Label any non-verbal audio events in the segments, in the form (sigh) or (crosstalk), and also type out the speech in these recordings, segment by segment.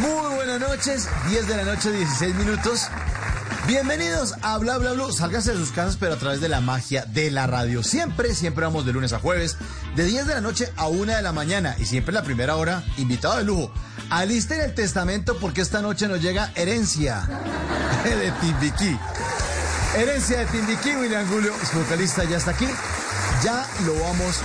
Muy buenas noches, 10 de la noche, 16 minutos. Bienvenidos a Bla Bla Blue. Sálganse de sus casas, pero a través de la magia de la radio. Siempre, siempre vamos de lunes a jueves, de 10 de la noche a 1 de la mañana. Y siempre en la primera hora, invitado de lujo. Alisten el testamento porque esta noche nos llega herencia (laughs) de Timbiquí. Herencia de Timbiquí, William Julio, su vocalista ya está aquí. Ya lo vamos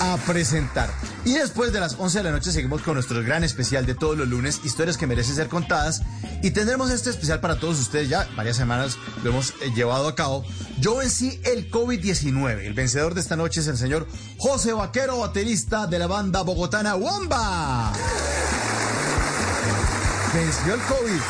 a presentar. Y después de las 11 de la noche seguimos con nuestro gran especial de todos los lunes, historias que merecen ser contadas. Y tendremos este especial para todos ustedes ya, varias semanas lo hemos eh, llevado a cabo. Yo vencí el COVID-19. El vencedor de esta noche es el señor José Vaquero, baterista de la banda bogotana Wamba. Venció el COVID.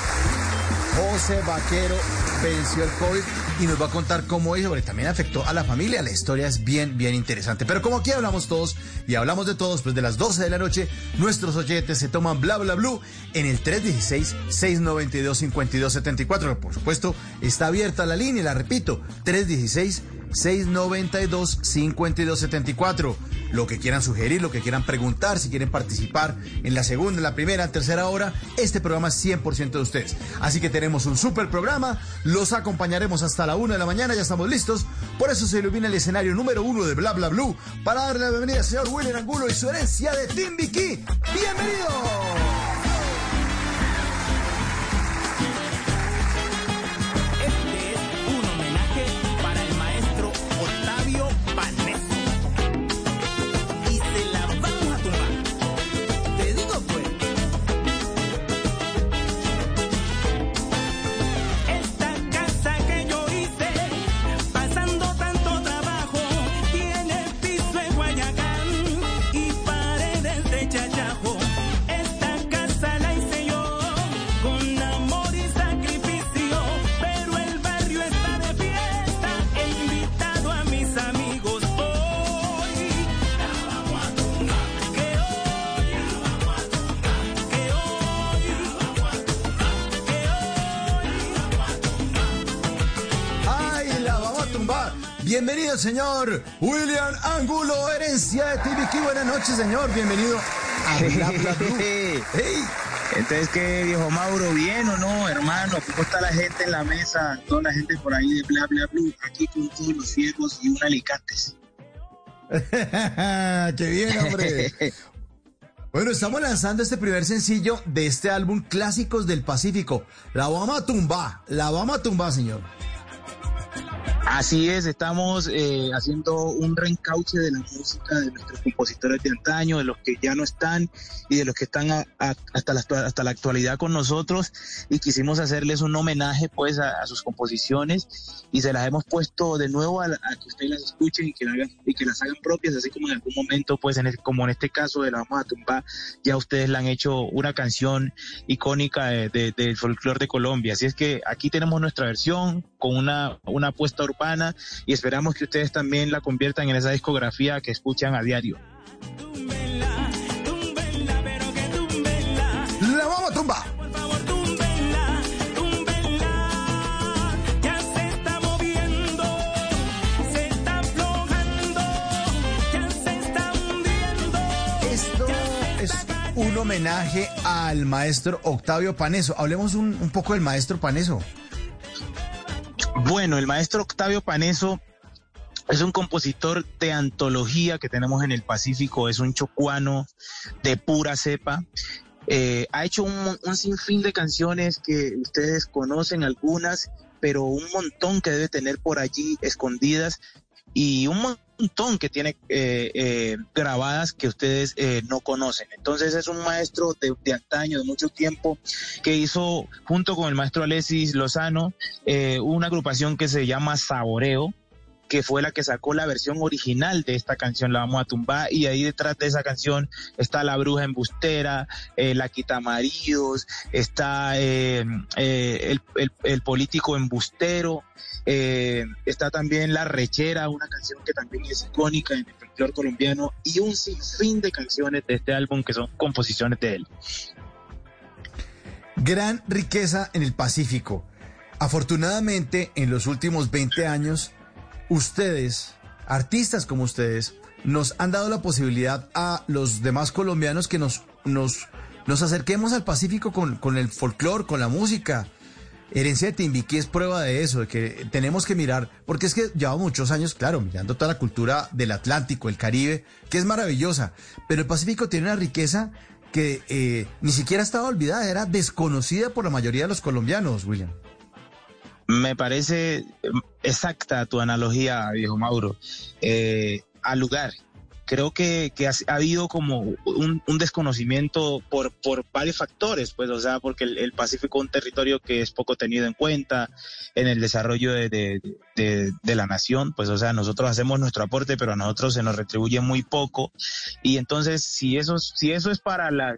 José Vaquero venció el COVID y nos va a contar cómo porque también afectó a la familia. La historia es bien, bien interesante. Pero como aquí hablamos todos y hablamos de todos, pues de las 12 de la noche, nuestros oyentes se toman bla, bla, blue en el 316-692-5274. Por supuesto, está abierta la línea, la repito, 316 692-5274. Lo que quieran sugerir, lo que quieran preguntar, si quieren participar en la segunda, en la primera, en tercera hora, este programa es 100% de ustedes. Así que tenemos un super programa, los acompañaremos hasta la una de la mañana, ya estamos listos. Por eso se ilumina el escenario número uno de Bla Bla Blue para darle la bienvenida al señor William Angulo y su herencia de Timbiquí. ¡Bienvenido! Bienvenido, señor William Angulo, herencia de TVQ. Buenas noches, señor. Bienvenido a Bla Bla Blue. Hey. Entonces, ¿qué, viejo Mauro? ¿Bien o no, hermano? ¿Cómo está la gente en la mesa? Toda la gente por ahí de Bla Bla Blue, aquí con todos los fierros y un alicates. (laughs) ¡Qué bien, hombre! (laughs) Bueno, estamos lanzando este primer sencillo de este álbum Clásicos del Pacífico. La vamos a tumbar, la vamos a tumbar, señor. Así es, estamos eh, haciendo un reencauche de la música de nuestros compositores de antaño, de los que ya no están y de los que están hasta, la, la actualidad con nosotros y quisimos hacerles un homenaje pues a, sus composiciones y se las hemos puesto de nuevo a, que ustedes las escuchen y que, y que las hagan propias, así como en algún momento pues como en este caso de la Vamos a Tumbar, ya ustedes le han hecho una canción icónica del folclore de Colombia. Así es que aquí tenemos nuestra versión con una, una apuesta urbana y esperamos que ustedes también la conviertan en esa discografía que escuchan a diario. La vamos a tumba. Esto es un homenaje al maestro Octavio Paneso. Hablemos un, un poco del maestro Paneso. Bueno, el maestro Octavio Paneso es un compositor de antología que tenemos en el Pacífico, es un chocuano de pura cepa. Eh, ha hecho un, un, sinfín de canciones que ustedes conocen algunas, pero un montón que debe tener por allí escondidas y un montón que tiene eh, eh, grabadas que ustedes eh, no conocen. Entonces es un maestro de, de, antaño, de mucho tiempo, que hizo junto con el maestro Alexis Lozano una agrupación que se llama Saboreo que fue la que sacó la versión original de esta canción, La Vamos a Tumbar, y ahí detrás de esa canción está La Bruja Embustera, eh, La Quita Maridos, está eh, eh, el, el, político embustero, eh, está también La Rechera, una canción que también es icónica en el folclore colombiano, y un sinfín de canciones de este álbum que son composiciones de él. Gran riqueza en el Pacífico. Afortunadamente, en los últimos 20 años, ustedes, artistas como ustedes, nos han dado la posibilidad a los demás colombianos que nos, nos, nos acerquemos al Pacífico con, con el folclore, con la música. Herencia de Timbiquí es prueba de eso, de que tenemos que mirar, porque es que llevamos muchos años, claro, mirando toda la cultura del Atlántico, el Caribe, que es maravillosa, pero el Pacífico tiene una riqueza que eh, ni siquiera estaba olvidada, era desconocida por la mayoría de los colombianos, William. Me parece exacta tu analogía, viejo Mauro, eh, al lugar. Creo que, ha, habido como un, desconocimiento por, varios factores, pues, o sea, porque el, Pacífico es un territorio que es poco tenido en cuenta en el desarrollo de, de, de, de, la nación, pues, o sea, nosotros hacemos nuestro aporte, pero a nosotros se nos retribuye muy poco. Y entonces, si eso, si eso es para la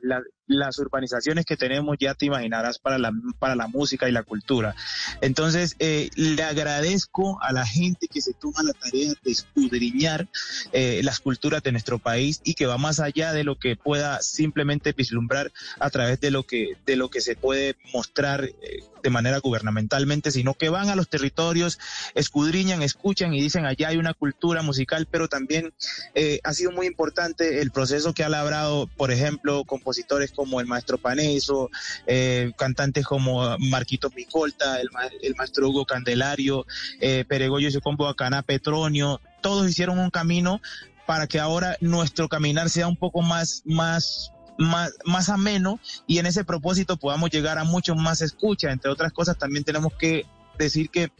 las urbanizaciones que tenemos, ya te imaginarás para la, para la música y la cultura. Entonces, eh, le agradezco a la gente que se toma la tarea de escudriñar eh, las culturas de nuestro país y que va más allá de lo que pueda simplemente vislumbrar a través de lo que, de lo que se puede mostrar eh, de manera gubernamentalmente, sino que van a los territorios, escudriñan, escuchan y dicen allá hay una cultura musical, pero también eh, ha sido muy importante el proceso que ha labrado, por ejemplo, compositores como el maestro Paneso, eh, cantantes como Marquito Micolta, el, el maestro Hugo Candelario, eh, Peregoyo y su combo Petronio, todos hicieron un camino para que ahora nuestro caminar sea un poco más, más más, más ameno y en ese propósito podamos llegar a muchos más escucha. Entre otras cosas, también tenemos que decir que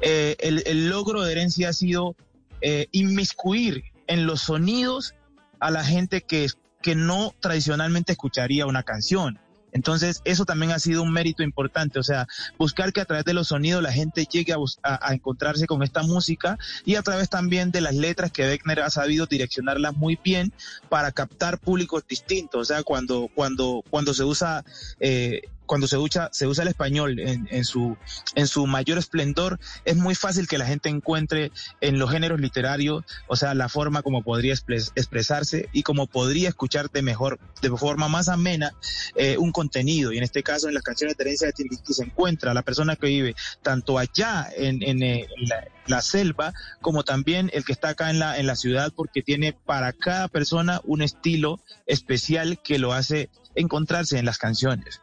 eh, el, el, logro de herencia ha sido eh, inmiscuir en los sonidos a la gente que, que no tradicionalmente escucharía una canción. Entonces, eso también ha sido un mérito importante, o sea, buscar que a través de los sonidos la gente llegue a, encontrarse con esta música y a través también de las letras que Beckner ha sabido direccionarlas muy bien para captar públicos distintos, o sea, cuando, cuando, cuando se usa eh, cuando se usa, se usa el español en, en, su, en su mayor esplendor, es muy fácil que la gente encuentre en los géneros literarios, o sea, la forma como podría expresarse y como podría escucharte mejor, de forma más amena, eh, un contenido. Y en este caso, en las canciones de herencia de Timbiquí se encuentra la persona que vive tanto allá en, en, en la, la, selva, como también el que está acá en la, en la ciudad, porque tiene para cada persona un estilo especial que lo hace encontrarse en las canciones.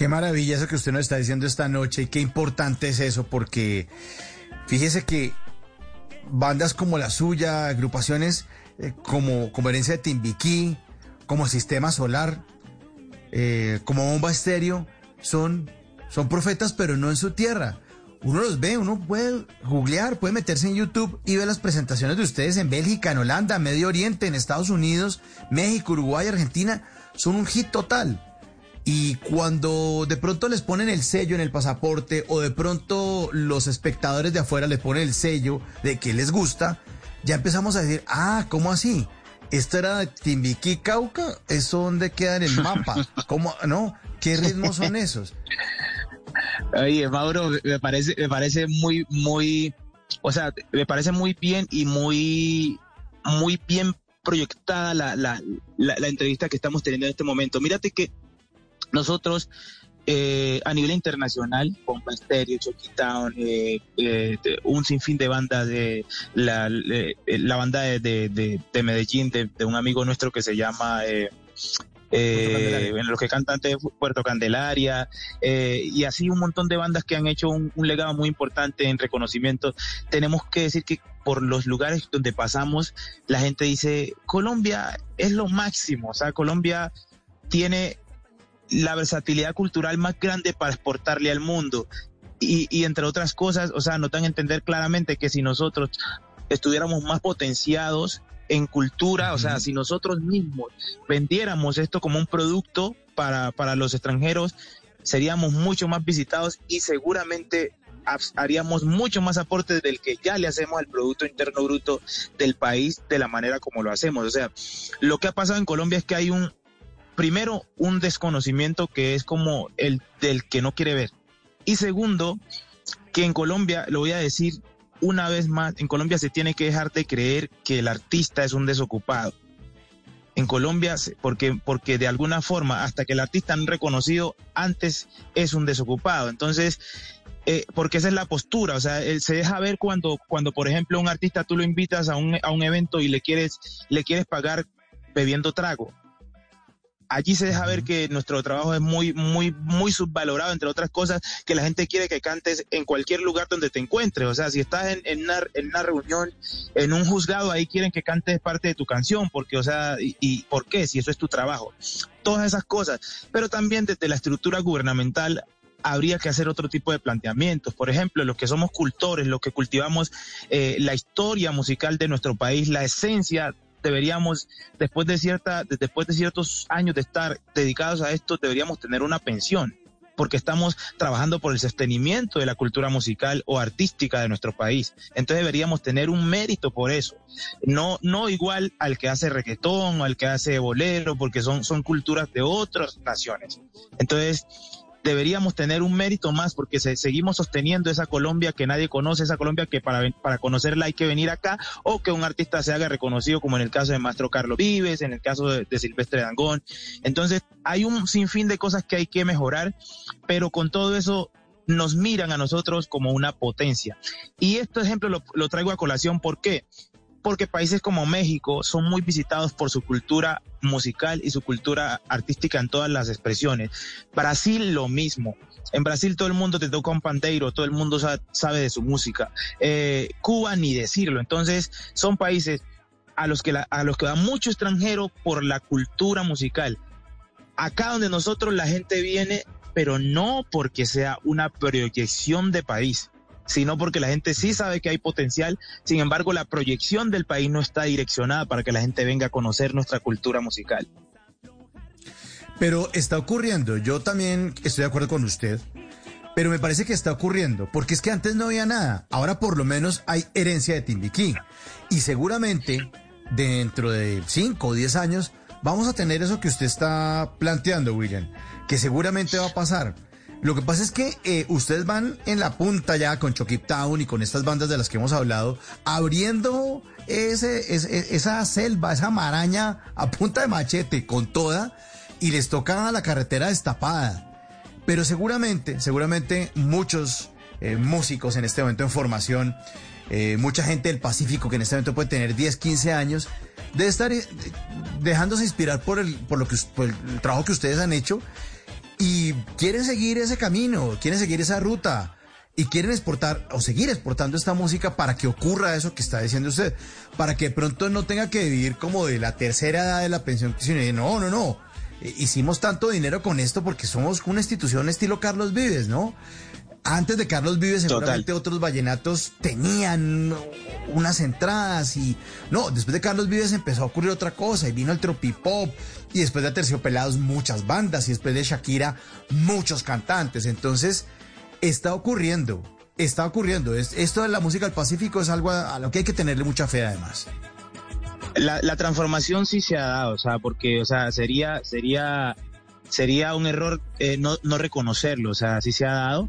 Qué maravilla eso que usted nos está diciendo esta noche y qué importante es eso porque fíjese que bandas como la suya, agrupaciones eh, como, como Herencia de Timbiquí, como Sistema Solar, eh, como Bomba Estéreo, son, son profetas pero no en su tierra. Uno los ve, uno puede googlear, puede meterse en YouTube y ver las presentaciones de ustedes en Bélgica, en Holanda, Medio Oriente, en Estados Unidos, México, Uruguay, Argentina. Son un hit total. Y cuando de pronto les ponen el sello en el pasaporte o de pronto los espectadores de afuera les ponen el sello de que les gusta, ya empezamos a decir, ah, ¿cómo así? ¿Esto era Timbiquí, Cauca? ¿Eso dónde queda en el mapa? ¿Cómo? ¿No? ¿Qué ritmos son esos? Oye, Mauro, me parece, me parece muy, muy, o sea, me parece muy bien y muy, muy bien proyectada la, la, la, la entrevista que estamos teniendo en este momento. Mírate que nosotros, eh, a nivel internacional, con Stereo, Chucky Town, eh, eh, un sinfín de bandas de la, la banda de, de, de Medellín, de, un amigo nuestro que se llama eh, eh, en los que cantan de Puerto Candelaria, eh, y así un montón de bandas que han hecho un, un, legado muy importante en reconocimiento. Tenemos que decir que por los lugares donde pasamos, la gente dice, Colombia es lo máximo, o sea, Colombia tiene la versatilidad cultural más grande para exportarle al mundo. Y, y, entre otras cosas, o sea, a entender claramente que si nosotros estuviéramos más potenciados en cultura, o sea, si nosotros mismos vendiéramos esto como un producto para, para los extranjeros, seríamos mucho más visitados y seguramente haríamos mucho más aporte del que ya le hacemos al Producto Interno Bruto del país de la manera como lo hacemos. O sea, lo que ha pasado en Colombia es que hay un, primero, un desconocimiento que es como el del que no quiere ver. Y segundo, que en Colombia, lo voy a decir una vez más, en Colombia se tiene que dejar de creer que el artista es un desocupado. En Colombia, porque, porque de alguna forma, hasta que el artista han reconocido, antes es un desocupado. Entonces, eh, porque esa es la postura, o sea, se deja ver cuando, cuando, por ejemplo, un artista tú lo invitas a un, a un evento y le quieres, le quieres pagar bebiendo trago. Allí se deja ver que nuestro trabajo es muy, muy, muy subvalorado, entre otras cosas, que la gente quiere que cantes en cualquier lugar donde te encuentres. O sea, si estás en, en, una, en una reunión, en un juzgado, ahí quieren que cantes parte de tu canción, porque, o sea, y, y ¿por qué? Si eso es tu trabajo. Todas esas cosas. Pero también desde la estructura gubernamental habría que hacer otro tipo de planteamientos. Por ejemplo, los que somos cultores, los que cultivamos eh, la historia musical de nuestro país, la esencia, deberíamos, después de, cierta, después de ciertos años de estar dedicados a esto, deberíamos tener una pensión porque estamos trabajando por el sostenimiento de la cultura musical o artística de nuestro país. Entonces deberíamos tener un mérito por eso. No, no igual al que hace reggaetón o al que hace bolero, porque son, son culturas de otras naciones. Entonces, deberíamos tener un mérito más porque seguimos sosteniendo esa Colombia que nadie conoce, esa Colombia que para, para conocerla hay que venir acá o que un artista se haga reconocido como en el caso de Maestro Carlos Vives, en el caso de, de Silvestre Dangón. Entonces hay un sinfín de cosas que hay que mejorar, pero con todo eso nos miran a nosotros como una potencia. Y este ejemplo lo, lo traigo a colación, ¿por qué? Porque países como México son muy visitados por su cultura musical y su cultura artística en todas las expresiones. Brasil lo mismo. En Brasil todo el mundo te toca un pandeiro, todo el mundo sabe, de su música. Eh, Cuba ni decirlo. Entonces son países a los que a los que va mucho extranjero por la cultura musical. Acá donde nosotros la gente viene, pero no porque sea una proyección de país sino porque la gente sí sabe que hay potencial. Sin embargo, la proyección del país no está direccionada para que la gente venga a conocer nuestra cultura musical. Pero está ocurriendo, yo también estoy de acuerdo con usted, pero me parece que está ocurriendo, porque es que antes no había nada, ahora por lo menos hay herencia de Timbiquí. Y seguramente dentro de 5 o 10 años vamos a tener eso que usted está planteando, William, que seguramente va a pasar lo que pasa es que eh, ustedes van en la punta ya con Chokip Town y con estas bandas de las que hemos hablado, abriendo ese, esa selva, esa maraña a punta de machete con toda y les toca la carretera destapada. Pero seguramente, seguramente muchos eh, músicos en este momento en formación, eh, mucha gente del Pacífico que en este momento puede tener 10, 15 años, debe estar dejándose inspirar por el, por lo que, por el trabajo que ustedes han hecho y quieren seguir ese camino, quieren seguir esa ruta y quieren exportar o seguir exportando esta música para que ocurra eso que está diciendo usted, para que pronto no tenga que vivir como de la tercera edad de la pensión, no, no, no, eh, hicimos tanto dinero con esto porque somos una institución estilo Carlos Vives, ¿no? Antes de Carlos Vives seguramente otros vallenatos tenían unas entradas y no, después de Carlos Vives empezó a ocurrir otra cosa y vino el tropipop y después de Terciopelados muchas bandas y después de Shakira muchos cantantes. Entonces está ocurriendo, está ocurriendo. Esto de la música del Pacífico es algo a, lo que hay que tenerle mucha fe además. La, la transformación sí se ha dado, o sea, porque, o sea, sería, sería, sería un error eh, no, no reconocerlo, o sea, sí se ha dado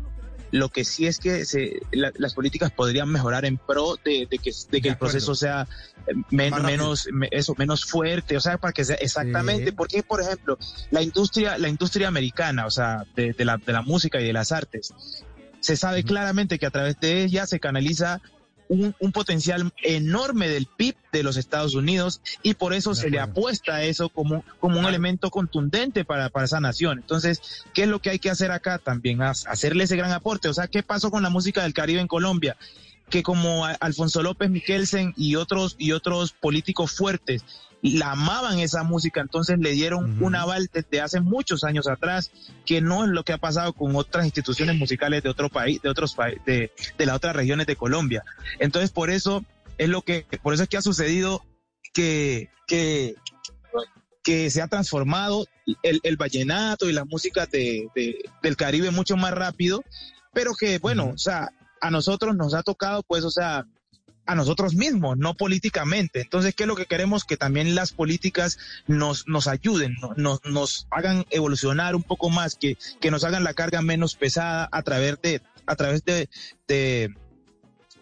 lo que sí es que se, las políticas podrían mejorar en pro de, que, de que el proceso sea eh, menos, eso, menos fuerte, o sea, para que sea exactamente, porque por ejemplo, la industria, la industria americana, o sea, de, la, de la música y de las artes, se sabe claramente que a través de ella se canaliza un, potencial enorme del PIB de los Estados Unidos y por eso se le apuesta a eso como, como un elemento contundente para, para esa nación. Entonces, ¿qué es lo que hay que hacer acá también? Hacerle ese gran aporte. O sea, ¿qué pasó con la música del Caribe en Colombia? Que como Alfonso López Miquelsen y otros y otros políticos fuertes la amaban esa música, entonces le dieron un aval desde hace muchos años atrás, que no es lo que ha pasado con otras instituciones musicales de otro país, de otros países, de, de las otras regiones de Colombia. Entonces, por eso es lo que, por eso es que ha sucedido que, que, que se ha transformado el, el vallenato y las músicas de, del Caribe mucho más rápido, pero que, bueno, o sea, a nosotros nos ha tocado, pues, o sea, a nosotros mismos, no políticamente. Entonces, ¿qué es lo que queremos? Que también las políticas nos, nos ayuden, nos, nos hagan evolucionar un poco más, que, que nos hagan la carga menos pesada a través de, a través de, de,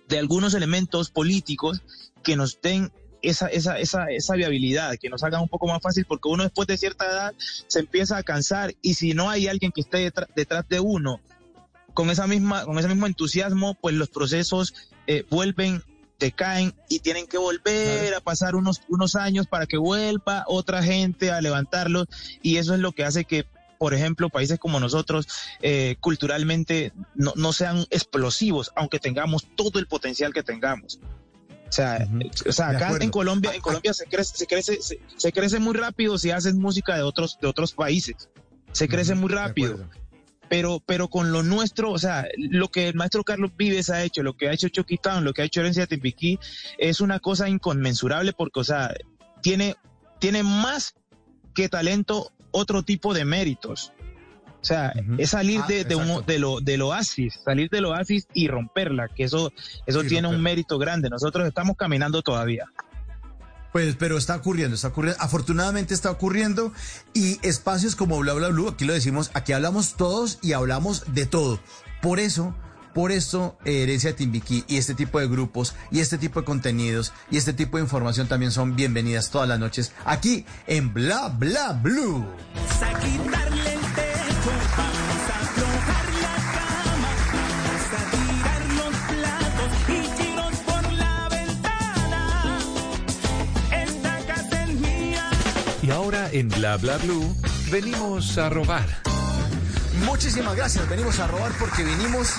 de algunos elementos políticos que nos den esa, esa, esa, esa viabilidad, que nos hagan un poco más fácil, porque uno después de cierta edad se empieza a cansar y si no hay alguien que esté detrás, de uno con esa misma, con ese mismo entusiasmo, pues los procesos eh, vuelven decaen y tienen que volver a pasar unos, unos años para que vuelva otra gente a levantarlos. Y eso es lo que hace que por ejemplo, países como nosotros eh, culturalmente no, no, sean explosivos, aunque tengamos todo el potencial que tengamos. O sea, o sea acá en Colombia, en Colombia se crece, se crece, se, crece muy rápido si haces música de otros, de otros países. Se crece muy rápido pero, pero con lo nuestro, o sea, lo que el maestro Carlos Vives ha hecho, lo que ha hecho Chucky lo que ha hecho Herencia Timbiquí, es una cosa inconmensurable porque, o sea, tiene, tiene más que talento otro tipo de méritos. O sea, es salir ah, de, de, un, de, lo, del oasis, salir del oasis y romperla, que eso, eso tiene un mérito grande. Nosotros estamos caminando todavía. Pues, pero está ocurriendo, está ocurriendo. Afortunadamente está ocurriendo y espacios como Bla Bla Blue, aquí lo decimos, aquí hablamos todos y hablamos de todo. Por eso, por eso Herencia Timbiquí y este tipo de grupos y este tipo de contenidos y este tipo de información también son bienvenidas todas las noches aquí en Bla Bla Blue. Ahora en Bla Bla Blue venimos a robar. Muchísimas gracias, venimos a robar porque vinimos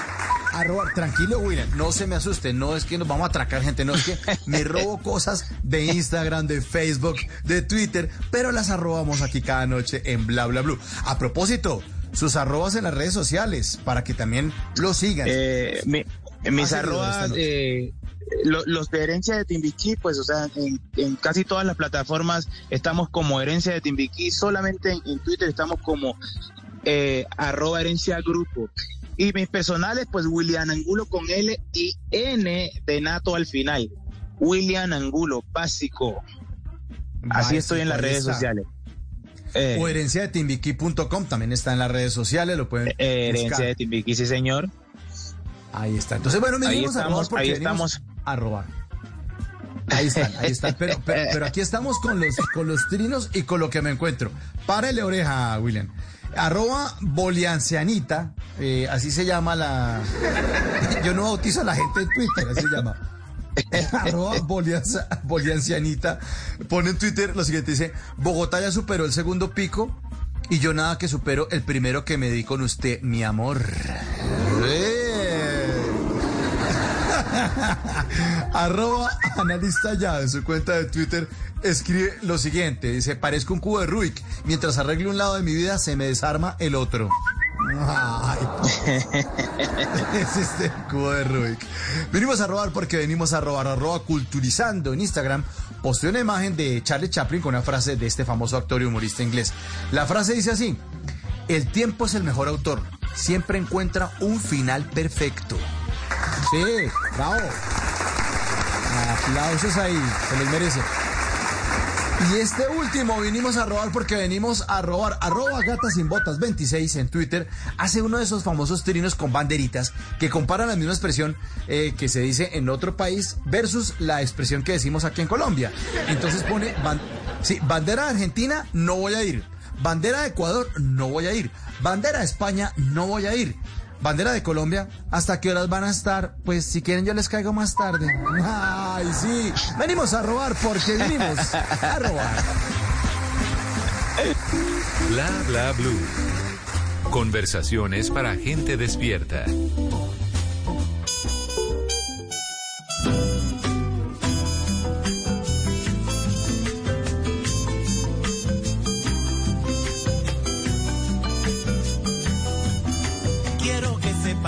a robar. Tranquilo, William, no se me asuste, no es que nos vamos a atracar gente, no es que me robo cosas de Instagram, de Facebook, de Twitter, pero las arrobamos aquí cada noche en Bla Bla Blue. A propósito, sus arrobas en las redes sociales para que también lo sigan. Eh, mis arrobas, los de herencia de Timbiquí, pues, o sea, en, casi todas las plataformas estamos como herencia de Timbiquí, solamente en, Twitter estamos como eh, arroba herencia grupo. Y mis personales, pues, William Angulo con L y N de Nato al final. William Angulo, básico. Así estoy en las redes sociales. Eh, o herencia de timbiquí.com también está en las redes sociales, lo pueden. Eh, herencia de Timbiquí, sí, señor. Ahí está. Entonces, bueno, ahí estamos, ahí estamos a robar. Ahí están, ahí están. Pero, aquí estamos con los, trinos y con lo que me encuentro. Párele oreja, William. Arroba Boliancianita, eh, así se llama la. Yo no bautizo a la gente en Twitter, así se llama. Arroba Boliancianita pone en Twitter lo siguiente: dice, Bogotá ya superó el segundo pico y yo nada que supero el primero que me di con usted, mi amor. (laughs) Arroba analista ya en su cuenta de Twitter escribe lo siguiente. Dice, parezco un cubo de Rubik. Mientras arregle un lado de mi vida, se me desarma el otro. Ay, (laughs) es este cubo de Rubik. Venimos a robar porque venimos a robar. Arroba culturizando en Instagram. Posteó una imagen de Charlie Chaplin con una frase de este famoso actor y humorista inglés. La frase dice así. El tiempo es el mejor autor. Siempre encuentra un final perfecto. Sí, bravo. Aplausos ahí, se les merece. Y este último vinimos a robar porque venimos a robar. Arroba Gata Sin Botas 26 en Twitter hace uno de esos famosos trinos con banderitas que comparan la misma expresión eh, que se dice en otro país versus la expresión que decimos aquí en Colombia. Entonces pone, sí, bandera de Argentina, no voy a ir. Bandera de Ecuador, no voy a ir. Bandera de España, no voy a ir. Bandera de Colombia, ¿hasta qué horas van a estar? Pues si quieren yo les caigo más tarde. Ay, sí. Venimos a robar porque venimos a robar. Bla bla blue. Conversaciones para gente despierta.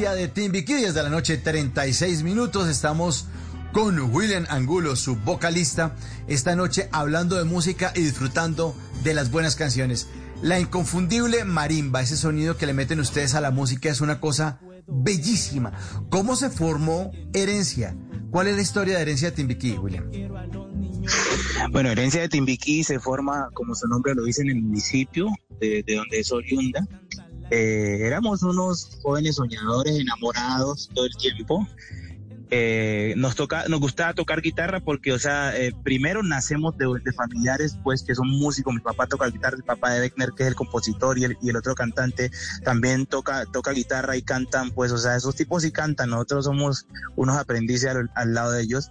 de Timbiquí desde la noche 36 minutos. Estamos con William Angulo, su vocalista, esta noche hablando de música y disfrutando de las buenas canciones. La inconfundible marimba, ese sonido que le meten ustedes a la música es una cosa bellísima. ¿Cómo se formó Herencia? ¿Cuál es la historia de Herencia de Timbiquí, William? Bueno, Herencia de Timbiquí se forma, como su nombre lo dice, en el municipio de donde es oriunda. Eh, éramos unos jóvenes soñadores, enamorados todo el tiempo. Eh, nos toca, nos gustaba tocar guitarra porque, o sea, eh, primero nacemos de, de, familiares, pues, que son músicos. Mi papá toca guitarra, el papá de Beckner, que es el compositor, y el, y el otro cantante también toca, toca guitarra y cantan, pues, o sea, esos tipos sí cantan. Nosotros somos unos aprendices al, al lado de ellos.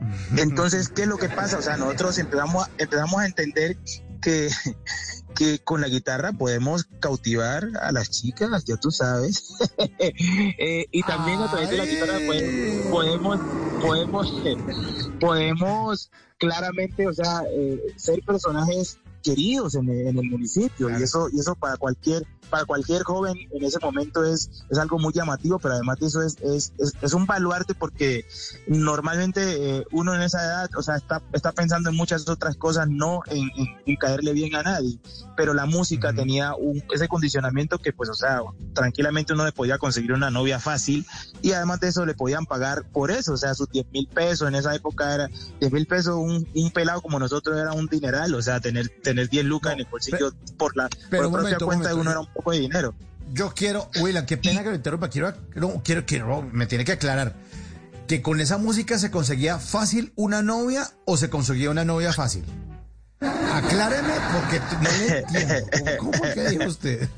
(laughs) Entonces, ¿qué es lo que pasa? O sea, nosotros empezamos a, empezamos a entender que, (laughs) que con la guitarra podemos cautivar a las chicas, ya tú sabes. (laughs) eh, y también a través de la guitarra pues, podemos, podemos, (laughs) podemos claramente, o sea, eh, ser personajes queridos en el, en el municipio claro. y eso y eso para cualquier para cualquier joven en ese momento es, es algo muy llamativo, pero además de eso es, es, es, es un baluarte porque normalmente eh, uno en esa edad, o sea, está, está pensando en muchas otras cosas, no en, en, en caerle bien a nadie, pero la música -huh. tenía un, ese condicionamiento que pues, o sea, tranquilamente uno le podía conseguir una novia fácil y además de eso le podían pagar por eso, o sea, sus 10 mil pesos en esa época era 10 mil pesos, un, un, pelado como nosotros era un dineral, o sea, tener, tener 10 lucas no, en el bolsillo pero, por la por propia momento, cuenta de uno era un poco de dinero. Yo quiero, William, qué pena que lo interrumpa, quiero, quiero, quiero, me tiene que aclarar que con esa música se conseguía fácil una novia o se conseguía una novia fácil. Acláreme porque no le entiendo. ¿Cómo, cómo que dijo usted?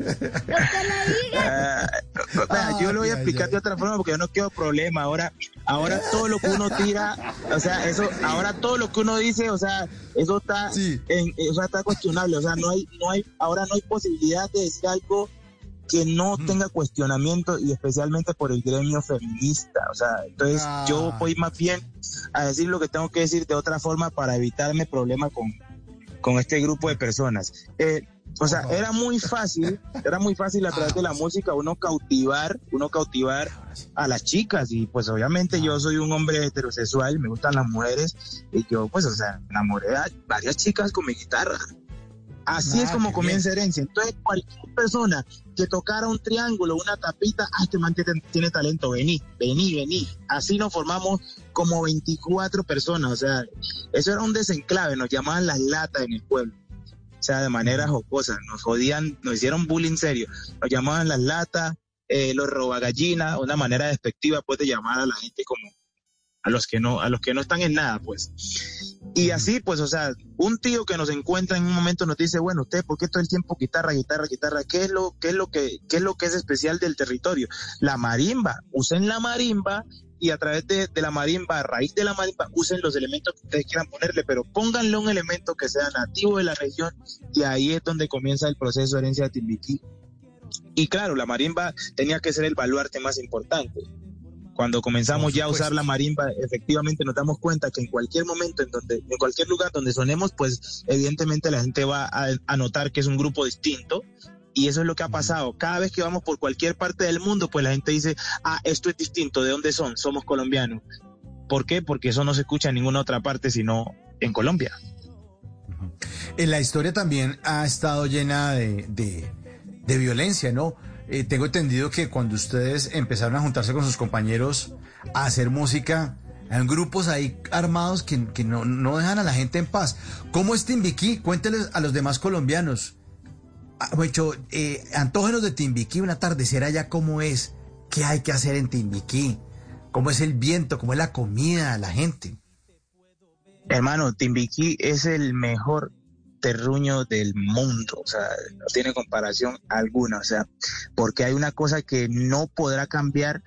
Uh, yo lo voy a explicar de otra forma porque yo no quiero problema. Ahora, ahora todo lo que uno tira, o sea, eso, ahora todo lo que uno dice, o sea, eso está, sí. en, o sea, está cuestionable. O sea, no hay, no hay, ahora no hay posibilidad de decir algo que no mm. tenga cuestionamiento y especialmente por el gremio feminista. O sea, entonces ah. yo voy más bien a decir lo que tengo que decir de otra forma para evitarme problemas con, con este grupo de personas. Eh, o sea, era muy fácil, era muy fácil a través de la música uno cautivar, uno cautivar a las chicas. Y pues obviamente yo soy un hombre heterosexual, me gustan las mujeres. Y yo pues o sea, enamoré a varias chicas con mi guitarra. Así ah, es como comienza bien. herencia. Entonces, cualquier persona que tocara un triángulo, una tapita, ah, este man tiene, tiene talento, vení, vení, vení. Así nos formamos como 24 personas. O sea, eso era un desenclave, nos llamaban las latas en el pueblo. O sea, de manera jocosa, nos jodían, nos hicieron bullying serio. Nos llamaban las latas, eh, los robagallinas, una manera despectiva pues de llamar a la gente como a los que no, a los que no están en nada, pues. Y así, pues, o sea, un tío que nos encuentra en un momento nos dice, bueno, usted, ¿por qué todo el tiempo guitarra, guitarra, guitarra? ¿Qué es lo, qué es lo que, qué es lo que es especial del territorio? La marimba. Usen la marimba y a través de, de, la marimba, a raíz de la marimba, usen los elementos que ustedes quieran ponerle, pero pónganle un elemento que sea nativo de la región y ahí es donde comienza el proceso de herencia de Timbiquí. Y claro, la marimba tenía que ser el baluarte más importante. Cuando comenzamos ya a usar la marimba, efectivamente nos damos cuenta que en cualquier momento, en donde, en cualquier lugar donde sonemos, pues evidentemente la gente va a, a notar que es un grupo distinto. Y eso es lo que ha pasado. Cada vez que vamos por cualquier parte del mundo, pues la gente dice, ah, esto es distinto. ¿De dónde son? Somos colombianos. ¿Por qué? Porque eso no se escucha en ninguna otra parte, sino en Colombia. En la historia también ha estado llena de, de, de violencia, ¿no? Eh, tengo entendido que cuando ustedes empezaron a juntarse con sus compañeros a hacer música, hay grupos ahí armados que, no, dejan a la gente en paz. ¿Cómo es Timbiquí? Cuénteles a los demás colombianos. Ah, hecho, eh, antógenos de Timbiquí, un atardecer allá, ¿cómo es? ¿Qué hay que hacer en Timbiquí? ¿Cómo es el viento? ¿Cómo es la comida? La gente. Hermano, Timbiquí es el mejor terruño del mundo, o sea, no tiene comparación alguna, o sea, porque hay una cosa que no podrá cambiar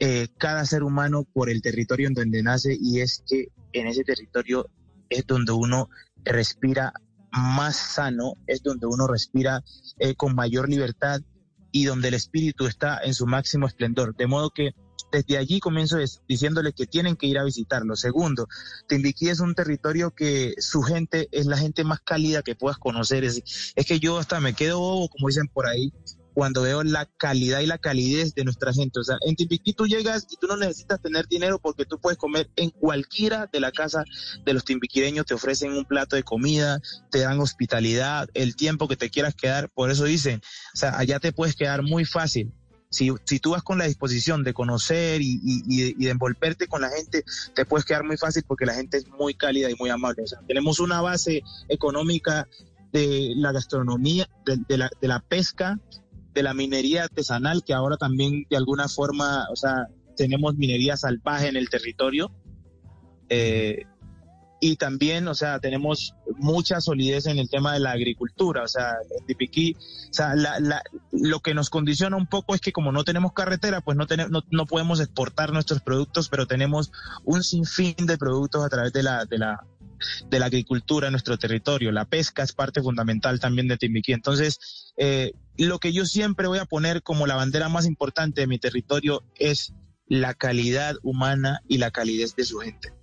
eh, cada ser humano por el territorio en donde nace y es que en ese territorio es donde uno respira más sano, es donde uno respira eh, con mayor libertad y donde el espíritu está en su máximo esplendor. De modo que desde allí comienzo diciéndole que tienen que ir a visitarlo. Segundo, Timbiquí es un territorio que su gente es la gente más cálida que puedas conocer. Es, es que yo hasta me quedo bobo, como dicen por ahí, cuando veo la calidad y la calidez de nuestra gente. O sea, en Timbiquí tú llegas y tú no necesitas tener dinero porque tú puedes comer en cualquiera de la casa de los timbiquireños, te ofrecen un plato de comida, te dan hospitalidad, el tiempo que te quieras quedar. Por eso dicen, o sea, allá te puedes quedar muy fácil. Si, si tú vas con la disposición de conocer y, y, de envolverte con la gente, te puedes quedar muy fácil porque la gente es muy cálida y muy amable. O sea, tenemos una base económica de la gastronomía, de, la, de la pesca, de la minería artesanal, que ahora también de alguna forma, o sea, tenemos minería salvaje en el territorio. Eh, y también, o sea, tenemos mucha solidez en el tema de la agricultura, o sea, en Tipiquí, o sea, lo que nos condiciona un poco es que como no tenemos carretera, pues no, tenemos, no, podemos exportar nuestros productos, pero tenemos un sinfín de productos a través de la, de la, de la agricultura en nuestro territorio. La pesca es parte fundamental también de Timbiquí. Entonces, eh, lo que yo siempre voy a poner como la bandera más importante de mi territorio es la calidad humana y la calidez de su gente.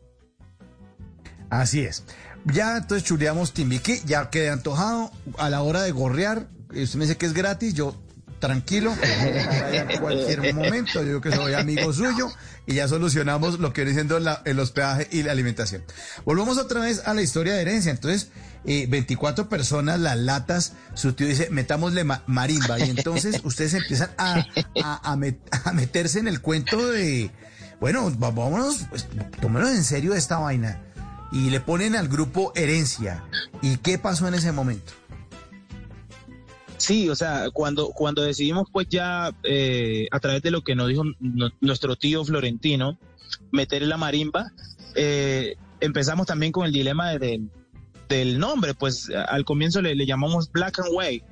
Así es. Ya entonces chuleamos Timbiquí, ya quedé antojado a la hora de gorrear. Usted me dice que es gratis, yo tranquilo, (laughs) en cualquier momento, yo que soy amigo suyo y ya solucionamos lo que viene siendo el hospedaje y la alimentación. Volvamos otra vez a la historia de herencia. Entonces, 24 eh, personas, las latas, su tío dice, metámosle marimba. Y entonces (laughs) ustedes empiezan a, a, meterse en el cuento de, bueno, vámonos, pues, en serio esta vaina. Y le ponen al grupo herencia. ¿Y qué pasó en ese momento? Sí, o sea, cuando, cuando decidimos pues ya eh, a través de lo que nos dijo nuestro tío Florentino, meter la marimba, eh, empezamos también con el dilema del nombre, pues al comienzo le, llamamos Black and White.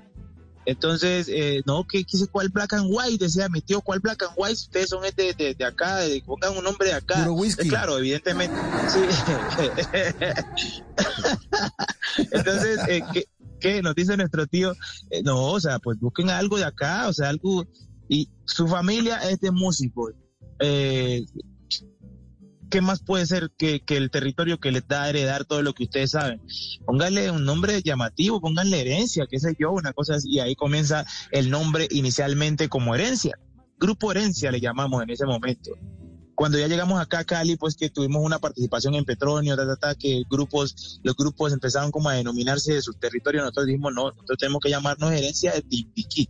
Entonces, eh, no, ¿qué, qué, cuál Black and White? Decía mi tío, ¿cuál Black and White? Ustedes son de, de, de acá, de, pongan un nombre de acá. claro, evidentemente. Sí. (laughs) Entonces, eh, ¿qué, ¿qué? Nos dice nuestro tío, eh, no, o sea, pues busquen algo de acá, o sea, algo. Y su familia es de músicos. Eh, ¿Qué más puede ser que, el territorio que les da a heredar todo lo que ustedes saben? Pónganle un nombre llamativo, pónganle herencia, qué sé yo, una cosa así, y ahí comienza el nombre inicialmente como herencia. Grupo herencia le llamamos en ese momento. Cuando ya llegamos acá a Cali, pues que tuvimos una participación en Petronio, que grupos, los grupos empezaron como a denominarse de su territorio, nosotros dijimos, no, nosotros tenemos que llamarnos herencia de Timbiquí.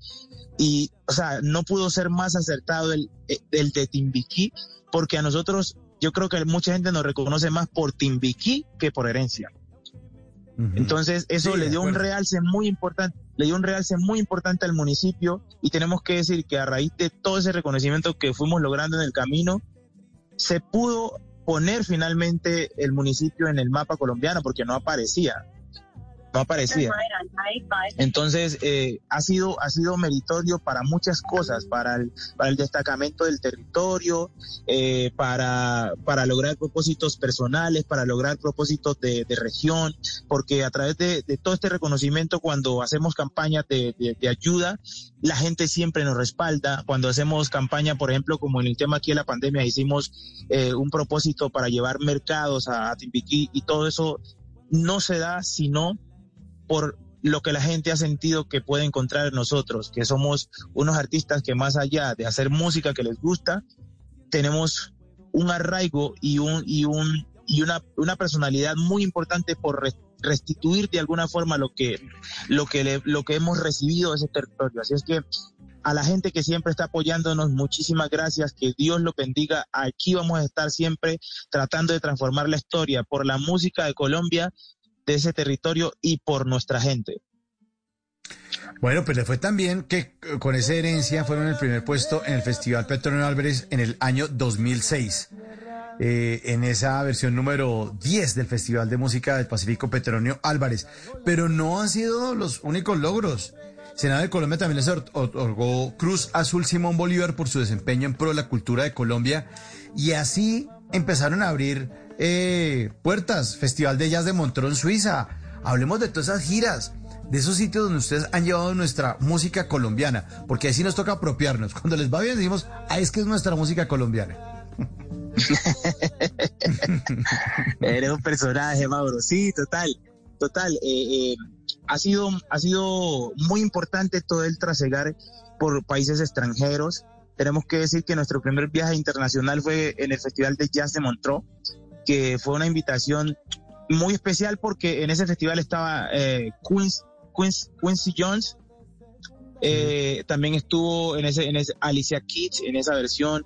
Y, o sea, no pudo ser más acertado el, el de Timbiquí, porque a nosotros, yo creo que mucha gente nos reconoce más por Timbiquí que por herencia. Entonces, eso le dio un realce muy importante, le dio un realce muy importante al municipio y tenemos que decir que a raíz de todo ese reconocimiento que fuimos logrando en el camino, se pudo poner finalmente el municipio en el mapa colombiano porque no aparecía no aparecía. Entonces, eh, ha, sido, ha sido meritorio para muchas cosas, para el, para el destacamento del territorio, eh, para, para lograr propósitos personales, para lograr propósitos de, región, porque a través de, todo este reconocimiento, cuando hacemos campañas de, ayuda, la gente siempre nos respalda. Cuando hacemos campaña, por ejemplo, como en el tema aquí de la pandemia, hicimos eh, un propósito para llevar mercados a, a Timbiquí y todo eso no se da sino por lo que la gente ha sentido que puede encontrar en nosotros, que somos unos artistas que más allá de hacer música que les gusta, tenemos un arraigo y un y un y una, una personalidad muy importante por restituir de alguna forma lo que lo que lo que hemos recibido de ese territorio. Así es que a la gente que siempre está apoyándonos, muchísimas gracias, que Dios lo bendiga. Aquí vamos a estar siempre tratando de transformar la historia por la música de Colombia de ese territorio y por nuestra gente. Bueno, pues le fue tan bien que eh, con esa herencia fueron el primer puesto en el Festival Petronio Álvarez en el año 2006. Eh, en esa versión número 10 del Festival de Música del Pacífico Petronio Álvarez. Pero no han sido los únicos logros. Senado de Colombia también les otorgó Cruz Azul Simón Bolívar por su desempeño en pro de la cultura de Colombia. Y así empezaron a abrir eh, puertas. Festival de Jazz de Montrón, Suiza. Hablemos de todas esas giras de esos sitios donde ustedes han llevado nuestra música colombiana, porque así nos toca apropiarnos. Cuando les va bien decimos, ah, es que es nuestra música colombiana. (laughs) Eres un personaje, Mauro. Sí, total, total. Eh, eh, ha sido, ha sido muy importante todo el trasegar por países extranjeros. Tenemos que decir que nuestro primer viaje internacional fue en el Festival de Jazz de Montreux, que fue una invitación muy especial porque en ese festival estaba eh, Quincy, Jones, eh, también estuvo en ese, en ese Alicia Keys en esa versión.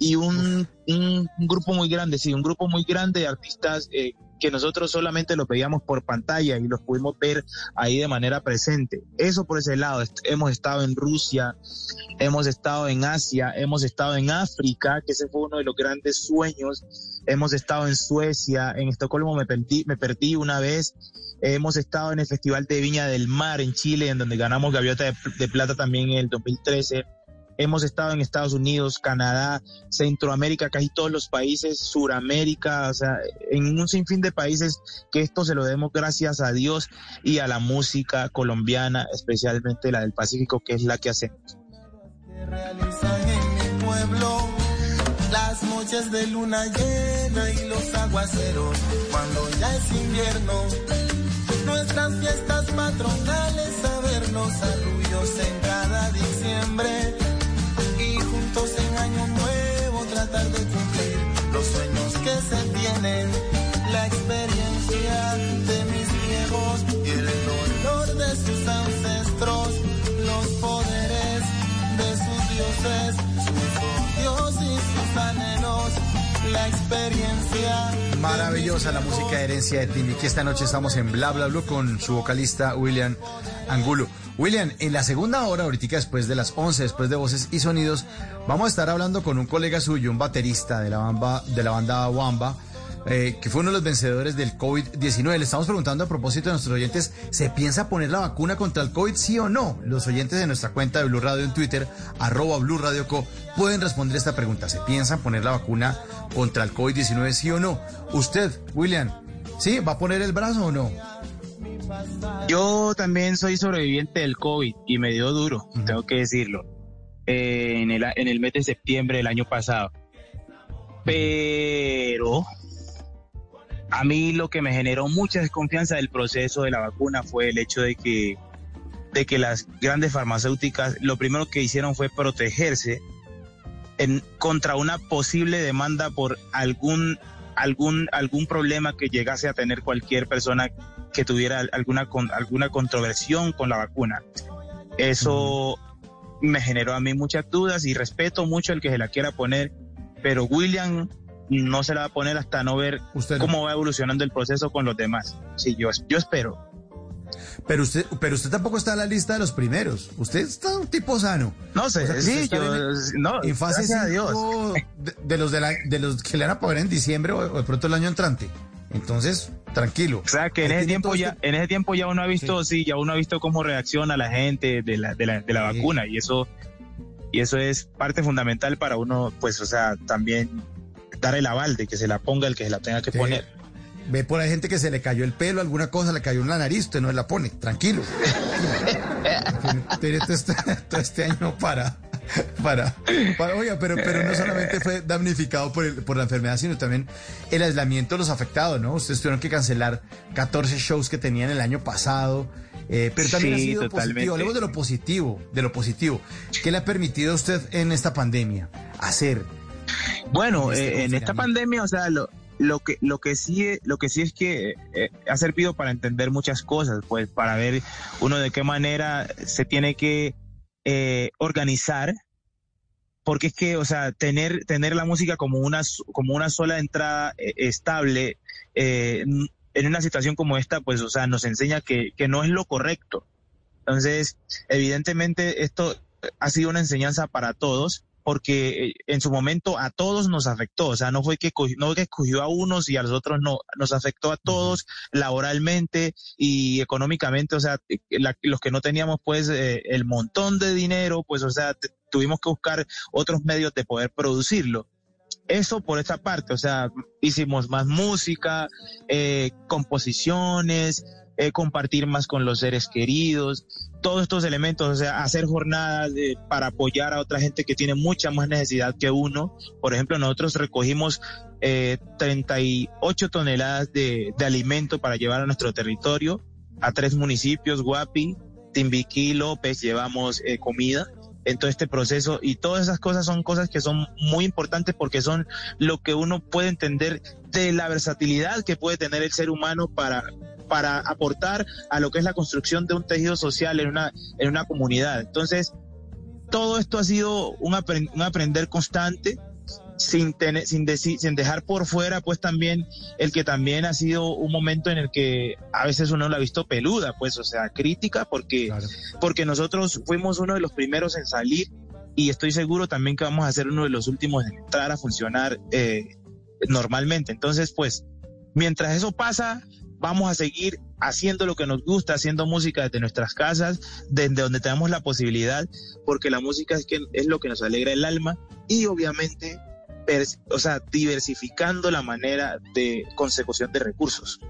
Y un, un, grupo muy grande, sí, un grupo muy grande de artistas eh, que nosotros solamente los veíamos por pantalla y los pudimos ver ahí de manera presente. Eso por ese lado. Hemos estado en Rusia, hemos estado en Asia, hemos estado en África, que ese fue uno de los grandes sueños. Hemos estado en Suecia, en Estocolmo me perdí, me perdí una vez. Hemos estado en el Festival de Viña del Mar en Chile, en donde ganamos Gaviota de, de Plata también en el 2013 Hemos estado en Estados Unidos, Canadá, Centroamérica, casi todos los países, Suramérica, o sea, en un sinfín de países que esto se lo demos gracias a Dios y a la música colombiana, especialmente la del Pacífico, que es la que hacemos. en las noches de luna llena y los aguaceros cuando ya es invierno. Nuestras fiestas patronales, sabernos saludos en cada diciembre en año nuevo tratar de cumplir los sueños que se tienen, la experiencia de mis viejos y el dolor de sus ancestros, los poderes de sus dioses, sus odios y sus anhelos, la experiencia. Maravillosa la música de herencia de Timmy, que esta noche estamos en Bla Bla Blue con su vocalista William Angulo. William, en la segunda hora, ahorita después de las 11, después de Voces y Sonidos, vamos a estar hablando con un colega suyo, un baterista de la banda, de la banda Wamba, eh, que fue uno de los vencedores del COVID-19. Le estamos preguntando a propósito de nuestros oyentes, ¿se piensa poner la vacuna contra el COVID, sí o no? Los oyentes de nuestra cuenta de Blue Radio en Twitter, arroba Blue Radio Co, pueden responder esta pregunta. ¿Se piensa poner la vacuna contra el COVID-19, sí o no? Usted, William, ¿sí? ¿Va a poner el brazo o no? Yo también soy sobreviviente del COVID y me dio duro, tengo que decirlo, eh, en, el, en el mes de septiembre del año pasado. Pero a mí lo que me generó mucha desconfianza del proceso de la vacuna fue el hecho de que, de que las grandes farmacéuticas lo primero que hicieron fue protegerse en, contra una posible demanda por algún, algún, algún problema que llegase a tener cualquier persona que tuviera alguna, con, alguna controversión con la vacuna. Eso me generó a mí muchas dudas y respeto mucho el que se la quiera poner, pero William no se la va a poner hasta no ver cómo va evolucionando el proceso con los demás. Sí, yo, yo espero. Pero usted, pero usted tampoco está en la lista de los primeros. Usted está un tipo sano. No sé, sí, yo, no, en fase de, los de, los que le van a pagar en diciembre o de pronto el año entrante. Entonces, tranquilo. O sea, que en ese tiempo ya, en ese tiempo ya uno ha visto, sí. ya uno ha visto cómo reacciona la gente de la, de la, de la vacuna y eso, y eso es parte fundamental para uno, pues, o sea, también dar el aval de que se la ponga el que se la tenga que poner. Ve por ahí gente que se le cayó el pelo, alguna cosa le cayó en la nariz, usted no se la pone, tranquilo. (laughs) Tiene este, todo este año para (laughs) para, oiga, pero, pero no solamente fue damnificado por, por la enfermedad, sino también el aislamiento de los afectados, ¿no? Ustedes tuvieron que cancelar 14 shows que tenían el año pasado. Eh, pero también ha sido positivo. Hablemos de lo positivo, de lo positivo. ¿Qué le ha permitido a usted en esta pandemia hacer? Bueno, este eh, en esta pandemia, o sea, lo, lo que lo que sí lo que sí es que eh, ha servido para entender muchas cosas, pues para ver uno de qué manera se tiene que eh, organizar, porque es que, o sea, tener, tener la música como una, como una sola entrada eh, estable eh, en una situación como esta, pues, o sea, nos enseña que, que no es lo correcto. Entonces, evidentemente esto ha sido una enseñanza para todos porque eh, en su momento a todos nos afectó, o sea, no fue que no que escogió a unos y a los otros no, nos afectó a todos laboralmente y económicamente, o sea, eh, los que no teníamos pues eh, el montón de dinero, pues o sea, tuvimos que buscar otros medios de poder producirlo. Eso por esta parte, o sea, hicimos más música, composiciones, compartir más con los seres queridos, todos estos elementos, o sea, hacer jornadas para apoyar a otra gente que tiene mucha más necesidad que uno. Por ejemplo, nosotros recogimos eh, 38 toneladas de, de, alimento para llevar a nuestro territorio, a tres municipios, Guapi, Timbiquí, López, llevamos eh, comida en todo este proceso y todas esas cosas son cosas que son muy importantes porque son lo que uno puede entender de la versatilidad que puede tener el ser humano para para aportar a lo que es la construcción de un tejido social en una, en una comunidad. Entonces, todo esto ha sido un, un aprender constante, sin, tener, sin, sin dejar por fuera, pues también el que también ha sido un momento en el que a veces uno lo ha visto peluda, pues, o sea, crítica, porque, porque nosotros fuimos uno de los primeros en salir y estoy seguro también que vamos a ser uno de los últimos en entrar a funcionar eh, normalmente. Entonces, pues, mientras eso pasa, vamos a seguir haciendo lo que nos gusta, haciendo música desde nuestras casas, desde donde tenemos la posibilidad, porque la música es, que, es lo que nos alegra el alma y obviamente, o sea, diversificando la manera de consecución de recursos.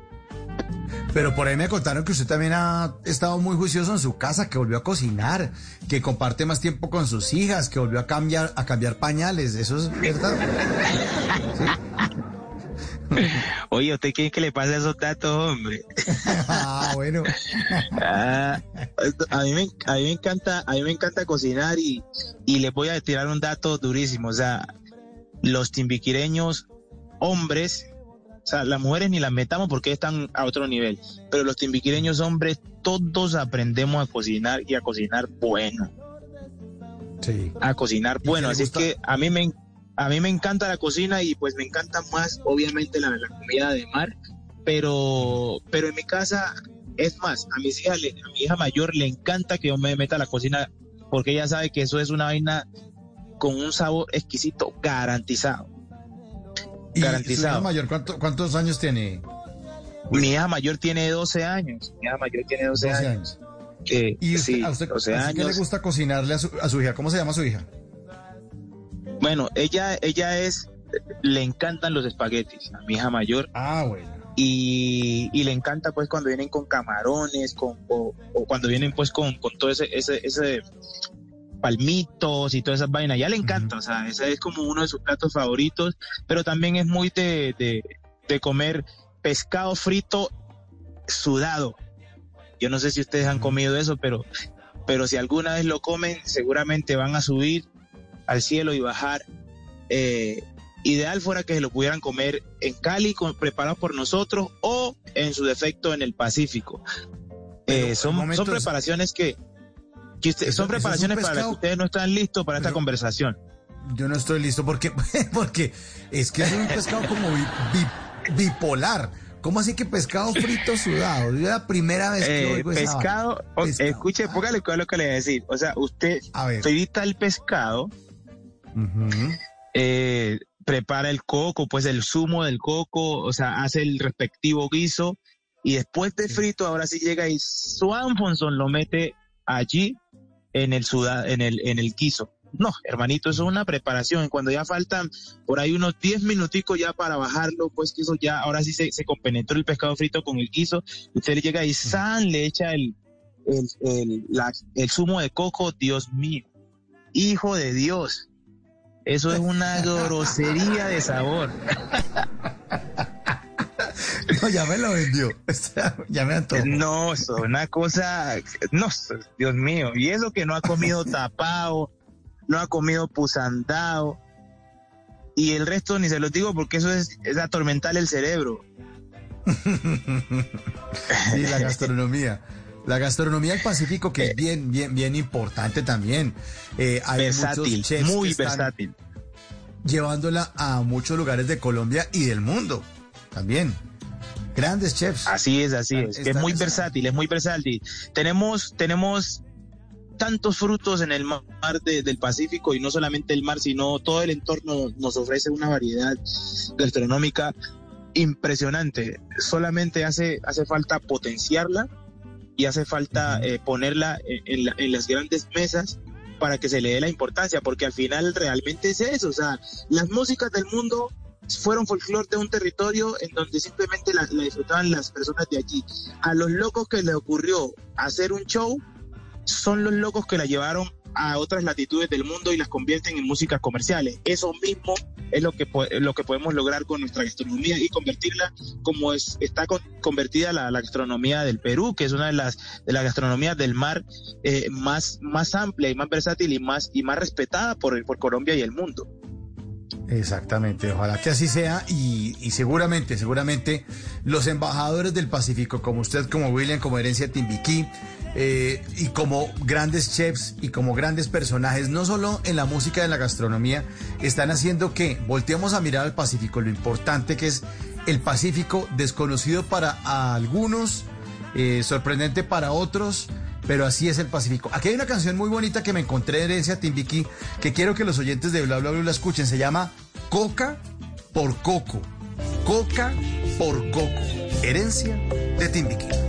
Pero por ahí me contaron que usted también ha estado muy juicioso en su casa, que volvió a cocinar, que comparte más tiempo con sus hijas, que volvió a cambiar, a cambiar pañales. ¿Eso es verdad? ¿Sí? (laughs) (laughs) Oye, ¿usted quiere que le pase esos datos, hombre? ah, bueno. (laughs) Ah, a, mí me, a mí me encanta, a mí me encanta cocinar y, y les voy a tirar un dato durísimo. O sea, los timbiquireños hombres, o sea, las mujeres ni las metamos porque están a otro nivel, pero los timbiquireños hombres, todos aprendemos a cocinar y a cocinar bueno. Sí. A cocinar bueno. Así es que a mí me, a mí me encanta la cocina y pues me encanta más, obviamente, la, la comida de mar, pero, pero en mi casa, es más, a, mis hijas, a mi hija mayor le encanta que yo me meta a la cocina porque ella sabe que eso es una vaina con un sabor exquisito, garantizado. ¿Y garantizado. Su mayor cuántos años tiene? Mi hija mayor tiene 12 años. Mi hija mayor tiene 12, años. ¿Y usted, a usted, qué le gusta cocinarle a su, a su hija? ¿Cómo se llama su hija? Bueno, ella, ella es, le encantan los espaguetis, a mi hija mayor. Ah, bueno. Y, y le encanta pues cuando vienen con camarones, con, o, cuando vienen pues con, con todo ese, ese, ese palmitos y todas esas vainas. Ya le encanta, o sea, ese es como uno de sus platos favoritos, pero también es muy de, de, de comer pescado frito sudado. Yo no sé si ustedes han comido eso, pero, pero si alguna vez lo comen, seguramente van a subir al cielo y bajar. Eh, ideal fuera que se lo pudieran comer en Cali, con, preparado por nosotros, o en su defecto en el Pacífico. Eh, son, son preparaciones que, son preparaciones para las que ustedes no están listos para esta conversación. Yo no estoy listo porque, (laughs) porque es que es un pescado como bipolar. ¿Cómo así que pescado frito sudado? Es la primera vez que eh, oigo pescado, pescado. escuche, póngale es lo que le voy a decir. O sea, usted frita el pescado, eh, prepara el coco, pues el zumo del coco, o sea, hace el respectivo guiso y después de frito, ahora sí llega y Swanfonson lo mete allí en el suda, en el en el guiso. No, hermanito, eso es una preparación. Cuando ya faltan por ahí unos 10 minuticos ya para bajarlo, pues que eso ya, ahora sí se, se compenetró el pescado frito con el guiso. Usted llega y san, le echa el, el, el, el zumo de coco, Dios mío. Hijo de Dios. Eso es una (laughs) grosería de sabor. (laughs) No, ya me lo vendió. (laughs) ya me antojó. No, es una cosa. No, Dios mío. Y eso que no ha comido tapado, no ha comido pusandado. Y el resto ni se lo digo porque eso es, es atormentar el cerebro. y la gastronomía. La gastronomía del Pacífico, que es bien, bien, bien importante también. Eh, hay versátil, muy versátil. Llevándola a muchos lugares de Colombia y del mundo también. Grandes chefs. Así es, así es. Es muy versátil, es muy versátil. Tenemos, tenemos tantos frutos en el mar del Pacífico y no solamente el mar, sino todo el entorno nos ofrece una variedad gastronómica impresionante. Solamente hace, hace falta potenciarla y hace falta eh, ponerla en, en, las grandes mesas para que se le dé la importancia, porque al final realmente es eso, o sea, las músicas del mundo fueron folclore de un territorio en donde simplemente la, la, disfrutaban las personas de allí. A los locos que le ocurrió hacer un show, son los locos que la llevaron a otras latitudes del mundo y las convierten en músicas comerciales. Eso mismo es lo que, lo que podemos lograr con nuestra gastronomía y convertirla como es, está convertida la, gastronomía del Perú, que es una de las, de las gastronomías del mar eh, más, más amplia y más versátil y más, y más respetada por, por Colombia y el mundo. Exactamente, ojalá que así sea y, y, seguramente, seguramente los embajadores del Pacífico, como usted, como William, como Herencia Timbiquí, eh, y como grandes chefs y como grandes personajes, no solo en la música y en la gastronomía, están haciendo que volteemos a mirar al Pacífico, lo importante que es el Pacífico, desconocido para algunos, eh, sorprendente para otros, pero así es el Pacífico. Aquí hay una canción muy bonita que me encontré de Herencia Timbiquí, que quiero que los oyentes de Bla Bla Bla la escuchen, se llama Coca por Coco. Coca por Coco. Herencia de Timbiquí.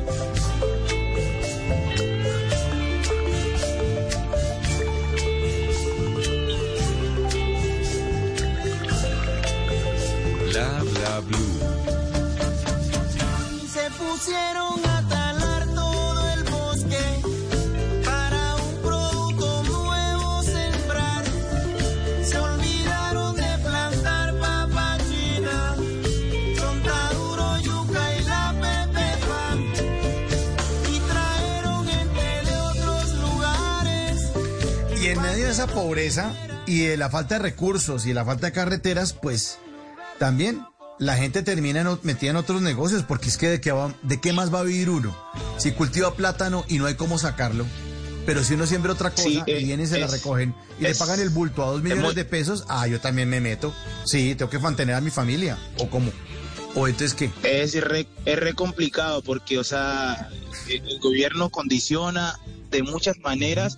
Esa pobreza y de la falta de recursos y de la falta de carreteras, pues también la gente termina metida en otros negocios, porque es que de qué, de qué más va a vivir uno. Si cultiva plátano y no hay cómo sacarlo, pero si uno siembra otra cosa y eh, viene y se la recogen y le pagan el bulto a dos millones de pesos, ah, yo también me meto. Sí, tengo que mantener a mi familia. ¿O cómo? ¿O entonces qué? Es re, es re complicado porque, o sea, el gobierno condiciona de muchas maneras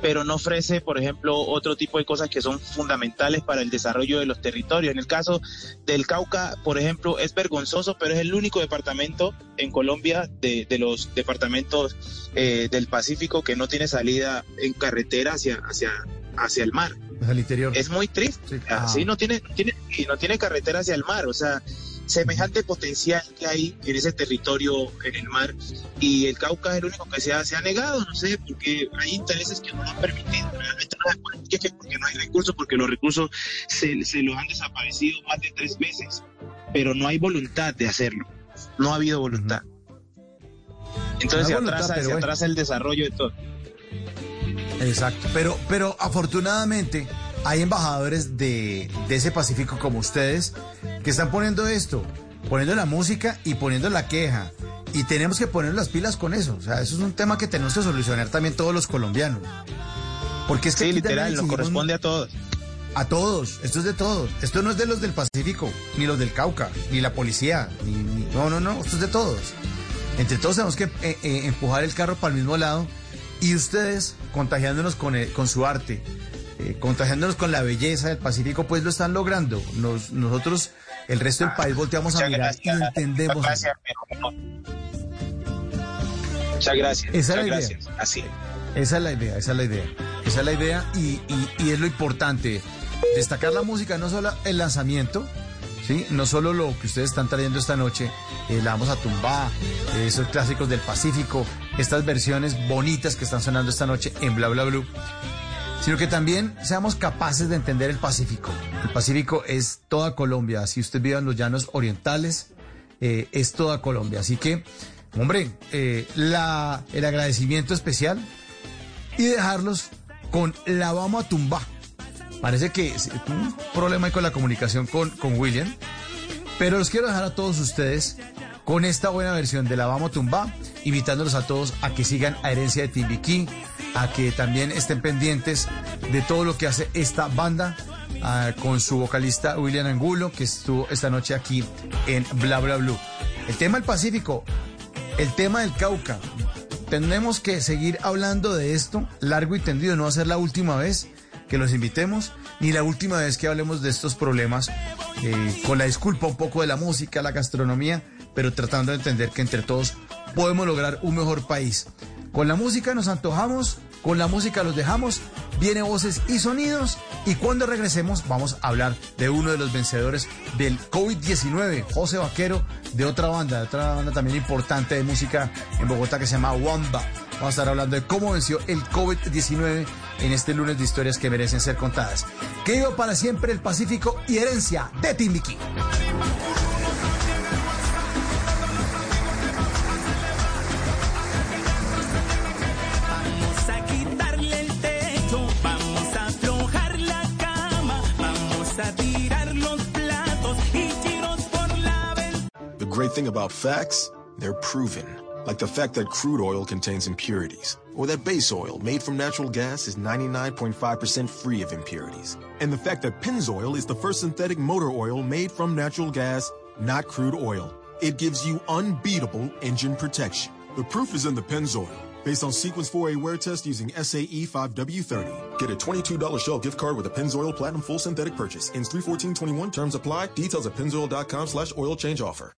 pero no ofrece, por ejemplo, otro tipo de cosas que son fundamentales para el desarrollo de los territorios. En el caso del Cauca, por ejemplo, es vergonzoso, pero es el único departamento en Colombia de, los departamentos eh, del Pacífico que no tiene salida en carretera hacia, hacia, hacia el mar. Al interior. Es muy triste. Ah. Sí, no tiene, tiene, no tiene carretera hacia el mar. O sea, semejante potencial que hay en ese territorio en el mar y el Cauca es el único que se ha, se ha negado, no sé, porque hay intereses que no lo han permitido, realmente no porque no hay recursos, porque los recursos se, se los han desaparecido más de tres veces, pero no hay voluntad de hacerlo, no ha habido voluntad. Entonces se, atrasa, se atrasa el desarrollo de todo. Exacto, pero, pero afortunadamente hay embajadores de, ese Pacífico como ustedes que están poniendo esto, poniendo la música y poniendo la queja. Y tenemos que poner las pilas con eso. O sea, eso es un tema que tenemos que solucionar también todos los colombianos. Porque es que sí, literal, nos corresponde a todos. A todos, esto es de todos. Esto no es de los del Pacífico, ni los del Cauca, ni la policía, ni, no, no, no, esto es de todos. Entre todos tenemos que eh, eh, empujar el carro para el mismo lado y ustedes contagiándonos con, con su arte, eh, contagiándonos con la belleza del Pacífico, pues lo están logrando. nosotros, el resto del país, volteamos a mirar y entendemos. Muchas gracias. Esa es la idea. Así. Esa es la idea, esa es la idea. Esa es la idea y, y, es lo importante. Destacar la música, no solo el lanzamiento, ¿sí? No solo lo que ustedes están trayendo esta noche, eh, la vamos a tumbar, esos clásicos del Pacífico, estas versiones bonitas que están sonando esta noche en Bla Bla Blue, sino que también seamos capaces de entender el Pacífico. El Pacífico es toda Colombia. Si usted vive en los llanos orientales, eh, es toda Colombia. Así que, hombre, eh, el agradecimiento especial y dejarlos con la vamos a tumbar. Parece que un problema con la comunicación con, con William, pero los quiero dejar a todos ustedes con esta buena versión de La Vamos Tumba, invitándolos a todos a que sigan a Herencia de Timbiquí, a que también estén pendientes de todo lo que hace esta banda con su vocalista William Angulo, que estuvo esta noche aquí en Bla Bla Blue. el tema del Pacífico, el tema del Cauca. Tenemos que seguir hablando de esto largo y tendido. No va a ser la última vez que los invitemos, ni la última vez que hablemos de estos problemas, eh, con la disculpa un poco de la música, la gastronomía, pero tratando de entender que entre todos podemos lograr un mejor país. Con la música nos antojamos, con la música los dejamos, viene voces y sonidos y cuando regresemos vamos a hablar de uno de los vencedores del COVID-19, José Vaquero, de otra banda, de otra banda también importante de música en Bogotá que se llama Wamba. Vamos a estar hablando de cómo venció el COVID-19 en este lunes de historias que merecen ser contadas. Que iba para siempre el Pacífico y herencia de Timbiquí. The great thing about facts, they're proven. Like the fact that crude oil contains impurities, or that base oil made from natural gas is 99.5% free of impurities. And the fact that Pennzoil is the first synthetic motor oil made from natural gas, not crude oil. It gives you unbeatable engine protection. The proof is in the Pennzoil. Based on Sequence 4A wear test using SAE 5W30. Get a $22 Shell gift card with a Pennzoil Platinum Full Synthetic purchase. Ends 31421. Terms apply. Details at pennzoil.com slash oil change offer.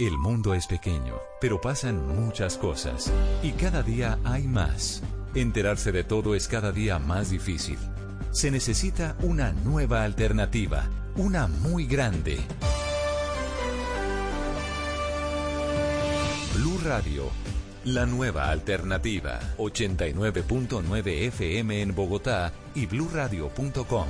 El mundo es pequeño, pero pasan muchas cosas. Y cada día hay más. Enterarse de todo es cada día más difícil. Se necesita una nueva alternativa, una muy grande. Blue Radio, la nueva alternativa. 89.9 FM en Bogotá y bluradio.com.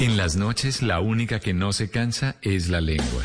En las noches la única que no se cansa es la lengua.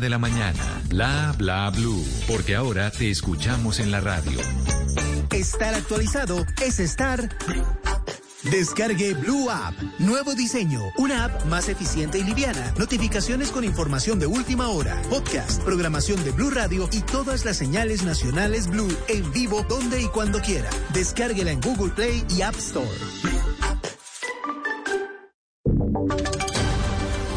de la mañana. Bla Bla Blue, porque ahora te escuchamos en la radio. Estar actualizado es estar. Descargue Blue App. Nuevo diseño. Una app más eficiente y liviana. Notificaciones con información de última hora. Podcast, programación de Blue Radio y todas las señales nacionales Blue en vivo donde y cuando quiera. Descárguela en Google Play y App Store.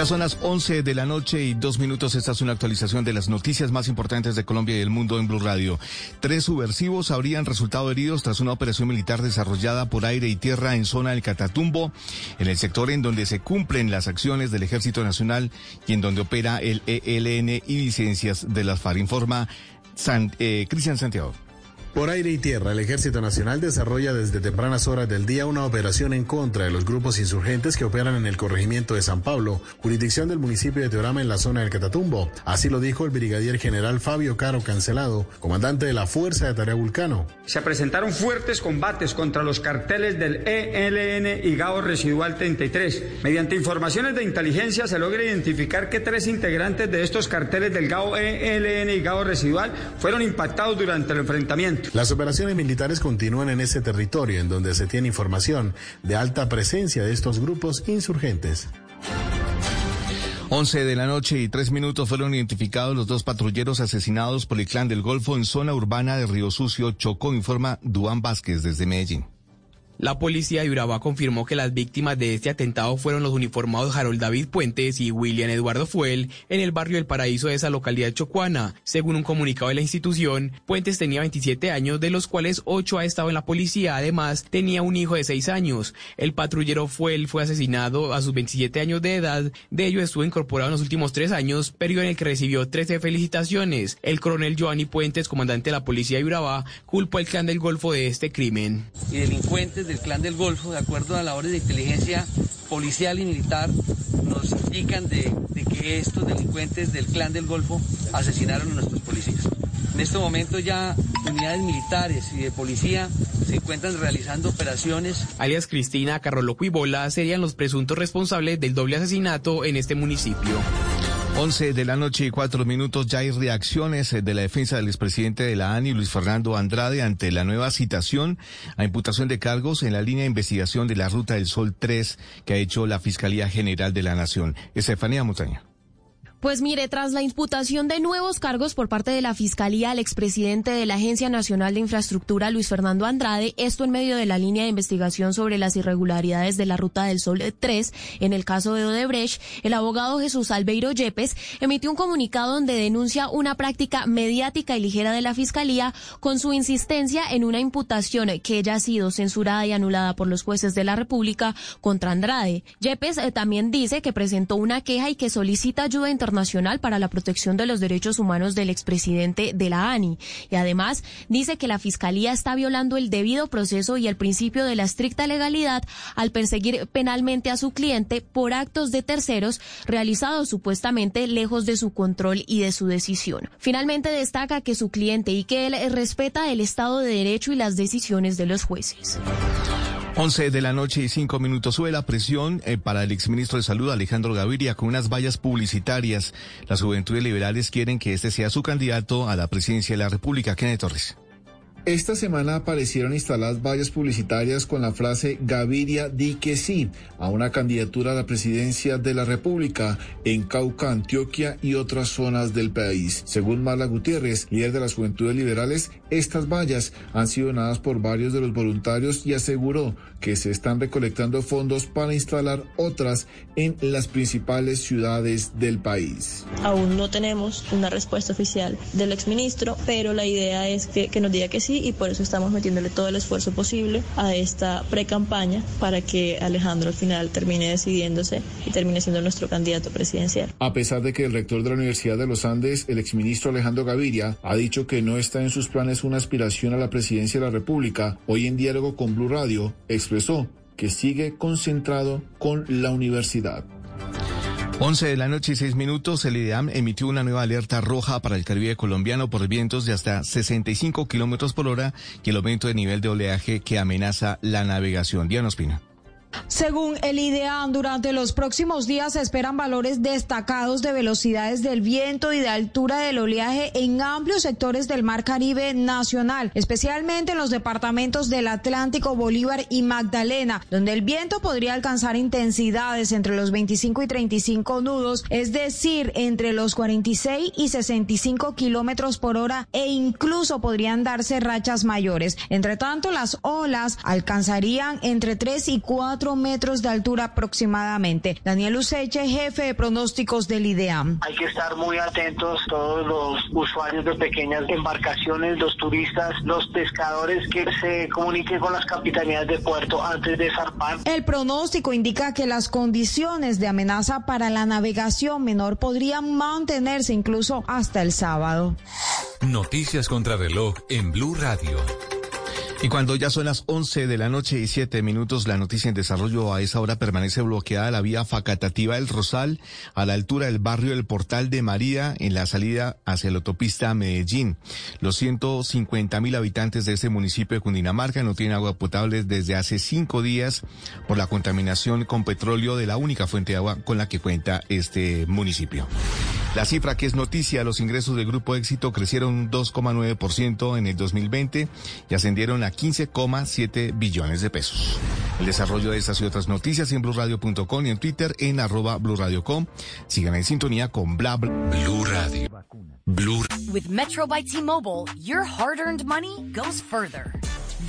Ya son las 11 de la noche y dos minutos. Esta es una actualización de las noticias más importantes de Colombia y el mundo en Blue Radio. Tres subversivos habrían resultado heridos tras una operación militar desarrollada por aire y tierra en zona del Catatumbo, en el sector en donde se cumplen las acciones del Ejército Nacional y en donde opera el ELN y licencias de las FARC. Informa eh, Cristian Santiago. Por aire y tierra, el Ejército Nacional desarrolla desde tempranas horas del día una operación en contra de los grupos insurgentes que operan en el corregimiento de San Pablo, jurisdicción del municipio de Teorama en la zona del Catatumbo. Así lo dijo el brigadier general Fabio Caro Cancelado, comandante de la Fuerza de Tarea Vulcano. Se presentaron fuertes combates contra los carteles del ELN y GAO Residual 33. Mediante informaciones de inteligencia se logra identificar que tres integrantes de estos carteles del GAO ELN y GAO Residual fueron impactados durante el enfrentamiento. Las operaciones militares continúan en ese territorio en donde se tiene información de alta presencia de estos grupos insurgentes. 11 de la noche y tres minutos fueron identificados los dos patrulleros asesinados por el clan del Golfo en zona urbana de Río Sucio, Chocó, informa Duán Vázquez desde Medellín. La policía de Urabá confirmó que las víctimas de este atentado fueron los uniformados Harold David Puentes y William Eduardo Fuel en el barrio del Paraíso de esa localidad chocuana. Según un comunicado de la institución, Puentes tenía 27 años, de los cuales 8 ha estado en la policía. Además, tenía un hijo de 6 años. El patrullero Fuel fue asesinado a sus 27 años de edad. De ello estuvo incorporado en los últimos 3 años, periodo en el que recibió 13 felicitaciones. El coronel Giovanni Puentes, comandante de la policía de Urabá, culpó al clan del Golfo de este crimen. Y delincuentes del clan del Golfo, de acuerdo a la orden de inteligencia policial y militar nos indican de, que estos delincuentes del clan del Golfo asesinaron a nuestros policías. En este momento ya unidades militares y de policía se encuentran realizando operaciones. Alias Cristina, Carroloco y Bola serían los presuntos responsables del doble asesinato en este municipio. 11 de la noche y cuatro minutos ya hay reacciones eh, de la defensa del expresidente de la ANI, Luis Fernando Andrade, ante la nueva citación a imputación de cargos en la línea de investigación de la Ruta del Sol 3 que ha hecho la Fiscalía General de la Nación. Estefanía Montaña. Pues mire, tras la imputación de nuevos cargos por parte de la Fiscalía al expresidente de la Agencia Nacional de Infraestructura, Luis Fernando Andrade, esto en medio de la línea de investigación sobre las irregularidades de la Ruta del Sol 3, en el caso de Odebrecht, el abogado Jesús Albeiro Yepes emitió un comunicado donde denuncia una práctica mediática y ligera de la Fiscalía con su insistencia en una imputación que ya ha sido censurada y anulada por los jueces de la República contra Andrade. Yepes eh, también dice que presentó una queja y que solicita ayuda internacional Nacional para la Protección de los Derechos Humanos del expresidente de la ANI. Y además dice que la Fiscalía está violando el debido proceso y el principio de la estricta legalidad al perseguir penalmente a su cliente por actos de terceros realizados supuestamente lejos de su control y de su decisión. Finalmente destaca que su cliente y que él respeta el Estado de Derecho y las decisiones de los jueces. 11 de la noche y 5 minutos. Sube la presión eh, para el exministro de Salud, Alejandro Gaviria, con unas vallas publicitarias. Las juventudes liberales quieren que este sea su candidato a la presidencia de la República. Kenneth Torres. Esta semana aparecieron instaladas vallas publicitarias con la frase Gaviria di que sí a una candidatura a la presidencia de la República en Cauca, Antioquia y otras zonas del país. Según Marla Gutiérrez, líder de las Juventudes Liberales, estas vallas han sido donadas por varios de los voluntarios y aseguró que se están recolectando fondos para instalar otras en las principales ciudades del país. Aún no tenemos una respuesta oficial del exministro, pero la idea es que, que nos diga que sí y por eso estamos metiéndole todo el esfuerzo posible a esta pre-campaña para que Alejandro al final termine decidiéndose y termine siendo nuestro candidato presidencial. A pesar de que el rector de la Universidad de los Andes, el exministro Alejandro Gaviria, ha dicho que no está en sus planes una aspiración a la presidencia de la República, hoy en diálogo con Blue Radio expresó que sigue concentrado con la universidad. 11 de la noche y 6 minutos, el IDEAM emitió una nueva alerta roja para el Caribe colombiano por vientos de hasta 65 kilómetros por hora y el aumento de nivel de oleaje que amenaza la navegación. Diana Ospina. Según el IDEAN, durante los próximos días se esperan valores destacados de velocidades del viento y de altura del oleaje en amplios sectores del Mar Caribe nacional, especialmente en los departamentos del Atlántico, Bolívar y Magdalena, donde el viento podría alcanzar intensidades entre los 25 y 35 nudos, es decir, entre los 46 y 65 kilómetros por hora e incluso podrían darse rachas mayores. Entre tanto, las olas alcanzarían entre 3 y 4 metros de altura aproximadamente. Daniel Useche, jefe de pronósticos del IDEAM. Hay que estar muy atentos todos los usuarios de pequeñas embarcaciones, los turistas, los pescadores que se comuniquen con las capitanías de puerto antes de zarpar. El pronóstico indica que las condiciones de amenaza para la navegación menor podrían mantenerse incluso hasta el sábado. Noticias contra reloj en Blue Radio. Y cuando ya son las 11 de la noche y 7 minutos, la noticia en desarrollo a esa hora permanece bloqueada la vía facatativa del Rosal a la altura del barrio del Portal de María en la salida hacia la autopista Medellín. Los 150 mil habitantes de este municipio de Cundinamarca no tienen agua potable desde hace cinco días por la contaminación con petróleo de la única fuente de agua con la que cuenta este municipio. La cifra que es noticia, los ingresos del Grupo Éxito crecieron un 2,9% en el 2020 y ascendieron a 15,7 billones de pesos. El desarrollo de estas y otras noticias en blurradio.com y en Twitter en arroba blurradio.com. Sigan en sintonía con bla bla. Blue Radio. Blue. With Metro by T-Mobile, your hard-earned money goes further.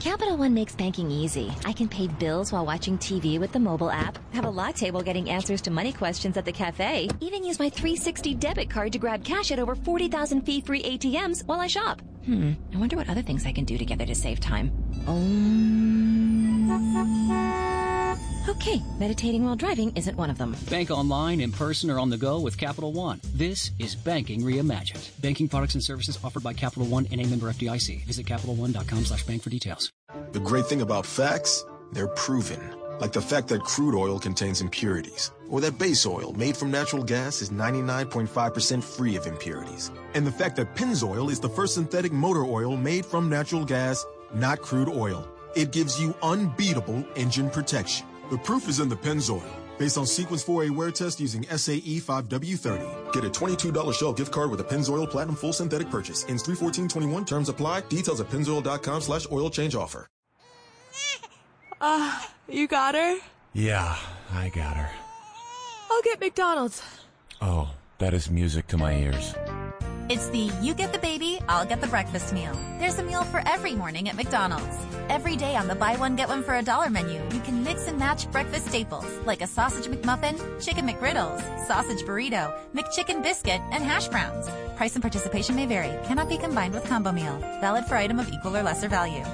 Capital One makes banking easy. I can pay bills while watching TV with the mobile app, have a latte while getting answers to money questions at the cafe, even use my 360 debit card to grab cash at over 40,000 fee free ATMs while I shop. Hmm, I wonder what other things I can do together to save time. Um... Okay, meditating while driving isn't one of them. Bank online, in person, or on the go with Capital One. This is Banking Reimagined. Banking products and services offered by Capital One and a member FDIC. Visit CapitalOne.com slash bank for details. The great thing about facts, they're proven. Like the fact that crude oil contains impurities, or that base oil made from natural gas is 99.5% free of impurities. And the fact that Pennzoil is the first synthetic motor oil made from natural gas, not crude oil. It gives you unbeatable engine protection. The proof is in the Pennzoil. Based on Sequence 4A wear test using SAE 5W30. Get a $22 Shell gift card with a Pennzoil Platinum Full Synthetic purchase. Ends 31421. Terms apply. Details at pennzoil.com slash oil change offer. (laughs) Uh, you got her? Yeah, I got her. I'll get McDonald's. Oh, that is music to my ears. It's the you get the baby, I'll get the breakfast meal. There's a meal for every morning at McDonald's. Every day on the buy one get one for a dollar menu, you can mix and match breakfast staples like a sausage McMuffin, chicken McGriddles, sausage burrito, McChicken biscuit, and hash browns. Price and participation may vary. Cannot be combined with combo meal. Valid for item of equal or lesser value.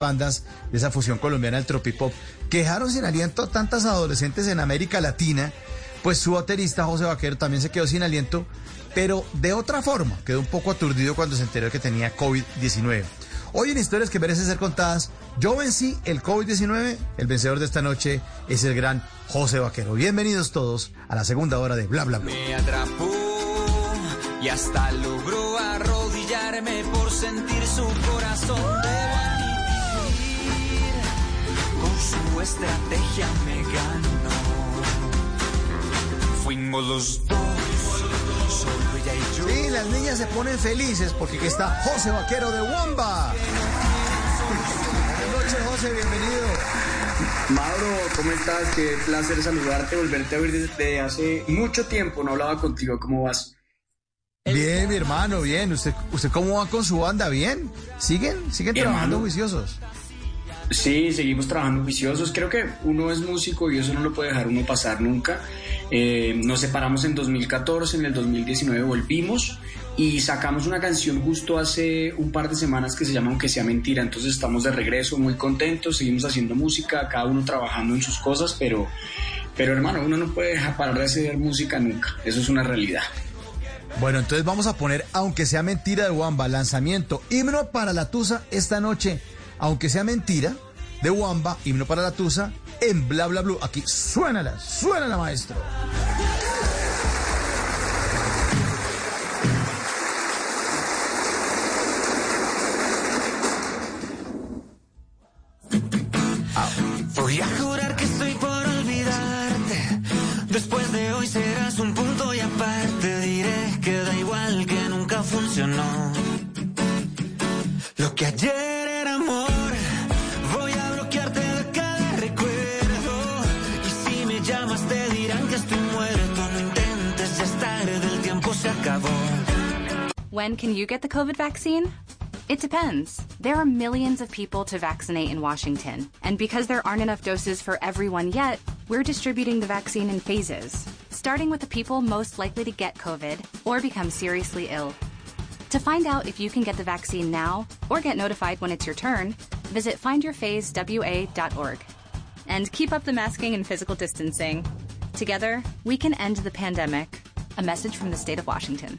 bandas de esa fusión colombiana del tropipop que dejaron sin aliento tantas adolescentes en América Latina, pues su baterista José Vaquero también se quedó sin aliento, pero de otra forma, quedó un poco aturdido cuando se enteró que tenía COVID-19. Hoy en Historias que merecen ser contadas, yo vencí el COVID-19, el vencedor de esta noche es el gran José Vaquero. Bienvenidos todos a la segunda hora de Bla Bla Bla. Me atrapó y hasta logró arrodillarme por sentir su corazón. Con su estrategia me ganó. Fuimos los dos, solo ella y yo. Sí, las niñas se ponen felices porque aquí está José Vaquero de Wamba. Buenas noches, José, bienvenido. Mauro, ¿cómo estás? Qué placer saludarte, volverte a oír desde hace mucho tiempo. No hablaba contigo, ¿cómo vas? Bien, mi hermano, bien. ¿Usted, usted cómo va con su banda? ¿Bien? ¿Siguen? ¿Siguen trabajando hermano. juiciosos? Sí, seguimos trabajando juiciosos. Creo que uno es músico y eso no lo puede dejar uno pasar nunca. Eh, nos separamos en 2014, en el 2019 volvimos y sacamos una canción justo hace un par de semanas que se llama Aunque sea mentira. Entonces estamos de regreso, muy contentos, seguimos haciendo música, cada uno trabajando en sus cosas, pero, pero hermano, uno no puede dejar parar de hacer música nunca. Eso es una realidad. Bueno, entonces vamos a poner, aunque sea mentira de Wamba, lanzamiento, himno para la Tusa esta noche, aunque sea mentira de Wamba, himno para la Tusa, en Bla Bla Blue. Aquí, suénala, suénala, maestro. When can you get the COVID vaccine? It depends. There are millions of people to vaccinate in Washington, and because there aren't enough doses for everyone yet, we're distributing the vaccine in phases, starting with the people most likely to get COVID or become seriously ill. To find out if you can get the vaccine now or get notified when it's your turn, visit findyourphasewa.org. And keep up the masking and physical distancing. Together, we can end the pandemic. A message from the state of Washington.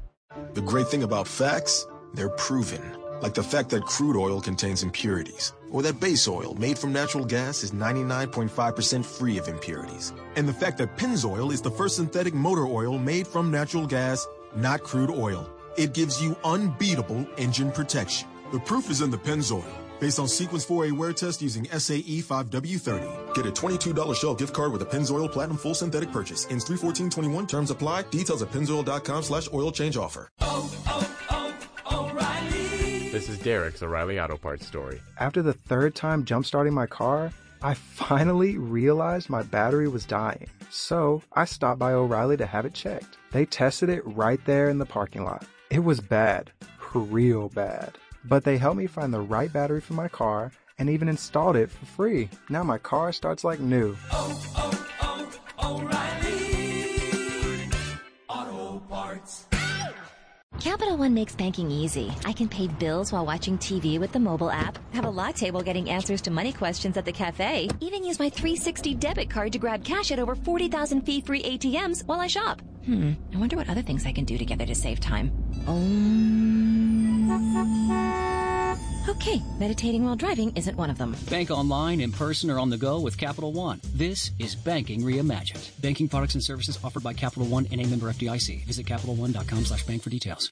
The great thing about facts, they're proven. Like the fact that crude oil contains impurities, or that base oil made from natural gas is 99.5% free of impurities. And the fact that Pennzoil is the first synthetic motor oil made from natural gas, not crude oil. It gives you unbeatable engine protection. The proof is in the Pennzoil. Based on Sequence 4A wear test using SAE 5W30. Get a $22 Shell gift card with a Pennzoil Platinum full synthetic purchase. Ends 31421. Terms apply. Details at pennzoil.com slash oil change offer. This is Derek's O'Reilly Auto Parts story. After the third time jump starting my car, I finally realized my battery was dying. So I stopped by O'Reilly to have it checked. They tested it right there in the parking lot. It was bad, real bad. But they helped me find the right battery for my car and even installed it for free. Now my car starts like new. Auto Parts. Capital One makes banking easy. I can pay bills while watching TV with the mobile app, have a lock table getting answers to money questions at the cafe, even use my 360 debit card to grab cash at over 40,000 fee free ATMs while I shop. Hmm, I wonder what other things I can do together to save time. Um. Okay, meditating while driving isn't one of them. Bank online, in person, or on the go with Capital One. This is banking reimagined. Banking products and services offered by Capital One and a member FDIC. Visit CapitalOne.com slash bank for details.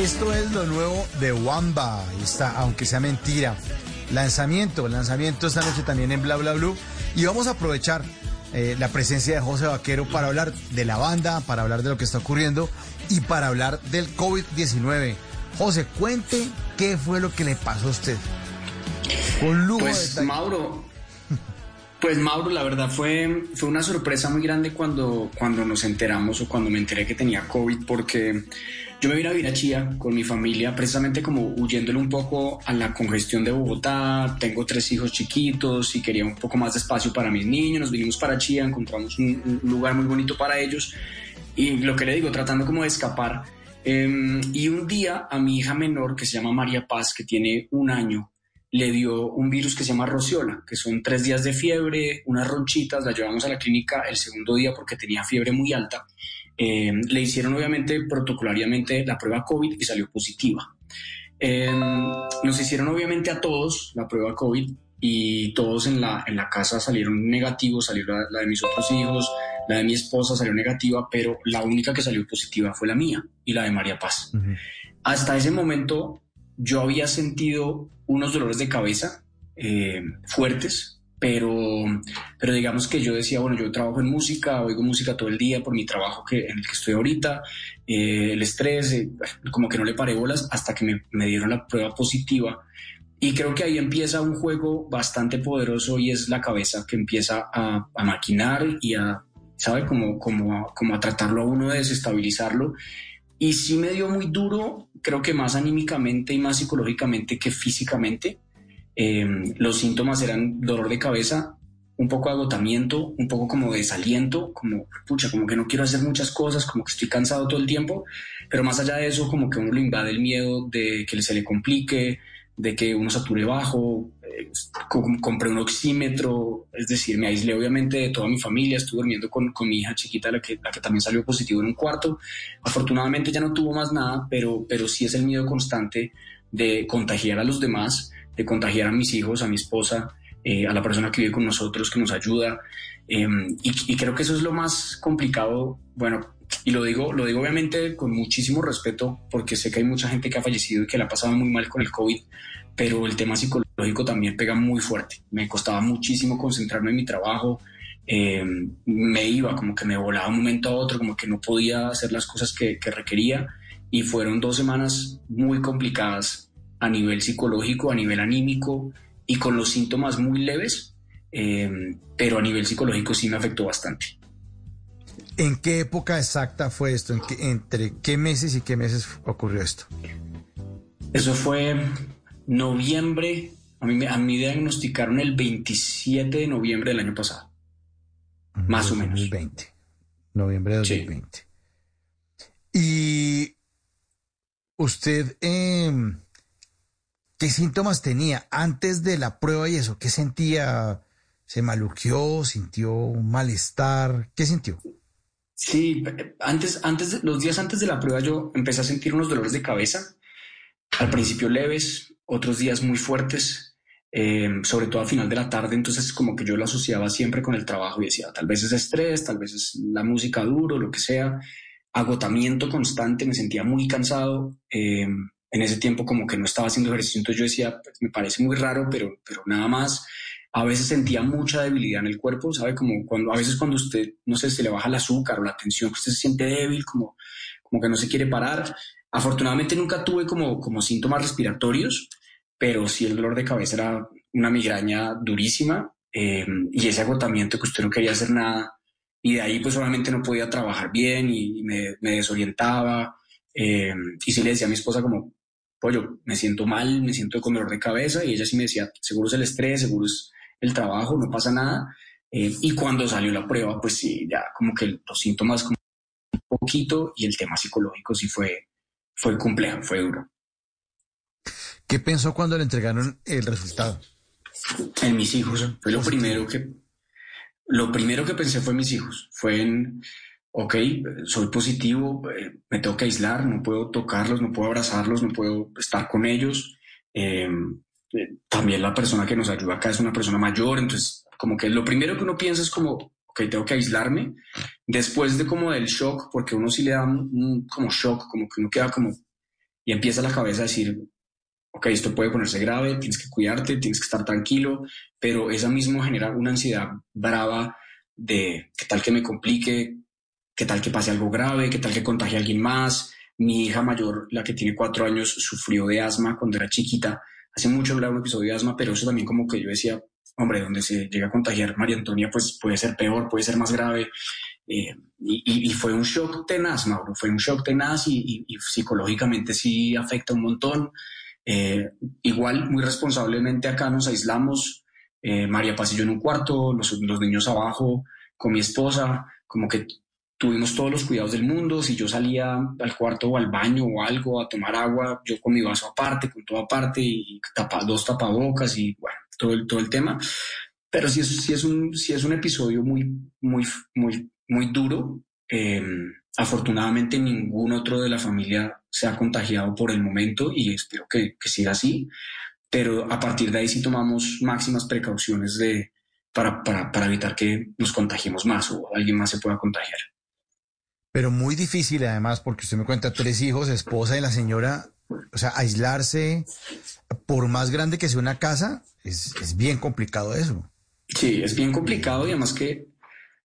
Esto es lo nuevo de Wamba. Está, aunque sea mentira. Lanzamiento, lanzamiento esta noche también en Bla Bla Blue. Y vamos a aprovechar eh, la presencia de José Vaquero para hablar de la banda, para hablar de lo que está ocurriendo y para hablar del COVID-19. José, cuente qué fue lo que le pasó a usted. Con lujo de Pues. Mauro, pues Mauro, la verdad fue, fue una sorpresa muy grande cuando, cuando nos enteramos o cuando me enteré que tenía COVID, porque yo me vine a vivir a Chía con mi familia, precisamente como huyéndole un poco a la congestión de Bogotá. Tengo tres hijos chiquitos y quería un poco más de espacio para mis niños. Nos vinimos para Chía, encontramos un, lugar muy bonito para ellos y lo que le digo, tratando como de escapar. Eh, y un día a mi hija menor, que se llama María Paz, que tiene un año, le dio un virus que se llama rociola, que son tres días de fiebre, unas ronchitas, la llevamos a la clínica el segundo día porque tenía fiebre muy alta. Eh, le hicieron obviamente protocolariamente la prueba COVID y salió positiva. Eh, nos hicieron obviamente a todos la prueba COVID y todos en la, en la casa salieron negativos, salió la, la de mis otros hijos, la de mi esposa salió negativa, pero la única que salió positiva fue la mía y la de María Paz. Hasta ese momento yo había sentido unos dolores de cabeza eh, fuertes, pero, pero digamos que yo decía, bueno, yo trabajo en música, oigo música todo el día por mi trabajo que, en el que estoy ahorita, eh, el estrés, eh, como que no le paré bolas hasta que me, me dieron la prueba positiva. Y creo que ahí empieza un juego bastante poderoso y es la cabeza que empieza a, a maquinar y a, ¿sabe? Como, como, a, como a tratarlo a uno de desestabilizarlo. Y sí me dio muy duro, creo que más anímicamente y más psicológicamente que físicamente. Eh, los síntomas eran dolor de cabeza, un poco de agotamiento, un poco como de desaliento, como, pucha, como que no quiero hacer muchas cosas, como que estoy cansado todo el tiempo, pero más allá de eso, como que uno lo invade el miedo de que se le complique, de que uno sature bajo, eh, com- compré un oxímetro, es decir, me aislé obviamente de toda mi familia, estuve durmiendo con, con mi hija chiquita, la que, la que también salió positivo en un cuarto. Afortunadamente ya no tuvo más nada, pero, pero sí es el miedo constante de contagiar a los demás, de contagiar a mis hijos, a mi esposa, eh, a la persona que vive con nosotros, que nos ayuda. Eh, y, creo que eso es lo más complicado, bueno, y lo digo, lo digo obviamente con muchísimo respeto, porque sé que hay mucha gente que ha fallecido y que la ha pasado muy mal con el COVID, pero el tema psicológico también pega muy fuerte. Me costaba muchísimo concentrarme en mi trabajo, eh, me iba, como que me volaba un momento a otro, como que no podía hacer las cosas que requería, y fueron dos semanas muy complicadas a nivel psicológico, a nivel anímico y con los síntomas muy leves, eh, pero a nivel psicológico sí me afectó bastante. ¿En qué época exacta fue esto? ¿En qué- ¿Entre qué meses y qué meses ocurrió esto? Eso fue noviembre, a mí, me- a mí diagnosticaron el 27 de noviembre del año pasado, más o menos. 2020. Noviembre de 2020. Y usted, em, ¿qué síntomas tenía antes de la prueba y eso? ¿Qué sentía? ¿Se maluqueó? ¿Sintió malestar? ¿Qué sintió? Sí, antes, antes, los días antes de la prueba yo empecé a sentir unos dolores de cabeza, al principio leves, otros días muy fuertes, eh, sobre todo al final de la tarde, entonces como que yo lo asociaba siempre con el trabajo y decía, tal vez es estrés, tal vez es la música duro, lo que sea, agotamiento constante, me sentía muy cansado, eh, en ese tiempo como que no estaba haciendo ejercicio, entonces yo decía, pues, me parece muy raro, pero, pero nada más. A veces sentía mucha debilidad en el cuerpo, ¿sabe? Como cuando a veces cuando usted, no sé, se le baja el azúcar o la tensión, usted se siente débil, como, como que no se quiere parar. Afortunadamente nunca tuve como, como síntomas respiratorios, pero sí el dolor de cabeza era una migraña durísima eh, y ese agotamiento que usted no quería hacer nada. Y de ahí pues obviamente no podía trabajar bien y me, me desorientaba. eh, y sí le decía a mi esposa como, pollo, me siento mal, me siento con dolor de cabeza y ella sí me decía, seguro es el estrés, seguro es el trabajo, no pasa nada. Eh, y cuando salió la prueba, pues sí, ya como que los síntomas como un poquito y el tema psicológico sí fue, fue complejo, fue duro. ¿Qué pensó cuando le entregaron el resultado? En mis hijos, fue lo primero que, lo primero que pensé fue en mis hijos, fue en, ok, soy positivo, eh, me tengo que aislar, no puedo tocarlos, no puedo abrazarlos, no puedo estar con ellos. Eh, eh, también la persona que nos ayuda acá es una persona mayor, entonces como que lo primero que uno piensa es como, ok, tengo que aislarme. Después de como del shock, porque uno sí le da un, un como shock, como que uno queda como, y empieza la cabeza a decir, ok, esto puede ponerse grave, tienes que cuidarte, tienes que estar tranquilo, pero esa mismo genera una ansiedad brava de qué tal que me complique, qué tal que pase algo grave, qué tal que contagie a alguien más. Mi hija mayor, la que tiene cuatro años, sufrió de asma cuando era chiquita. Hace mucho hablaba un episodio de asma, pero eso también como que yo decía, hombre, donde se llega a contagiar María Antonia, pues puede ser peor, puede ser más grave. Eh, y, fue un shock tenaz, Mauro, fue un shock tenaz y, psicológicamente sí afecta un montón. Eh, igual, muy responsablemente acá nos aislamos, eh, María Paz y yo en un cuarto, los niños abajo, con mi esposa, como que tuvimos todos los cuidados del mundo, si yo salía al cuarto o al baño o algo a tomar agua, yo con mi vaso aparte, con todo aparte y tapa, dos tapabocas y bueno, todo el, todo el tema. Pero sí es, sí es, un, sí es un episodio muy, muy, muy, muy duro. Eh, afortunadamente ningún otro de la familia se ha contagiado por el momento y espero que, que siga así. Pero a partir de ahí sí tomamos máximas precauciones de, para, para, para evitar que nos contagiemos más o alguien más se pueda contagiar. Pero muy difícil además, porque usted me cuenta tres hijos, esposa y la señora, o sea, aislarse, por más grande que sea una casa, es, bien complicado eso. Sí, es bien complicado y además que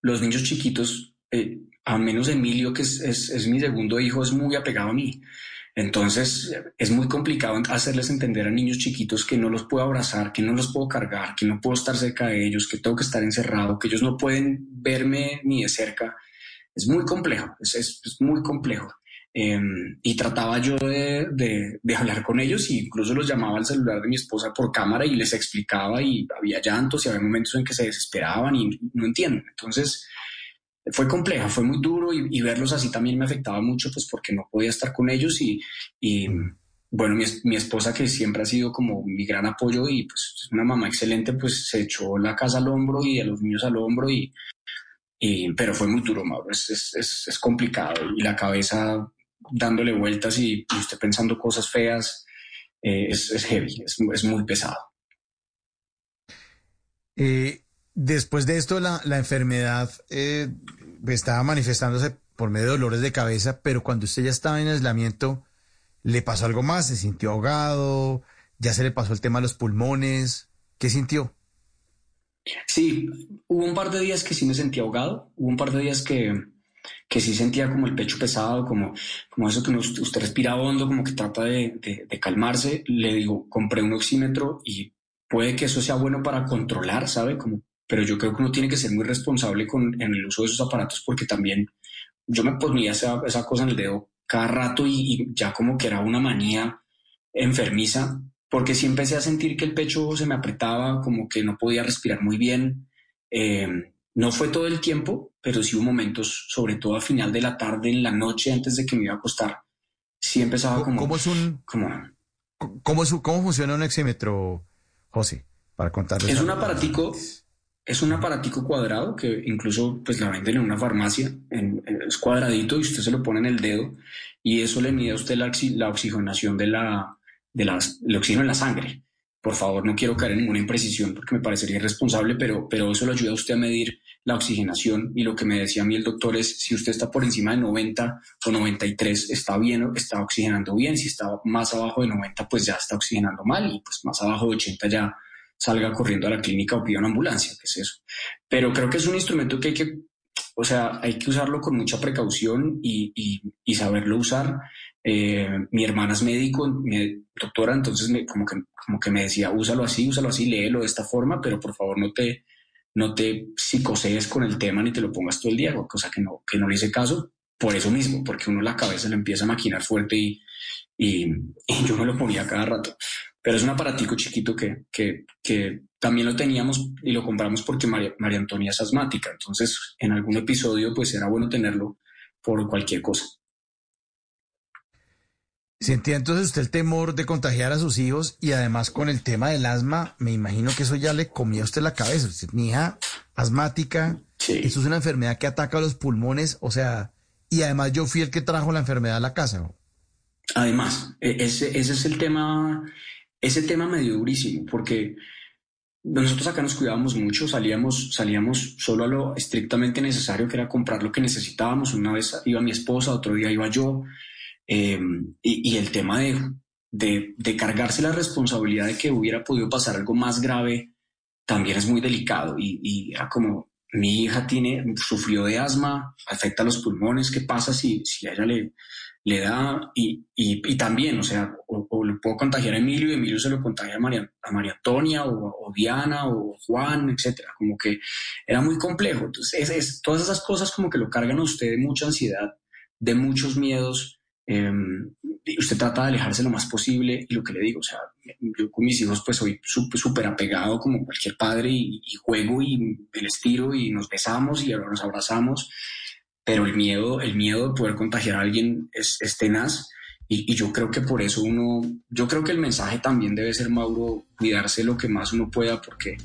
los niños chiquitos, eh, a menos Emilio, que es, es, es mi segundo hijo, es muy apegado a mí. Entonces es muy complicado hacerles entender a niños chiquitos que no los puedo abrazar, que no los puedo cargar, que no puedo estar cerca de ellos, que tengo que estar encerrado, que ellos no pueden verme ni de cerca. Es muy complejo, es, es, es muy complejo. Eh, y trataba yo de, de, de, hablar con ellos e incluso los llamaba al celular de mi esposa por cámara y les explicaba y había llantos y había momentos en que se desesperaban y no entienden. Entonces fue compleja, fue muy duro y, y, verlos así también me afectaba mucho pues porque no podía estar con ellos y, y bueno, mi, mi, esposa que siempre ha sido como mi gran apoyo y pues es una mamá excelente pues se echó la casa al hombro y a los niños al hombro y, y pero fue muy duro, Mauro, es, es, es, complicado y la cabeza dándole vueltas y usted pensando cosas feas, eh, es, heavy, es, muy pesado. Eh, después de esto, la, la enfermedad eh, estaba manifestándose por medio de dolores de cabeza, pero cuando usted ya estaba en aislamiento, ¿le pasó algo más? ¿Se sintió ahogado? ¿Ya se le pasó el tema de los pulmones? ¿Qué sintió? Sí, hubo un par de días que sí me sentí ahogado, hubo un par de días que, que sí sentía como el pecho pesado, como, como eso que usted respira hondo, como que trata de, de, calmarse. Le digo, compré un oxímetro y puede que eso sea bueno para controlar, ¿sabe? Como, pero yo creo que uno tiene que ser muy responsable con, en el uso de esos aparatos porque también yo me ponía esa, esa cosa en el dedo cada rato y ya como que era una manía enfermiza porque sí empecé a sentir que el pecho se me apretaba, como que no podía respirar muy bien. Eh, no fue todo el tiempo, pero sí hubo momentos, sobre todo a final de la tarde, en la noche, antes de que me iba a acostar. Sí empezaba como... ¿Cómo es un... Como, ¿Cómo, es, cómo funciona un oxímetro, José? Para contarles. Es un aparatico... Es un aparatico cuadrado que incluso pues la venden en una farmacia, en, es cuadradito y usted se lo pone en el dedo y eso le mide a usted la, la oxigenación de la, del oxígeno en la sangre. Por favor, no quiero caer en ninguna imprecisión porque me parecería irresponsable, pero, pero eso lo ayuda a usted a medir la oxigenación y lo que me decía a mí el doctor es si usted está por encima de 90 o 93 está bien, está oxigenando bien, si está más abajo de 90 pues ya está oxigenando mal y pues más abajo de 80 ya salga corriendo a la clínica o pida una ambulancia, que es eso. Pero creo que es un instrumento que hay que, o sea, hay que usarlo con mucha precaución y, y saberlo usar eh, mi hermana es médico, mi doctora, entonces me, como, que, como que me decía, úsalo así, úsalo así, léelo de esta forma, pero por favor no te, no te psicosees con el tema ni te lo pongas todo el día, cosa que no, que no le hice caso, por eso mismo, porque uno la cabeza le empieza a maquinar fuerte y, y, yo me lo ponía cada rato. Pero es un aparatico chiquito que, que, que también lo teníamos y lo compramos porque María, María Antonia es asmática, entonces en algún episodio pues era bueno tenerlo por cualquier cosa. Sentía entonces usted el temor de contagiar a sus hijos y además con el tema del asma, me imagino que eso ya le comía a usted la cabeza. Mi hija asmática, eso es una enfermedad que ataca a los pulmones, o sea, y además yo fui el que trajo la enfermedad a la casa. Además, e, ese, ese es el tema, ese tema me dio durísimo, porque nosotros acá nos cuidábamos mucho, salíamos, salíamos solo a lo estrictamente necesario, que era comprar lo que necesitábamos. Una vez iba mi esposa, otro día iba yo. Eh, y, el tema de, de, cargarse la responsabilidad de que hubiera podido pasar algo más grave también es muy delicado. Y, y era como, mi hija tiene, sufrió de asma, afecta los pulmones, ¿qué pasa si, si a ella le, le da? Y, y, también, o sea, o, le puedo contagiar a Emilio y Emilio se lo contagia a María, a María Antonia o, Diana o Juan, etcétera. Como que era muy complejo. Entonces, es, todas esas cosas como que lo cargan a usted de mucha ansiedad, de muchos miedos Em, usted trata de alejarse lo más posible y lo que le digo, o sea, yo con mis hijos pues soy súper apegado como cualquier padre y, juego y me les tiro y nos besamos y ahora nos abrazamos, pero el miedo, el miedo de poder contagiar a alguien es, tenaz y, y, yo creo que por eso uno, yo creo que el mensaje también debe ser, Mauro, cuidarse lo que más uno pueda porque,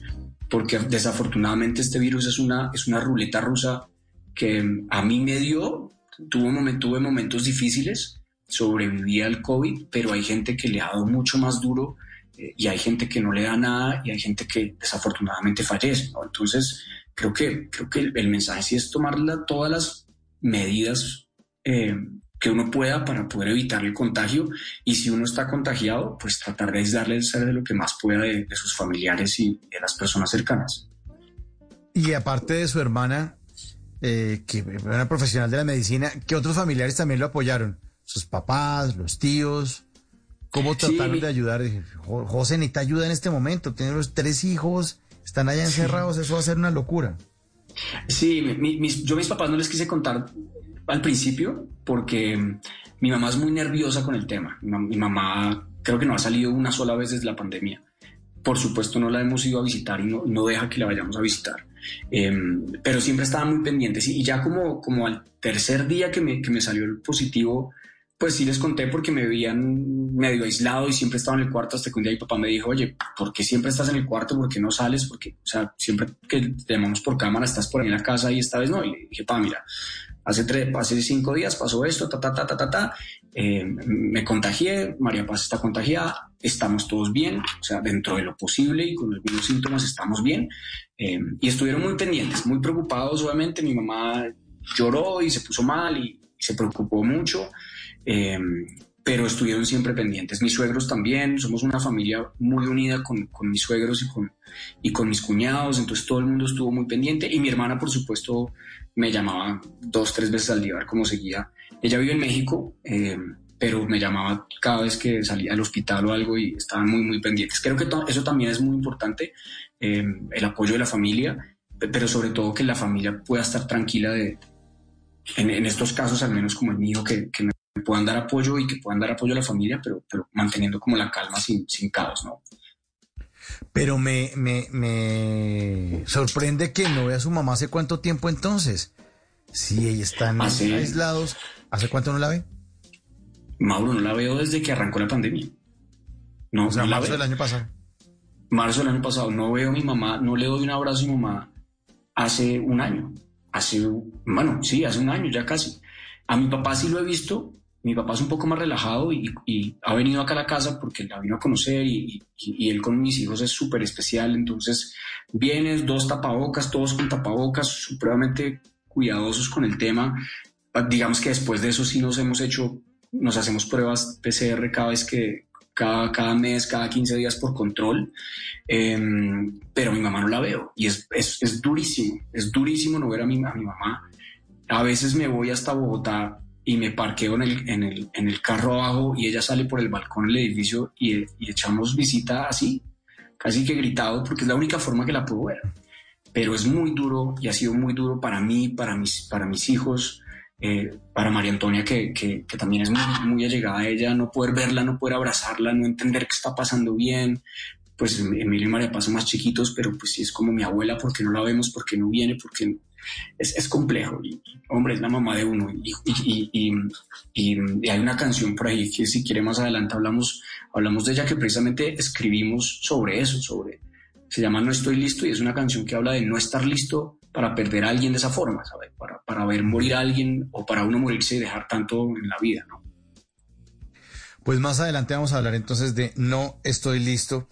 porque desafortunadamente este virus es una, es una ruleta rusa que a mí me dio tuve, tuve momentos difíciles, sobreviví al COVID, pero hay gente que le ha dado mucho más duro eh, y hay gente que no le da nada y hay gente que desafortunadamente fallece. Entonces, creo que, creo que el, mensaje sí es tomar todas las medidas eh, que uno pueda para poder evitar el contagio y si uno está contagiado, pues tratar de aislarle de lo que más pueda de, de sus familiares y de las personas cercanas. Y aparte de su hermana, eh, que era profesional de la medicina, que otros familiares también lo apoyaron, sus papás, los tíos. ¿Cómo trataron de ayudar? José necesita ayuda en este momento, tiene los tres hijos, están allá encerrados, eso va a ser una locura. Sí, mis, yo a mis papás no les quise contar al principio porque mi mamá es muy nerviosa con el tema. Mi, mamá creo que no ha salido una sola vez desde la pandemia. Por supuesto no la hemos ido a visitar y no, no deja que la vayamos a visitar. Em, pero siempre estaba muy pendientes y ya como, como al tercer día que me, que me salió el positivo, pues sí les conté porque me veían medio aislado y siempre estaba en el cuarto hasta que un día mi papá me dijo, oye, ¿por qué siempre estás en el cuarto? ¿Por qué no sales? Porque, o sea, siempre que te llamamos por cámara estás por ahí en la casa y esta vez no. Y le dije, papá, mira, hace, tres, hace cinco días pasó esto, ta, ta, ta, ta, ta, ta. Eh, me contagié, María Paz está contagiada, estamos todos bien, o sea, dentro de lo posible y con algunos síntomas estamos bien. Eh, y estuvieron muy pendientes, muy preocupados, obviamente. Mi mamá lloró y se puso mal y, se preocupó mucho. Eh, pero estuvieron siempre pendientes. Mis suegros también, somos una familia muy unida con, con, mis suegros y con, y con mis cuñados, entonces todo el mundo estuvo muy pendiente y mi hermana, por supuesto, me llamaba dos, tres veces al día a cómo seguía. Ella vive en México, eh, pero me llamaba cada vez que salía al hospital o algo y estaban muy, muy pendientes. Creo que eso también es muy importante, eh, el apoyo de la familia, pero sobre todo que la familia pueda estar tranquila de, en, en estos casos, al menos como el mío, que, que me puedan dar apoyo y que puedan dar apoyo a la familia, pero, pero manteniendo como la calma sin, sin caos, ¿no? Pero me, me, me sorprende que no vea a su mamá hace cuánto tiempo entonces. Si ella están Hace- aislados, ¿hace cuánto no la ve? Mauro, no la veo desde que arrancó la pandemia. No, O sea, no la marzo veo. del año pasado. Marzo del año pasado, no veo a mi mamá, no le doy un abrazo a mi mamá hace un año. Hace, bueno, sí, hace un año ya casi. A mi papá sí lo he visto. Mi papá es un poco más relajado y, ha venido acá a la casa porque la vino a conocer y él con mis hijos es súper especial. Entonces, vienes, dos tapabocas, todos con tapabocas, supremamente cuidadosos con el tema. Ah, Digamos que después de eso sí nos hemos hecho, nos hacemos pruebas PCR cada vez que, cada, cada mes, cada 15 días por control, Em, pero mi mamá no la veo y es, es, es durísimo, es durísimo no ver a mi, a mi mamá. A veces me voy hasta Bogotá y me parqueo en el, en el, en el carro abajo y ella sale por el balcón del edificio y, y echamos visita así, casi que gritado, porque es la única forma que la puedo ver. Pero es muy duro y ha sido muy duro para mí, para mis, para mis hijos, eh, para María Antonia, que, que, que también es muy, muy allegada a ella, no poder verla, no poder abrazarla, no entender que está pasando bien. Pues Emilio y María Paz son más chiquitos, pero pues sí es como mi abuela, porque no la vemos, porque no viene, porque es, es complejo. Y, hombre, es la mamá de uno. Y, y- y- hay una canción por ahí que si quiere más adelante hablamos, hablamos de ella que precisamente escribimos sobre eso, sobre... Se llama No estoy listo y es una canción que habla de no estar listo para perder a alguien de esa forma, ¿sabes? Para, para ver morir a alguien o para uno morirse y dejar tanto en la vida, ¿no? Pues más adelante vamos a hablar entonces de No estoy listo,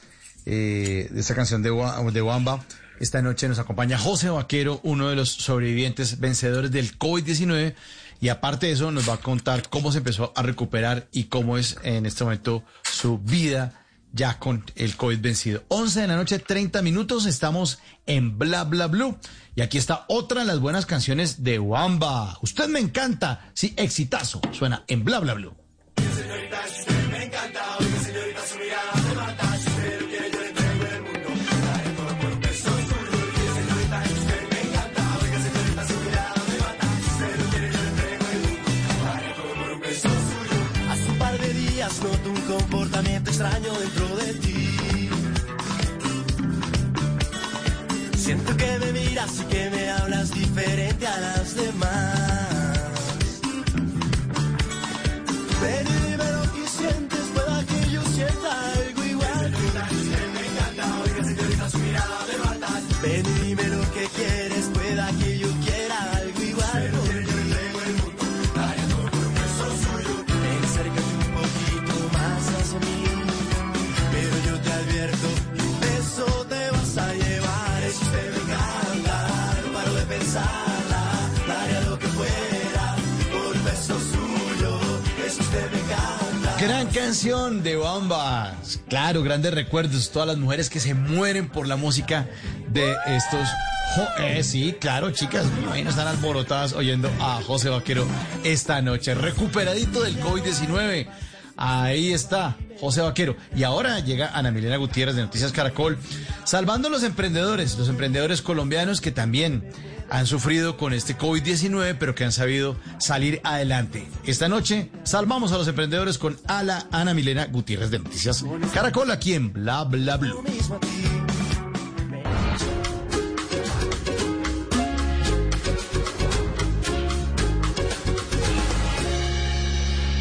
eh, de esta canción de, de Wamba. Esta noche nos acompaña José Vaquero, uno de los sobrevivientes vencedores del COVID-19. Y aparte de eso, nos va a contar cómo se empezó a recuperar y cómo es en este momento su vida ya con el COVID vencido. 11 de la noche, 30 minutos, estamos en Bla Bla Blue. Y aquí está otra de las buenas canciones de Wamba. Usted me encanta. Sí, exitazo. Suena en Bla Bla Blue. Usted me encanta, comportamiento extraño dentro de ti. Siento que me miras y que me hablas diferente a las demás. Canción de Bamba. Claro, grandes recuerdos. Todas las mujeres que se mueren por la música de estos. eh, sí, claro, chicas. me imagino están alborotadas oyendo a José Vaquero esta noche. Recuperadito del COVID-19. Ahí está, José Vaquero. Y ahora llega Ana Milena Gutiérrez de Noticias Caracol, salvando a los emprendedores, los emprendedores colombianos que también han sufrido con este COVID-19, pero que han sabido salir adelante. Esta noche salvamos a los emprendedores con Ala Ana Milena Gutiérrez de Noticias Caracol, aquí en Bla Bla Blue.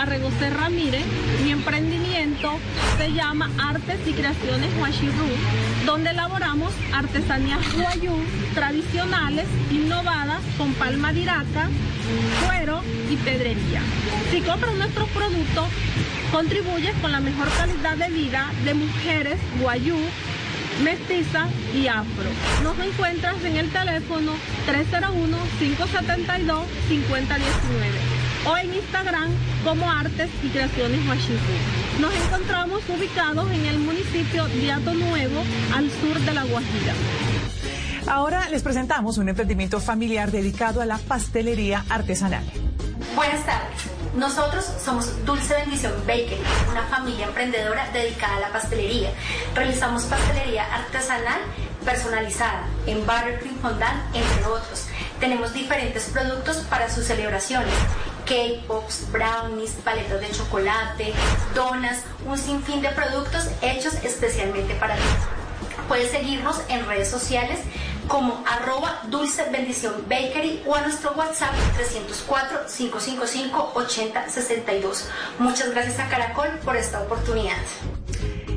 José Ramírez. Mi emprendimiento se llama Artes y Creaciones Huachirú, donde elaboramos artesanías guayú tradicionales, innovadas con palma de iraca, cuero y pedrería. Si compras nuestros productos, contribuyes con la mejor calidad de vida de mujeres guayú mestiza y afro. Nos encuentras en el teléfono 301-572-5019 o en Instagram como Artes y Creaciones Huachipú. Nos encontramos ubicados en el municipio de Ato Nuevo, al sur de La Guajira. Ahora les presentamos un emprendimiento familiar dedicado a la pastelería artesanal. Buenas tardes. Nosotros somos Dulce Bendición Bakery, una familia emprendedora dedicada a la pastelería. Realizamos pastelería artesanal personalizada en buttercream fondant, entre otros. Tenemos diferentes productos para sus celebraciones. Cake pops, brownies, paletas de chocolate, donas, un sinfín de productos hechos especialmente para ti. Puedes seguirnos en redes sociales como arroba dulce bendición bakery o a nuestro WhatsApp 304-555-8062. Muchas gracias a Caracol por esta oportunidad.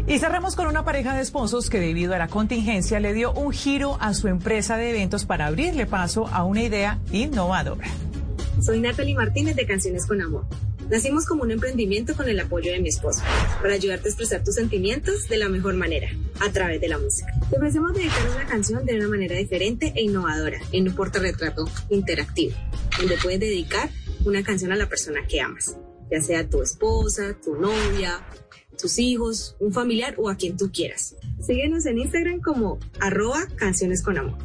Y cerramos con una pareja de esposos que debido a la contingencia le dio un giro a su empresa de eventos para abrirle paso a una idea innovadora. Soy Natalie Martínez de Canciones con Amor. Nacimos como un emprendimiento con el apoyo de mi esposo, para ayudarte a expresar tus sentimientos de la mejor manera, a través de la música. Te ofrecemos dedicar una canción de una manera diferente e innovadora, en un portarretrato interactivo, donde puedes dedicar una canción a la persona que amas, ya sea tu esposa, tu novia, tus hijos, un familiar o a quien tú quieras. Síguenos en Instagram como arroba canciones con amor.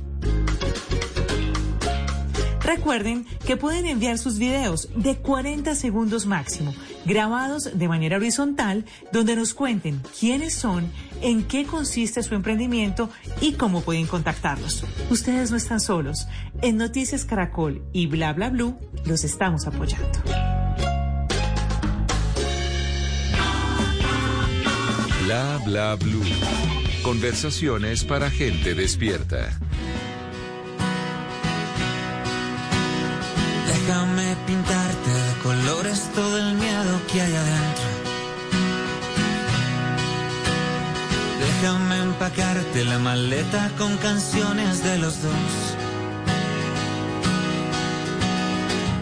Recuerden que pueden enviar sus videos de 40 segundos máximo, grabados de manera horizontal, donde nos cuenten quiénes son, en qué consiste su emprendimiento y cómo pueden contactarlos. Ustedes no están solos. En Noticias Caracol y Bla Bla Blue los estamos apoyando. Bla Bla Blue. Conversaciones para gente despierta. Déjame pintarte de colores todo el miedo que hay adentro. Déjame empacarte la maleta con canciones de los dos.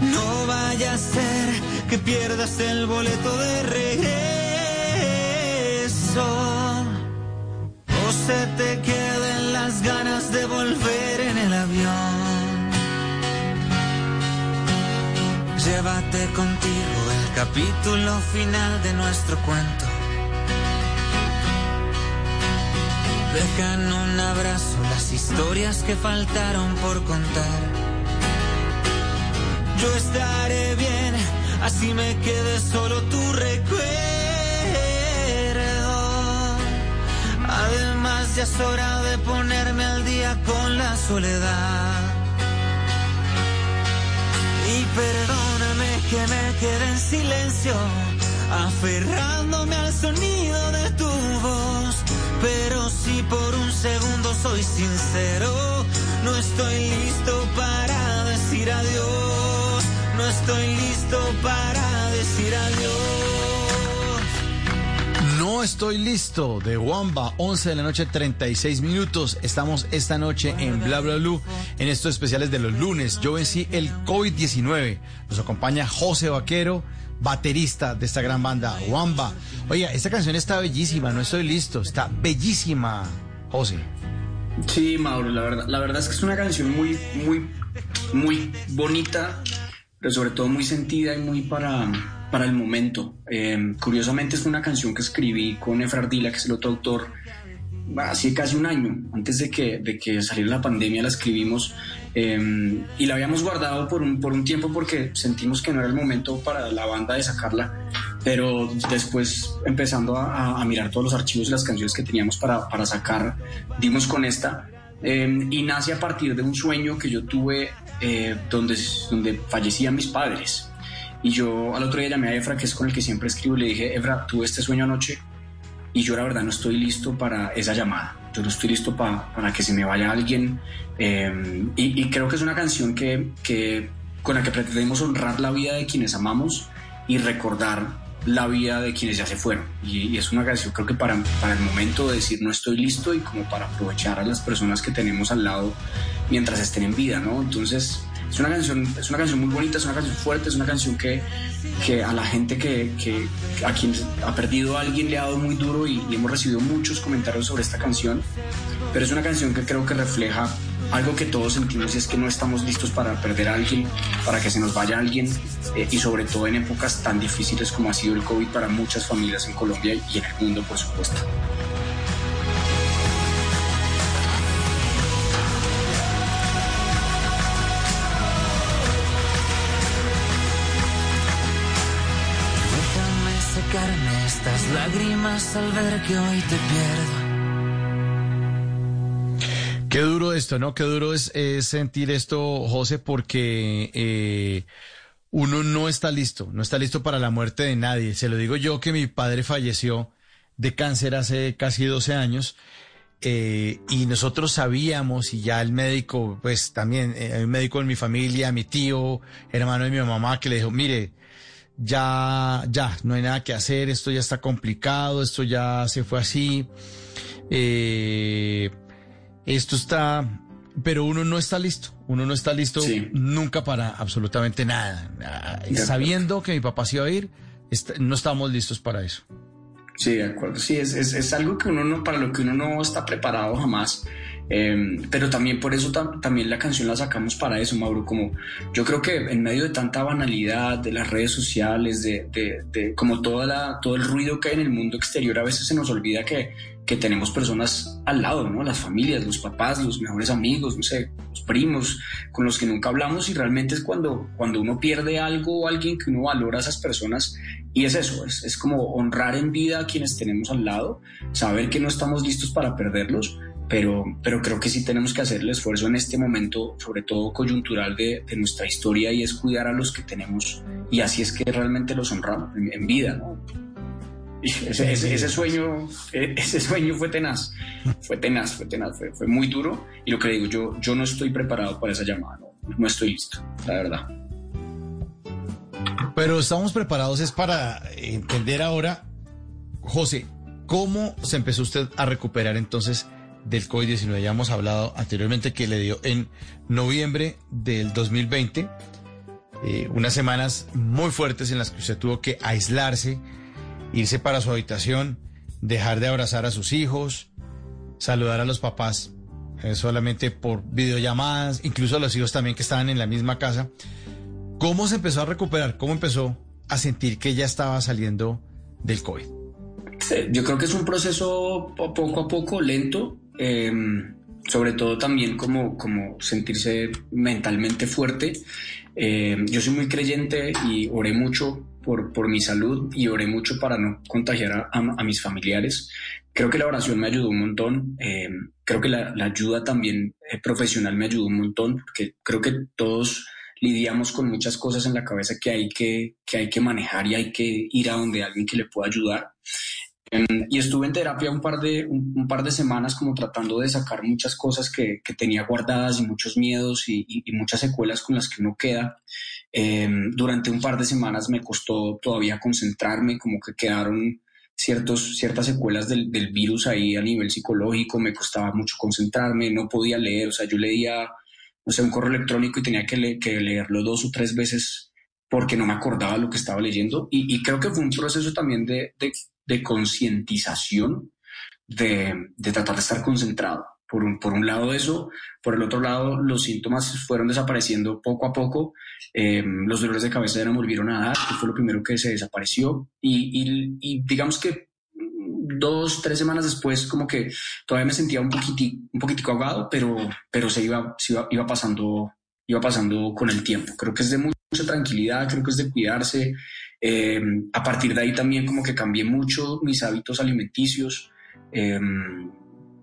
No vaya a ser que pierdas el boleto de regreso. O se te queden Contigo el capítulo final de nuestro cuento. Deja en un abrazo las historias que faltaron por contar. Yo estaré bien, así me quede solo tu recuerdo. Además ya es hora de ponerme al día con la soledad. Y perdóname que me quede en silencio, aferrándome al sonido de tu voz. Pero si por un segundo soy sincero, no estoy listo para decir adiós. No estoy listo para decir adiós. No estoy listo de Wamba, 11 de la noche, 36 minutos. Estamos esta noche en Bla Bla Blue, en estos especiales de los lunes. Yo vencí el COVID-19. Nos acompaña José Vaquero, baterista de esta gran banda, Wamba. Oiga, esta canción está bellísima, no estoy listo. Está bellísima, José. Sí, Mauro, la verdad, la verdad es que es una canción muy, muy, muy bonita, pero sobre todo muy sentida y muy para, para el momento. Eh, curiosamente es una canción que escribí con Efra Ardila, que es el otro autor, hace casi un año, antes de que, de que saliera la pandemia, la escribimos eh, y la habíamos guardado por un, por un tiempo porque sentimos que no era el momento para la banda de sacarla, pero después empezando a, a mirar todos los archivos y las canciones que teníamos para, para sacar, dimos con esta. Eh, y nace a partir de un sueño que yo tuve eh, donde, donde fallecían mis padres. Y yo al otro día llamé a Efra, que es con el que siempre escribo, y le dije, Efra, tuve este sueño anoche y yo la verdad no estoy listo para esa llamada. Yo no estoy listo pa- para que se me vaya alguien. y, y creo que es una canción que, que, con la que pretendemos honrar la vida de quienes amamos y recordar la vida de quienes ya se fueron. Y, y es una canción creo que para, para el momento de decir no estoy listo y como para aprovechar a las personas que tenemos al lado mientras estén en vida, ¿no? Entonces es una canción, es una canción muy bonita, es una canción fuerte, es una canción que, que a la gente que, que a quien ha perdido a alguien le ha dado muy duro y, y hemos recibido muchos comentarios sobre esta canción, pero es una canción que creo que refleja algo que todos sentimos es que no estamos listos para perder a alguien, para que se nos vaya alguien eh, y sobre todo en épocas tan difíciles como ha sido el COVID para muchas familias en Colombia y en el mundo, por supuesto. Lágrimas al ver que hoy te pierdo. Qué duro esto, ¿no? Qué duro es, sentir esto, José, porque eh, uno no está listo, no está listo para la muerte de nadie. Se lo digo yo que mi padre falleció de cáncer hace casi 12 años. eh, y nosotros sabíamos, y ya el médico, pues también, eh, un médico en mi familia, mi tío, hermano de mi mamá, que le dijo, mire, ya, ya, no hay nada que hacer, esto ya está complicado, esto ya se fue así. Eh, esto está, pero uno no está listo, uno no está listo nunca para absolutamente nada. Sabiendo que mi papá se iba a ir, est- no estábamos listos para eso. Sí, de acuerdo. Sí, es, es, es algo que uno no, para lo que uno no está preparado jamás. Eh, pero también por eso tam- también la canción la sacamos para eso, Mauro. Como yo creo que en medio de tanta banalidad de las redes sociales, de como toda la, todo el ruido que hay en el mundo exterior, a veces se nos olvida que, que tenemos personas al lado, ¿no? Las familias, los papás, los mejores amigos, no sé, los primos con los que nunca hablamos y realmente es cuando, cuando uno pierde algo o alguien que uno valora a esas personas y es eso, es, es como honrar en vida a quienes tenemos al lado, saber que no estamos listos para perderlos, pero, pero creo que sí tenemos que hacer el esfuerzo en este momento, sobre todo coyuntural de, de nuestra historia y es cuidar a los que tenemos y así es que realmente los honramos en, en vida, ¿no? Ese, ese- ese sueño, eh, ese sueño fue tenaz, fue tenaz, fue tenaz, fue, fue muy duro. Y lo que digo, yo, yo no estoy preparado para esa llamada, no, no estoy listo, la verdad. Pero estamos preparados es para entender ahora, José, ¿cómo se empezó usted a recuperar entonces del COVID-19? Ya hemos hablado anteriormente que le dio en noviembre del 2020, eh, unas semanas muy fuertes en las que usted tuvo que aislarse, irse para su habitación, dejar de abrazar a sus hijos, saludar a los papás eh, solamente por videollamadas, incluso a los hijos también que estaban en la misma casa. ¿Cómo se empezó a recuperar? ¿Cómo empezó a sentir que ya estaba saliendo del COVID? Yo creo que es un proceso po- poco a poco, lento, eh, sobre todo también como, como sentirse mentalmente fuerte. Eh, yo soy muy creyente y oré mucho por, por mi salud y oré mucho para no contagiar a, mis familiares. Creo que la oración me ayudó un montón. eh, creo que la, la ayuda también eh, profesional me ayudó un montón, porque creo que todos lidiamos con muchas cosas en la cabeza que hay que, que hay que manejar y hay que ir a donde alguien que le pueda ayudar. Em, y estuve en terapia un par de, un, par de semanas como tratando de sacar muchas cosas que, que tenía guardadas y muchos miedos y, y- muchas secuelas con las que uno queda. Em, durante un par de semanas me costó todavía concentrarme, como que quedaron ciertos, ciertas secuelas del, del virus ahí a nivel psicológico, me costaba mucho concentrarme, no podía leer, o sea, yo leía, no sé, un correo electrónico y tenía que, le- que leerlo dos o tres veces porque no me acordaba lo que estaba leyendo. Y, creo que fue un proceso también de, de concientización, de, de tratar de estar concentrado. Por un, por un lado eso, por el otro lado los síntomas fueron desapareciendo poco a poco, eh, los dolores de cabeza ya no volvieron a dar, que fue lo primero que se desapareció y, digamos que dos, tres semanas después como que todavía me sentía un poquitico, un poquitico ahogado, pero, pero se iba, se iba, iba pasando, iba pasando con el tiempo. Creo que es de mucha tranquilidad, creo que es de cuidarse. Eh, a partir de ahí también como que cambié mucho mis hábitos alimenticios. Eh,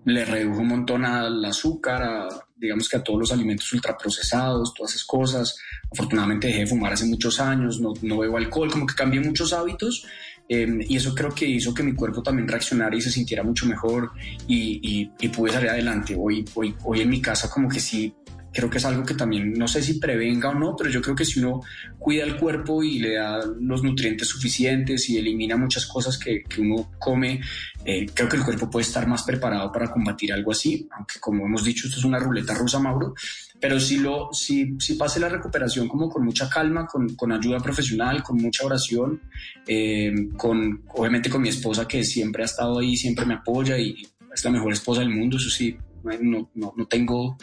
le redujo un montón al azúcar, a, digamos que a todos los alimentos ultraprocesados, todas esas cosas. Afortunadamente dejé de fumar hace muchos años, no, no bebo alcohol, como que cambié muchos hábitos eh, y eso creo que hizo que mi cuerpo también reaccionara y se sintiera mucho mejor y, y- pude salir adelante. Hoy, hoy, hoy en mi casa como que sí creo que es algo que también, no sé si prevenga o no, pero yo creo que si uno cuida el cuerpo y le da los nutrientes suficientes y elimina muchas cosas que, que uno come, eh, creo que el cuerpo puede estar más preparado para combatir algo así, aunque como hemos dicho, esto es una ruleta rusa, Mauro, pero si, lo, si, si pase la recuperación como con mucha calma, con, con ayuda profesional, con mucha oración, eh, con, obviamente con mi esposa que siempre ha estado ahí, siempre me apoya y es la mejor esposa del mundo, eso sí, no, no, no tengo,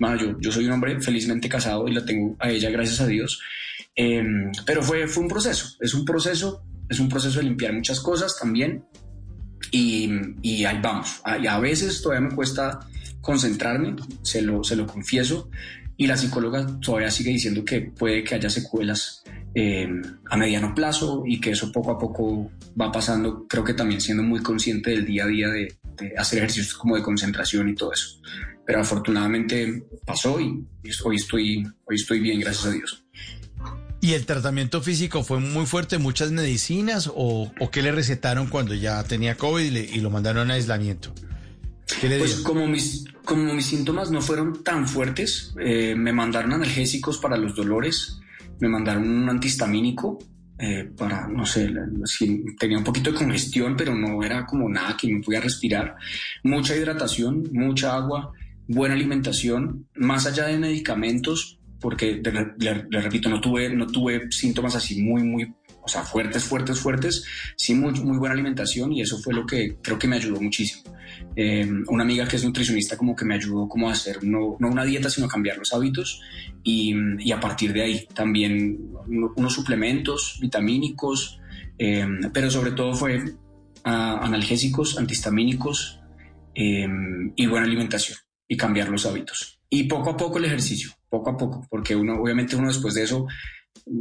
yo, yo soy un hombre felizmente casado y la tengo a ella, gracias a Dios, eh, pero fue, fue un proceso, es un proceso, es un proceso de limpiar muchas cosas también. Y, y ahí vamos, y a veces todavía me cuesta concentrarme, se lo, se lo confieso, y la psicóloga todavía sigue diciendo que puede que haya secuelas eh, a mediano plazo y que eso poco a poco va pasando, creo que también siendo muy consciente del día a día de, de hacer ejercicios como de concentración y todo eso. Pero afortunadamente pasó y hoy estoy, hoy estoy bien, gracias a Dios. ¿Y el tratamiento físico fue muy fuerte, muchas medicinas o, o qué le recetaron cuando ya tenía COVID y, le- y lo mandaron a aislamiento? ¿Qué le Pues como mis, como mis síntomas no fueron tan fuertes, eh, me mandaron analgésicos para los dolores, me mandaron un antihistamínico eh, para, no sé, si tenía un poquito de congestión, pero no era como nada que me podía respirar. Mucha hidratación, mucha agua, buena alimentación, más allá de medicamentos, porque le repito, no tuve, no tuve síntomas así muy, muy, o sea, fuertes, fuertes, fuertes, sí muy, muy buena alimentación y eso fue lo que creo que me ayudó muchísimo. Eh, una amiga que es nutricionista como que me ayudó como a hacer no, no una dieta sino cambiar los hábitos y, y a partir de ahí también uno- unos suplementos vitamínicos eh, pero sobre todo fue ah, analgésicos antihistamínicos eh, y buena alimentación y cambiar los hábitos y poco a poco el ejercicio poco a poco porque uno obviamente uno después de eso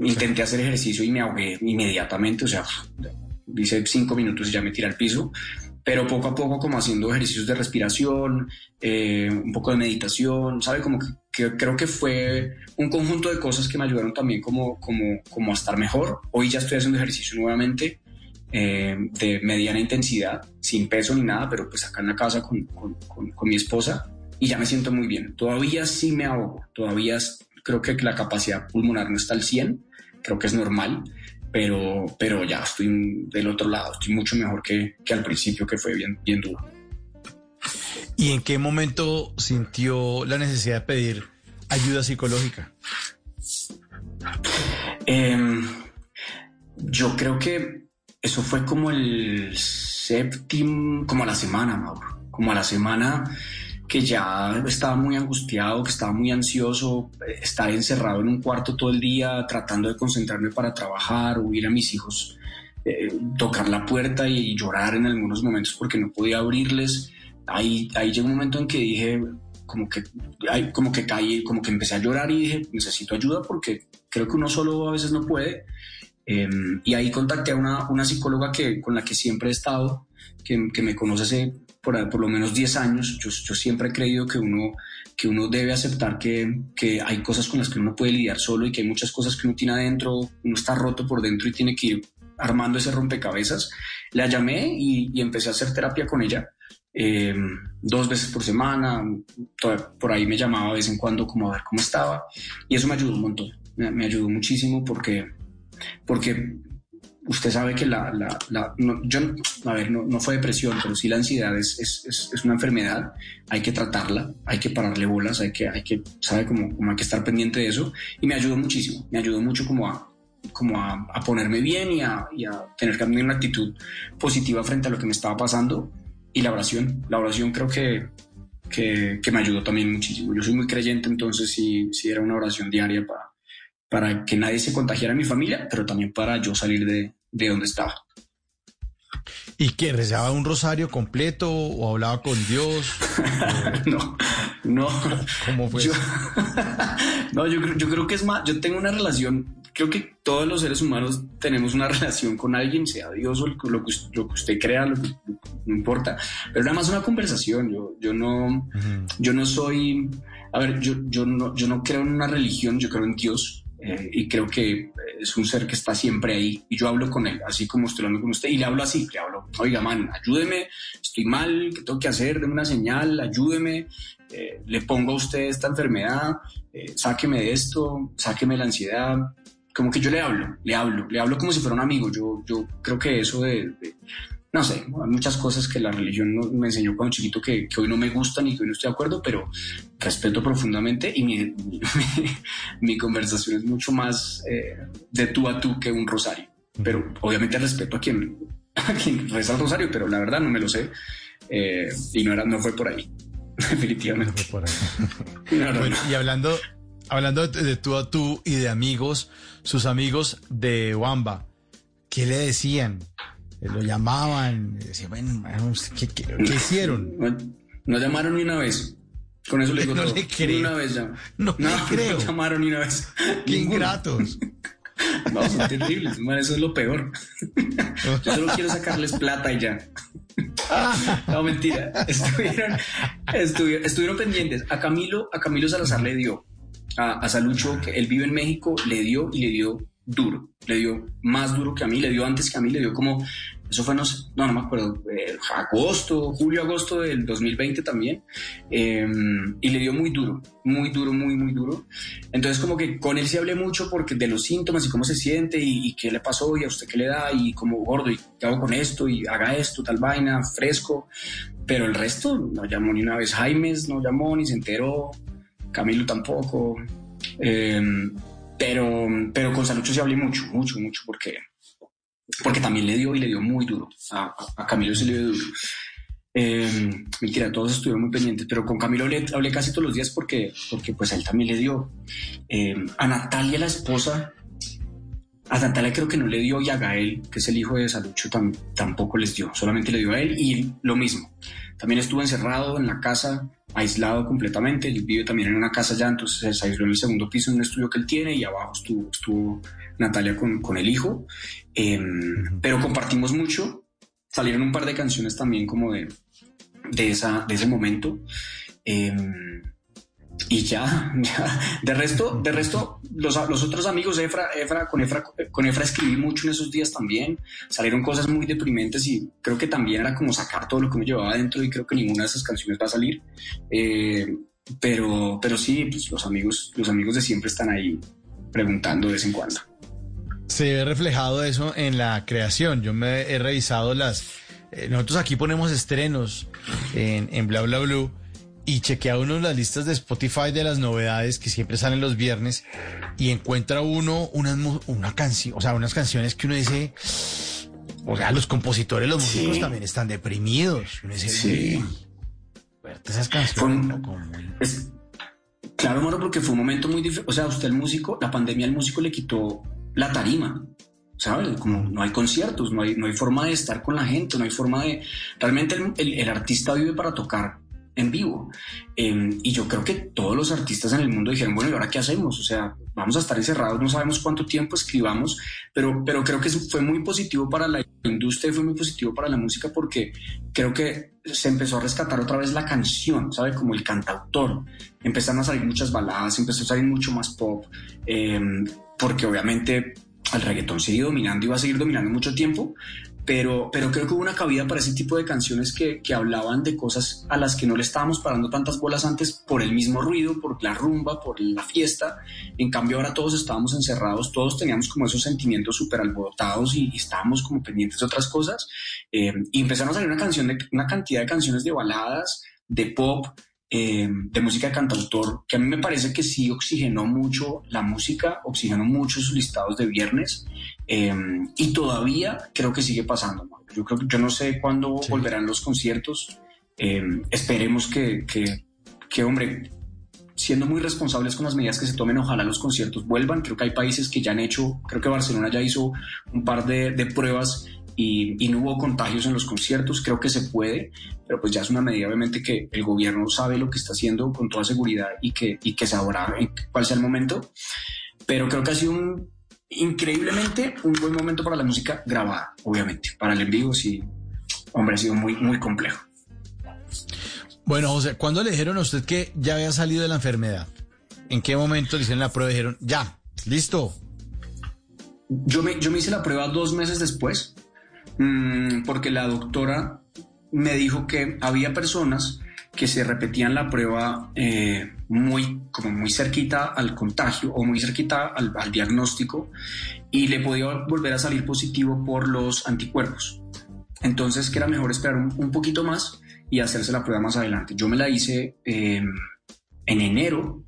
intenté hacer ejercicio y me ahogué inmediatamente o sea hice cinco minutos y ya me tiré al piso pero poco a poco como haciendo ejercicios de respiración, eh, un poco de meditación, ¿sabe? Como que, creo que fue un conjunto de cosas que me ayudaron también como, como, como a estar mejor. Hoy ya estoy haciendo ejercicio nuevamente eh, de mediana intensidad, sin peso ni nada, pero pues acá en la casa con, con, con- con mi esposa y ya me siento muy bien. Todavía sí me ahogo, todavía creo que la capacidad pulmonar no está al 100, creo que es normal, pero, pero ya estoy del otro lado, estoy mucho mejor que, que al principio, que fue bien, bien duro. ¿Y en qué momento sintió la necesidad de pedir ayuda psicológica? Em, yo creo que eso fue como el séptimo, como a la semana, Mauro, como a la semana que ya estaba muy angustiado, que estaba muy ansioso, eh, estar encerrado en un cuarto todo el día tratando de concentrarme para trabajar, oír a mis hijos eh, tocar la puerta y llorar en algunos momentos porque no podía abrirles. Ahí, ahí llegó un momento en que dije, como que, como que caí, como que empecé a llorar y dije, necesito ayuda porque creo que uno solo a veces no puede. Eh, y ahí contacté a una, una psicóloga que, con la que siempre he estado, que, que me conoce hace por, por lo menos 10 años. Yo, yo siempre he creído que uno, que uno debe aceptar que, que hay cosas con las que uno no puede lidiar solo y que hay muchas cosas que uno tiene adentro, uno está roto por dentro y tiene que ir armando ese rompecabezas. La llamé y, y empecé a hacer terapia con ella. eh, dos veces por semana, por ahí me llamaba de vez en cuando como a ver cómo estaba y eso me ayudó un montón, me, me ayudó muchísimo porque, porque usted sabe que la, la, la- no, yo, a ver, no, no fue depresión, pero sí la ansiedad es, es, es, una enfermedad, hay que tratarla, hay que pararle bolas, hay que, hay que, sabe, como, como hay que estar pendiente de eso. Y me ayudó muchísimo, me ayudó mucho como a, como a, a ponerme bien y a, y a tener también una actitud positiva frente a lo que me estaba pasando. Y la oración, la oración creo que, que, que me ayudó también muchísimo. Yo soy muy creyente, entonces sí, sí era una oración diaria para, para que nadie se contagiara en mi familia, pero también para yo salir de, de donde estaba. ¿Y qué? ¿Rezaba un rosario completo o hablaba con Dios? (laughs) no, no. ¿Cómo fue? Yo, (laughs) no, yo, creo- yo creo que es más, yo tengo una relación, creo que todos los seres humanos tenemos una (laughs) relación con alguien, sea Dios o que, lo que usted crea, lo que- no importa, pero nada más una conversación, yo, yo no, yo no soy, a ver, yo, yo, no, yo no creo en una religión, yo creo en Dios. Eh, y creo que es un ser que está siempre ahí. Y yo hablo con él, así como estoy hablando con usted y le hablo así, le hablo, oiga man, ayúdeme, estoy mal, ¿qué tengo que hacer? Deme una señal, ayúdeme, eh, le pongo a usted esta enfermedad, eh, sáqueme de esto, sáqueme la ansiedad, como que yo le hablo, le hablo, le hablo como si fuera un amigo, yo, yo creo que eso de, de no sé, hay muchas cosas que la religión no- me enseñó cuando chiquito que, que hoy no me gustan y que hoy no estoy de acuerdo, pero respeto profundamente y mi, (laughs) mi, mi conversación es mucho más eh, de tú a tú que un rosario. Pero obviamente respeto a quien, (laughs) a quien reza el rosario, pero la verdad no me lo sé eh, y no, era, no fue por ahí, (laughs) definitivamente. No, no, Bueno, no. y hablando, hablando de, de tú a tú y de amigos, sus amigos de Wamba, ¿qué le decían? Lo llamaban, decían, bueno, ¿qué, qué, qué hicieron? No, no llamaron ni una vez. Con eso le digo (laughs) No todo. le Ni creo. una vez ya. No le creo. No llamaron ni una vez. Qué ingratos. (laughs) No, son terribles. man, eso es lo peor. (laughs) Yo solo quiero sacarles plata y ya. No, mentira. Estuvieron, estuvi- estuvieron pendientes. A Camilo, a Camilo Salazar le dio. A, a Salucho, que él vive en México, le dio y le dio duro. Le dio más duro que a mí, le dio antes que a mí, le dio como, eso fue, no no, no me acuerdo, eh, agosto, julio, agosto del 2020 también. Eh, y le dio muy duro, muy duro, muy, muy duro. Entonces como que con él sí hablé mucho porque de los síntomas y cómo se siente y, y qué le pasó y a usted qué le da y como gordo y qué hago con esto y haga esto, tal vaina, fresco. Pero el resto no llamó ni una vez. Jaimes no llamó ni se enteró. Camilo tampoco. Eh, pero, pero con Salucho sí hablé mucho, mucho, mucho porque, porque también le dio y le dio muy duro. A, a- Camilo sí le dio duro. Eh, mentira, todos estuvieron muy pendientes, pero con Camilo hablé, hablé casi todos los días porque, porque pues a él también le dio. Eh, a Natalia, la esposa, a Natalia creo que no le dio y a Gael, que es el hijo de Salucho, tam- tampoco les dio, solamente le dio a él y lo mismo. También estuvo encerrado en la casa, aislado completamente. Él vive también en una casa ya, entonces se aisló en el segundo piso en un estudio que él tiene y abajo estuvo, estuvo Natalia con, con el hijo. Eh, Pero compartimos mucho. Salieron un par de canciones también como de, de, esa, de ese momento. Eh, y ya, (laughs) ya. De resto, de resto los, los otros amigos, Efra, Efra, con, Efra, con Efra escribí mucho en esos días también. Salieron cosas muy deprimentes y creo que también era como sacar todo lo que me llevaba adentro y creo que ninguna de esas canciones va a salir. Eh, pero, pero sí, pues los amigos, los amigos de siempre están ahí preguntando de vez en cuando. Se ve reflejado eso en la creación. Yo me he revisado las... eh, nosotros aquí ponemos estrenos en, en Bla Bla Blue y chequea uno las listas de Spotify de las novedades que siempre salen los viernes y encuentra uno unas una canción, o sea, unas canciones que uno dice, o sea, los compositores, los Sí. músicos también están deprimidos. Uno dice, Sí. "Uy, fuerte esas canciones. ¿no? Como muy- Es- claro, Moro, porque fue un momento muy difícil. O sea, usted el músico, la pandemia al músico le quitó la tarima. ¿Sabes? Como no hay conciertos, no hay, no hay forma de estar con la gente, no hay forma de... Realmente el, el- artista vive para tocar en vivo. Eh, y yo creo que todos los artistas en el mundo dijeron, bueno, ¿y ahora qué hacemos? O sea, vamos a estar encerrados, no sabemos cuánto tiempo escribamos, pero, pero creo que fue muy positivo para la industria fue muy positivo para la música porque creo que se empezó a rescatar otra vez la canción, ¿sabe? Como el cantautor. Empezaron a salir muchas baladas, empezó a salir mucho más pop, eh, porque obviamente el reggaetón sigue dominando y va a seguir dominando mucho tiempo, pero, pero creo que hubo una cabida para ese tipo de canciones que, que hablaban de cosas a las que no le estábamos parando tantas bolas antes por el mismo ruido, por la rumba, por la fiesta. En cambio ahora todos estábamos encerrados, todos teníamos como esos sentimientos súper alborotados y, y estábamos como pendientes de otras cosas. Eh, y empezaron a salir una, canción una cantidad de canciones de baladas, de pop, eh, de música de cantautor, que a mí me parece que sí oxigenó mucho la música, oxigenó mucho sus listados de viernes eh, y todavía creo que sigue pasando. ¿no? Yo creo que yo no sé cuándo volverán los conciertos. eh, esperemos que, que, que, hombre, siendo muy responsables con las medidas que se tomen, ojalá los conciertos vuelvan. Creo que hay países que ya han hecho, creo que Barcelona ya hizo un par de, de pruebas y, y, no hubo contagios en los conciertos, creo que se puede, pero pues ya es una medida obviamente que el gobierno sabe lo que está haciendo con toda seguridad y que, y que sabrá en cuál sea el momento, pero creo que ha sido un, increíblemente un buen momento para la música grabada, obviamente, para el en vivo sí, hombre, ha sido muy, muy complejo. Bueno, José, ¿cuándo le dijeron a usted que ya había salido de la enfermedad? ¿En qué momento le hicieron la prueba y dijeron, ya, listo? yo me, yo me hice la prueba dos meses después, mm, porque la doctora me dijo que había personas que se repetían la prueba eh, muy, como muy cerquita al contagio o muy cerquita al, al diagnóstico y le podía volver a salir positivo por los anticuerpos. Entonces, que era mejor esperar un, un poquito más y hacerse la prueba más adelante. Yo me la hice eh, en enero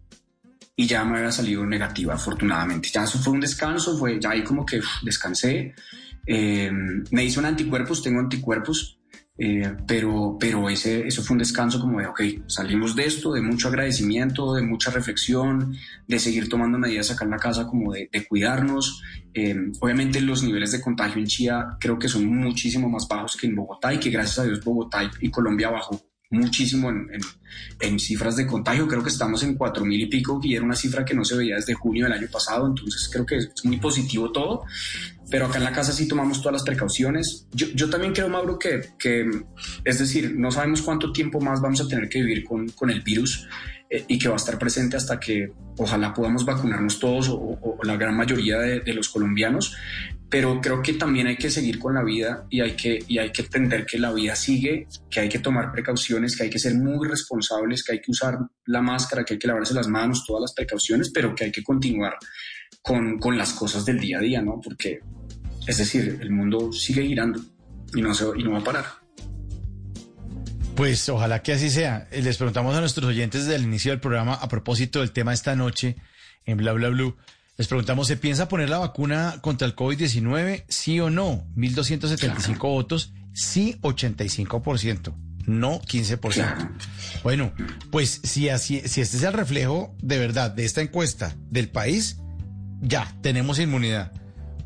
y ya me había salido negativa, afortunadamente. Ya eso fue un descanso, fue ya ahí como que uf, descansé. Eh, me hice un anticuerpos, tengo anticuerpos, eh, pero, pero eso fue un descanso como de, ok, salimos de esto, de mucho agradecimiento, de mucha reflexión, de seguir tomando medidas acá en la casa como de, cuidarnos. Eh, obviamente los niveles de contagio en Chía creo que son muchísimo más bajos que en Bogotá y que gracias a Dios Bogotá y, Colombia bajó muchísimo en, en, en, cifras de contagio. Creo que estamos en cuatro mil y pico y era una cifra que no se veía desde junio del año pasado. Entonces creo que es muy positivo todo. Pero acá en la casa sí tomamos todas las precauciones. Yo, yo también creo, Mauro, que, es decir, no sabemos cuánto tiempo más vamos a tener que vivir con, con el virus eh, y que va a estar presente hasta que ojalá podamos vacunarnos todos o, o la gran mayoría de, de los colombianos pero creo que también hay que seguir con la vida y hay que, y hay que entender que la vida sigue, que hay que tomar precauciones, que hay que ser muy responsables, que hay que usar la máscara, que hay que lavarse las manos, todas las precauciones, pero que hay que continuar con, con las cosas del día a día, ¿no? Porque, es decir, el mundo sigue girando y no, se, y no va a parar. Pues ojalá que así sea. Les preguntamos a nuestros oyentes desde el inicio del programa a propósito del tema esta noche en Bla Bla Blue. Les preguntamos, ¿se piensa poner la vacuna contra el COVID-19? ¿Sí o no? 1.275 votos, sí 85%, no 15%. Bueno, pues si, así, si este es el reflejo de verdad de esta encuesta del país, ya tenemos inmunidad.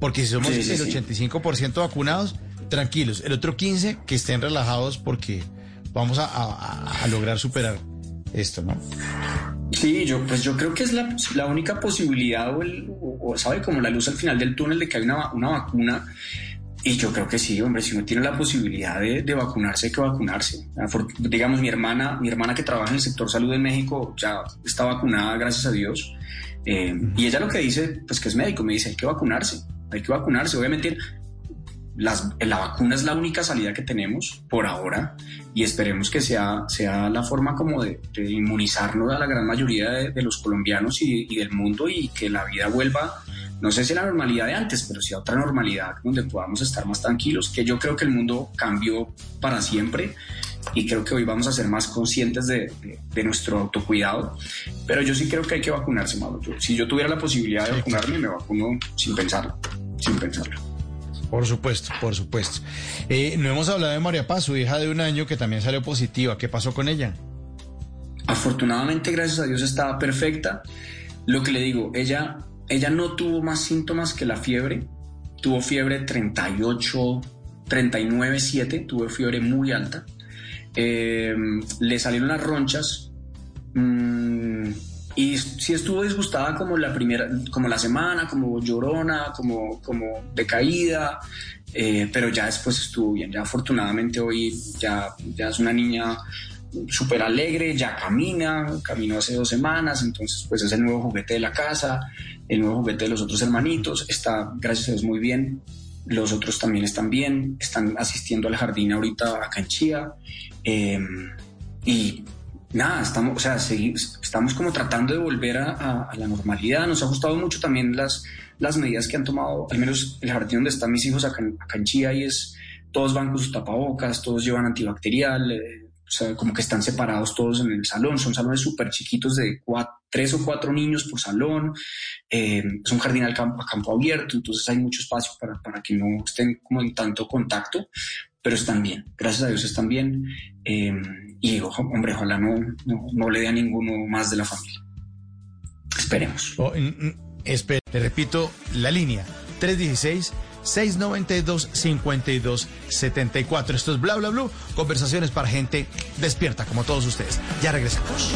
Porque si somos Sí, sí, el sí. 85% vacunados, tranquilos. El otro 15% que estén relajados porque vamos a, a- a lograr superar esto, ¿no? Sí, yo, pues yo creo que es la, la única posibilidad o, el, o, o, sabe como la luz al final del túnel de que hay una, una vacuna. Y yo creo que sí, hombre, si uno tiene la posibilidad de, de vacunarse, hay que vacunarse. Digamos, mi hermana, mi hermana que trabaja en el sector salud en México ya está vacunada, gracias a Dios. Eh, y ella lo que dice, pues que es médico, me dice, hay que vacunarse, hay que vacunarse. Obviamente las, la vacuna es la única salida que tenemos por ahora y esperemos que sea, sea la forma como de, de inmunizarnos a la gran mayoría de, los colombianos y, del mundo y que la vida vuelva, no sé si la normalidad de antes, pero sí a otra normalidad donde podamos estar más tranquilos, que yo creo que el mundo cambió para siempre y creo que hoy vamos a ser más conscientes de, de, de nuestro autocuidado, pero yo sí creo que hay que vacunarse, Mauro. Yo, si yo tuviera la posibilidad de vacunarme, me vacuno sin pensarlo, sin pensarlo. Por supuesto, por supuesto. Eh, no hemos hablado de María Paz, su hija de un año que también salió positiva. ¿Qué pasó con ella? Afortunadamente, gracias a Dios, estaba perfecta. Lo que le digo, ella, ella no tuvo más síntomas que la fiebre. Tuvo fiebre 38, 39, 7, tuvo fiebre muy alta. Eh, le salieron las ronchas. Mmm, y sí estuvo disgustada como la primera, como la semana, como llorona, como, como decaída, eh, pero ya después estuvo bien. Ya afortunadamente hoy ya, ya es una niña súper alegre, ya camina, caminó hace dos semanas, entonces pues es el nuevo juguete de la casa, el nuevo juguete de los otros hermanitos, está gracias a Dios muy bien, los otros también están bien, están asistiendo al jardín ahorita acá en Chía, eh, y nada, estamos, o sea, estamos como tratando de volver a, la normalidad. Nos ha gustado mucho también las, las medidas que han tomado, al menos el jardín donde están mis hijos acá, acá en Chía, y es, todos van con sus tapabocas, todos llevan antibacterial, eh, o sea, como que están separados todos en el salón. Son salones súper chiquitos de cuatro, tres o cuatro niños por salón. Eh, es un jardín al campo, a campo abierto, entonces hay mucho espacio para, para que no estén como en tanto contacto pero están bien, gracias a Dios están bien. Eh, y ojo, hombre, ojalá no, no, no, le dé a ninguno más de la familia. Esperemos. Oh, le repito la línea: 316. 692-5274. Esto es Bla Bla Blue, conversaciones para gente despierta como todos ustedes. Ya regresamos.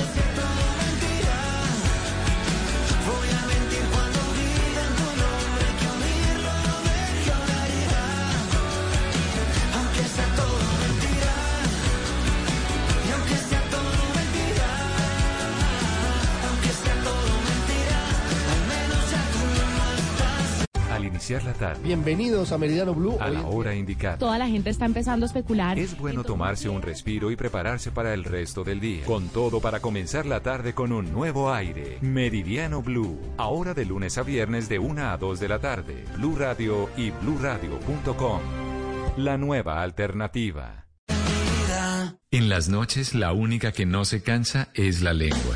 Tarde. Bienvenidos a Meridiano Blue. A la hora indicada. Toda la gente está empezando a especular. Es bueno tomarse un respiro y prepararse para el resto del día. Con todo para comenzar la tarde con un nuevo aire. Meridiano Blue. Ahora de lunes a viernes de 1 a 2 de la tarde. Blue Radio y bluradio.com. La nueva alternativa. En las noches la única que no se cansa es la lengua.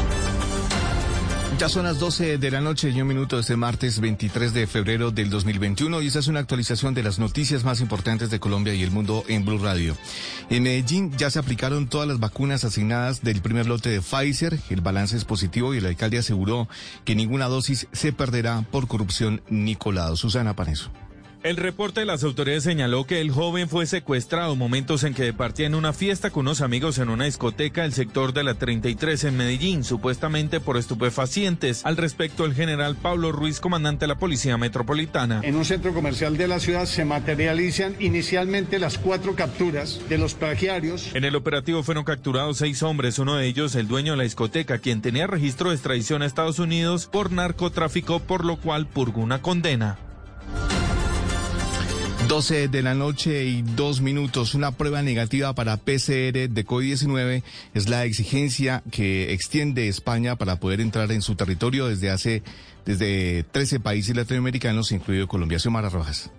Ya son las 12 de la noche y un minuto este martes 23 de febrero del 2021 y esta es una actualización de las noticias más importantes de Colombia y el mundo en Blue Radio. En Medellín ya se aplicaron todas las vacunas asignadas del primer lote de Pfizer, el balance es positivo y el alcalde aseguró que ninguna dosis se perderá por corrupción ni colado. Susana Paneso. El reporte de las autoridades señaló que el joven fue secuestrado momentos en que departía en una fiesta con unos amigos en una discoteca del sector de la 33 en Medellín, supuestamente por estupefacientes. Al respecto, el general Pablo Ruiz, comandante de la Policía Metropolitana. En un centro comercial de la ciudad se materializan inicialmente las cuatro capturas de los plagiarios. En el operativo fueron capturados seis hombres, uno de ellos el dueño de la discoteca, quien tenía registro de extradición a Estados Unidos por narcotráfico, por lo cual purgó una condena. 12 de la noche y dos minutos. Una prueba negativa para PCR de COVID-19 es la exigencia que extiende España para poder entrar en su territorio desde hace, desde 13 países latinoamericanos, incluido Colombia. Xiomara Rojas.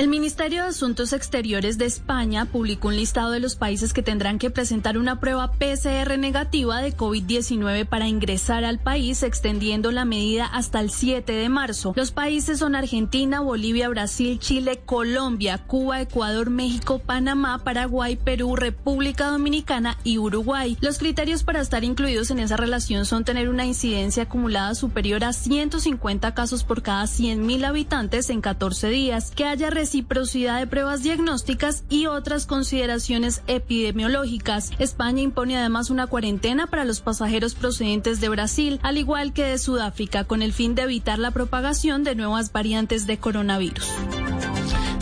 El Ministerio de Asuntos Exteriores de España publicó un listado de los países que tendrán que presentar una prueba PCR negativa de COVID-19 para ingresar al país, extendiendo la medida hasta el 7 de marzo. Los países son Argentina, Bolivia, Brasil, Chile, Colombia, Cuba, Ecuador, México, Panamá, Paraguay, Perú, República Dominicana y Uruguay. Los criterios para estar incluidos en esa relación son tener una incidencia acumulada superior a 150 casos por cada 100.000 habitantes en 14 días, que haya reciprocidad de pruebas diagnósticas y otras consideraciones epidemiológicas. España impone además una cuarentena para los pasajeros procedentes de Brasil, al igual que de Sudáfrica, con el fin de evitar la propagación de nuevas variantes de coronavirus.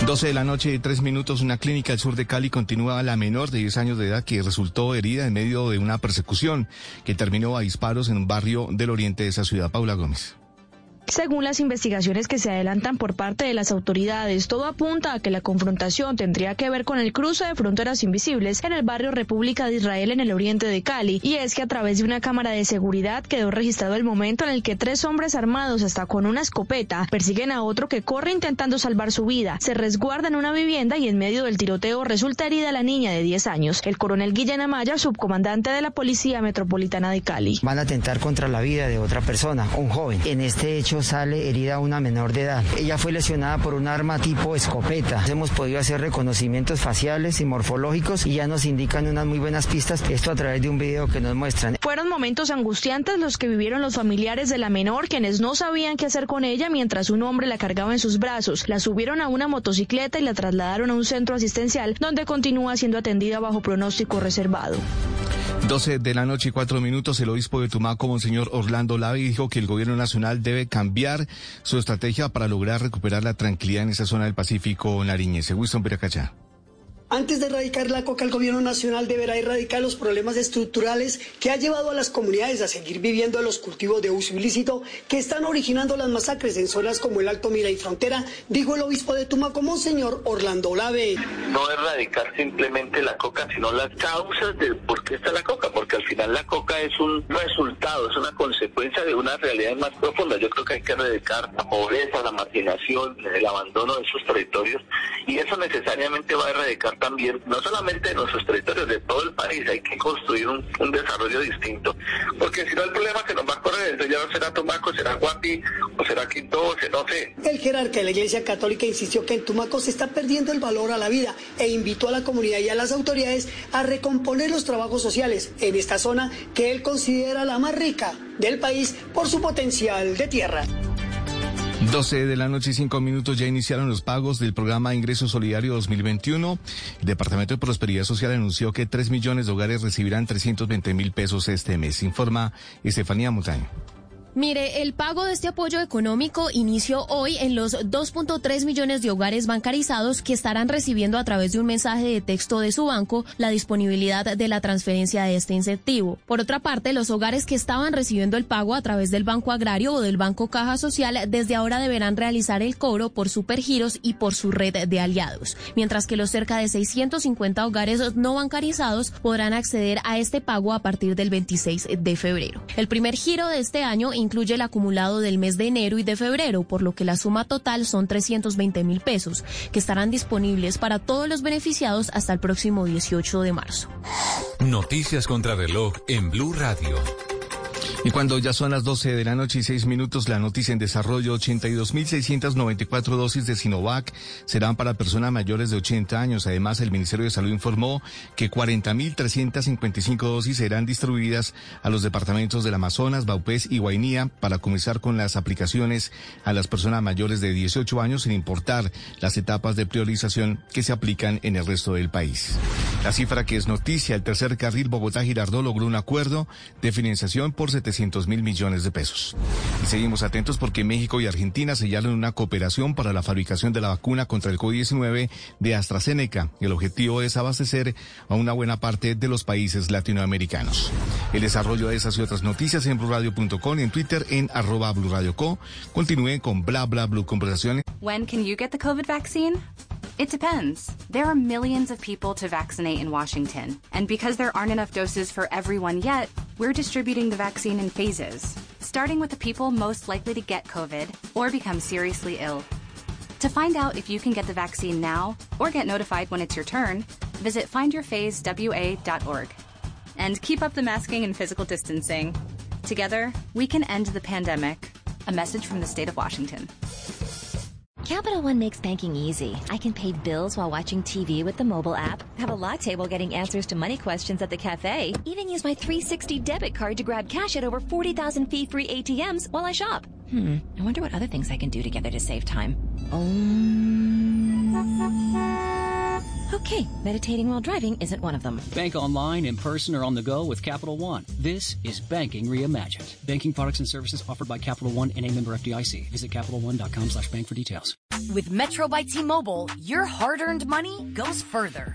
12 de la noche y tres minutos, una clínica al sur de Cali continúa la menor de 10 años de edad que resultó herida en medio de una persecución que terminó a disparos en un barrio del oriente de esa ciudad. Paula Gómez. Según las investigaciones que se adelantan por parte de las autoridades, todo apunta a que la confrontación tendría que ver con el cruce de fronteras invisibles en el barrio República de Israel en el oriente de Cali. Y es que a través de una cámara de seguridad quedó registrado el momento en el que tres hombres armados hasta con una escopeta persiguen a otro que corre intentando salvar su vida. Se resguarda en una vivienda y en medio del tiroteo resulta herida la niña de 10 años. El coronel Guillén Amaya, subcomandante de la Policía Metropolitana de Cali. Van a atentar contra la vida de otra persona, un joven. En este hecho sale herida una menor de edad. Ella fue lesionada por un arma tipo escopeta. Hemos podido hacer reconocimientos faciales y morfológicos y ya nos indican unas muy buenas pistas. Esto a través de un video que nos muestran. Fueron momentos angustiantes los que vivieron los familiares de la menor, quienes no sabían qué hacer con ella mientras un hombre la cargaba en sus brazos. La subieron a una motocicleta y la trasladaron a un centro asistencial donde continúa siendo atendida bajo pronóstico reservado. 12 de la noche y cuatro minutos, el obispo de Tumaco, Monseñor Orlando Lave, dijo que el gobierno nacional debe cambiar su estrategia para lograr recuperar la tranquilidad en esa zona del Pacífico nariñense. Wilson Piracachá. Antes de erradicar la coca, el gobierno nacional deberá erradicar los problemas estructurales que ha llevado a las comunidades a seguir viviendo los cultivos de uso ilícito que están originando las masacres en zonas como el Alto Mira y Frontera, dijo el obispo de Tumaco, Monseñor Orlando Olave. No erradicar simplemente la coca, sino las causas de por qué está la coca, porque al final la coca es un resultado, es una consecuencia de una realidad más profunda. Yo creo que hay que erradicar la pobreza, la marginación, el abandono de esos territorios y eso necesariamente va a erradicar también, no solamente de nuestros territorios, de todo el país, hay que construir un, desarrollo distinto, porque si no el problema que nos va a correr, entonces ya no será Tumaco, será Guapi, o será Quinto, o será, no sé. El jerarca de la Iglesia Católica insistió que en Tumaco se está perdiendo el valor a la vida e invitó a la comunidad y a las autoridades a recomponer los trabajos sociales en esta zona que él considera la más rica del país por su potencial de tierra. 12 de la noche y 5 minutos ya iniciaron los pagos del programa Ingreso Solidario 2021. El Departamento de Prosperidad Social anunció que 3 millones de hogares recibirán 320 mil pesos este mes, informa Estefanía Montaño. Mire, el pago de este apoyo económico inició hoy en los 2.3 millones de hogares bancarizados que estarán recibiendo a través de un mensaje de texto de su banco la disponibilidad de la transferencia de este incentivo. Por otra parte, los hogares que estaban recibiendo el pago a través del Banco Agrario o del Banco Caja Social desde ahora deberán realizar el cobro por supergiros y por su red de aliados, mientras que los cerca de 650 hogares no bancarizados podrán acceder a este pago a partir del 26 de febrero. El primer giro de este año incluye el acumulado del mes de enero y de febrero, por lo que la suma total son 320 mil pesos, que estarán disponibles para todos los beneficiados hasta el próximo 18 de marzo. Noticias contra reloj en Blue Radio. Y cuando ya son las 12 de la noche y 6 minutos, la noticia en desarrollo, 82.694 dosis de Sinovac serán para personas mayores de 80 años. Además, el Ministerio de Salud informó que 40.355 dosis serán distribuidas a los departamentos del Amazonas, Baupés y Guainía para comenzar con las aplicaciones a las personas mayores de 18 años sin importar las etapas de priorización que se aplican en el resto del país. La cifra que es noticia, el tercer carril Bogotá-Girardó logró un acuerdo de financiación por 700 mil millones de pesos. Y seguimos atentos porque México y Argentina sellaron una cooperación para la fabricación de la vacuna contra el COVID-19 de AstraZeneca. El objetivo es abastecer a una buena parte de los países latinoamericanos. El desarrollo de esas y otras noticias en blurradio.com y en Twitter en arroba blurradioco. Continúen con bla bla blue conversaciones. When can you get the COVID vaccine? It depends. There are millions of people to vaccinate in Washington. And because there aren't enough doses for everyone yet, we're distributing the vaccine in phases, starting with the people most likely to get COVID or become seriously ill. To find out if you can get the vaccine now or get notified when it's your turn, visit findyourphasewa.org. And keep up the masking and physical distancing. Together, we can end the pandemic. A message from the state of Washington. Capital One makes banking easy. I can pay bills while watching TV with the mobile app, have a latte while getting answers to money questions at the cafe, even use my 360 debit card to grab cash at over 40,000 fee free ATMs while I shop. Hmm, I wonder what other things I can do together to save time. Um. Okay, meditating while driving isn't one of them. Bank online, in person, or on the go with Capital One. This is banking reimagined. Banking products and services offered by Capital One and a member FDIC. Visit CapitalOne.com slash bank for details. With Metro by T-Mobile, your hard-earned money goes further.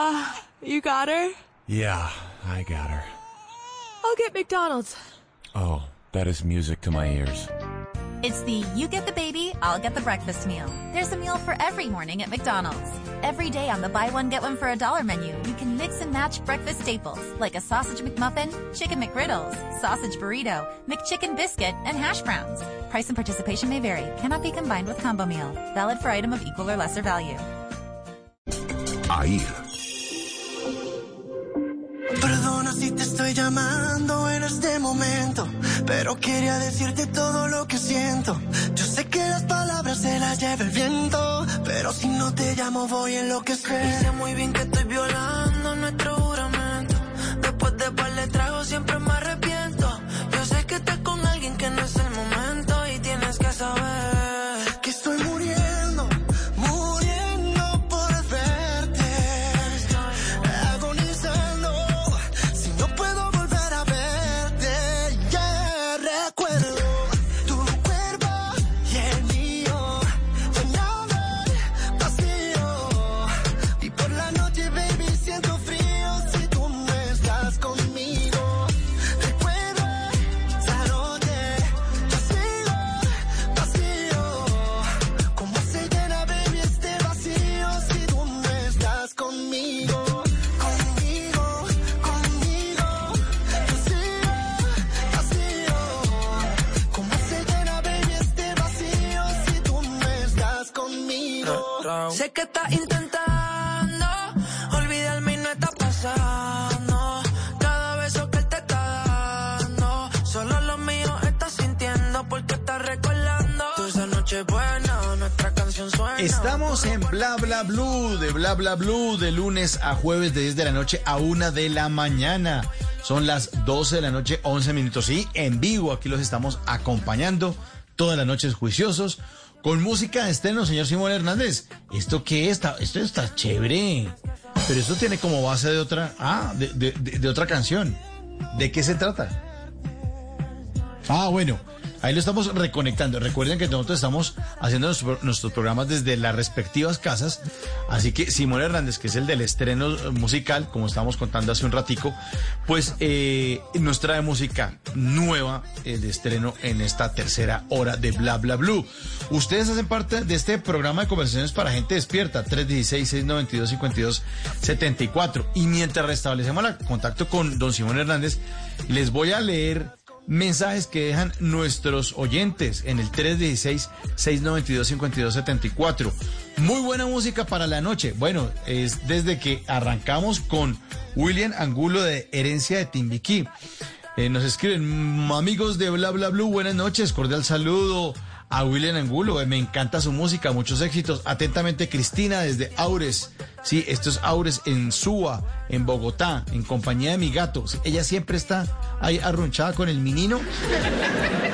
Ah, you got her? Yeah, I got her. I'll get McDonald's. Oh, that is music to my ears. It's the you get the baby, I'll get the breakfast meal. There's a meal for every morning at McDonald's. Every day on the buy one get one for a dollar menu, you can mix and match breakfast staples like a sausage McMuffin, chicken McGriddles, sausage burrito, McChicken biscuit, and hash browns. Price and participation may vary. Cannot be combined with combo meal. Valid for item of equal or lesser value. AIR. Perdona si te estoy llamando en este momento, pero quería decirte todo lo que siento. Yo sé que las palabras se las lleva el viento, pero si no te llamo voy a enloquecer. Y sé muy bien que estoy violando nuestro juramento. Después de par de tragos siempre me arrepiento. Yo sé que estás con alguien que no es el Sé que estás intentando olvidarme y no está pasando. Cada beso que él te está dando, solo lo mío estás sintiendo porque estás recordando. Tú esa noche buena, nuestra canción suena. Estamos en Bla Bla Blue, de Bla Bla Blue, de lunes a jueves, de 10 de la noche a 1 de la mañana. Son las 12 de la noche, 11 minutos. Y en vivo aquí los estamos acompañando todas las noches juiciosos con música de estreno, señor Simón Hernández. ¿Esto qué está? Esto está chévere. Pero esto tiene como base de otra, ah, de, de- de- de otra canción. ¿De qué se trata? Ah, bueno, ahí lo estamos reconectando. Recuerden que nosotros estamos haciendo nuestro- nuestros programas desde las respectivas casas. Así que Simón Hernández, que es el del estreno musical, como estábamos contando hace un ratico, pues eh, nos trae música nueva eh, de estreno en esta tercera hora de Bla Bla Blue. Ustedes hacen parte de este programa de conversaciones para gente despierta, 316-692-5274. Y mientras restablecemos el contacto con don Simón Hernández, les voy a leer mensajes que dejan nuestros oyentes en el 316-692-5274. Muy buena música para la noche. Bueno, es desde que arrancamos con William Angulo de Herencia de Timbiquí. Eh, nos escriben, "Mm, amigos de Bla Bla Blue, buenas noches, cordial saludo a William Angulo, eh, me encanta su música, muchos éxitos. Atentamente, Cristina desde Aures. Sí, esto es Aures en Suba, en Bogotá, en compañía de mi gato. Ella siempre está ahí arrunchada con el menino,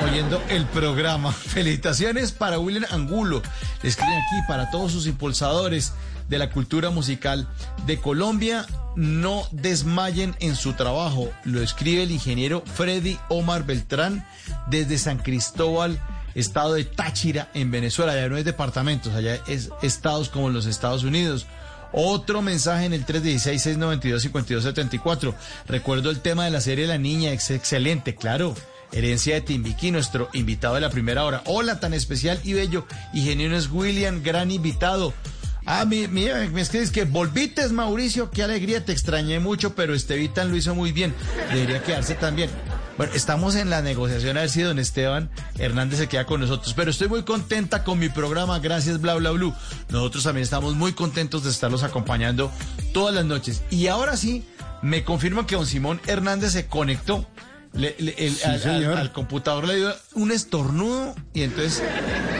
oyendo el programa. (laughs) Felicitaciones para William Angulo. Le escriben aquí para todos sus impulsadores de la cultura musical de Colombia. No desmayen en su trabajo. Lo escribe el ingeniero Freddy Omar Beltrán desde San Cristóbal, estado de Táchira, en Venezuela. Allá no es departamentos, allá es estados como los Estados Unidos. Otro mensaje en el 316-692-5274. Recuerdo el tema de la serie La Niña, es excelente, claro. Herencia de Timbiquí, nuestro invitado de la primera hora. Hola, tan especial y bello. Y genuino es William, gran invitado. Ah, mi- mira, me escribes que volvites, Mauricio, qué alegría, te extrañé mucho, pero Estevitan lo hizo muy bien. Debería quedarse también. Bueno, estamos en la negociación a ver si don Esteban Hernández se queda con nosotros, pero estoy muy contenta con mi programa, gracias Bla Bla Blue. Nosotros también estamos muy contentos de estarlos acompañando todas las noches. Y ahora sí, me confirman que don Simón Hernández se conectó. Le- le- el- al, al- señor. al computador le dio un estornudo y entonces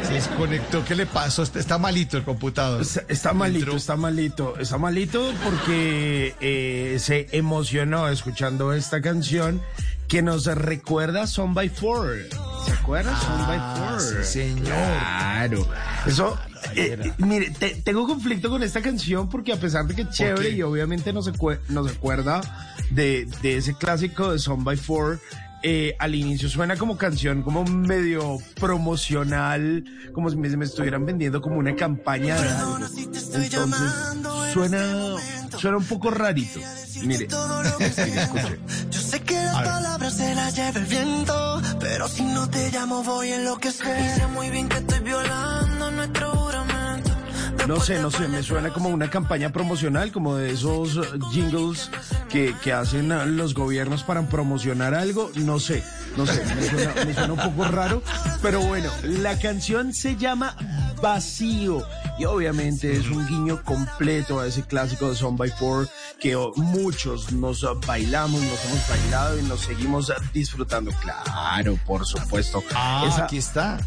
se desconectó. ¿Qué le pasó? Está, está malito el computador. Está, está malito, está malito, está malito porque eh, se emocionó escuchando esta canción que nos recuerda Son by Four. ¿Se acuerda? Son by Four. sí, señor. Claro. Eso, eh, eh, mire, te- tengo conflicto con esta canción porque a pesar de que es chévere y obviamente nos, acuerda de, de ese clásico de Son by Four, eh, al inicio suena como canción como medio promocional, como si me, me estuvieran vendiendo como una campaña de algo. Entonces suena, suena un poco rarito. Mire, mire, (laughs) escuche. Yo sé que las palabras se lleva el viento, pero si no te llamo voy a enloquecer. Y sé muy bien que estoy violando nuestro juramento. No sé, no sé, me suena como una campaña promocional, como de esos uh, jingles que, que hacen uh, los gobiernos para promocionar algo. No sé, no sé, me suena, me suena un poco raro. Pero bueno, la canción se llama Vacío y obviamente es un guiño completo a ese clásico de Son by Four que muchos nos bailamos, nos hemos bailado y nos seguimos disfrutando. Claro, por supuesto. Ah, aquí está.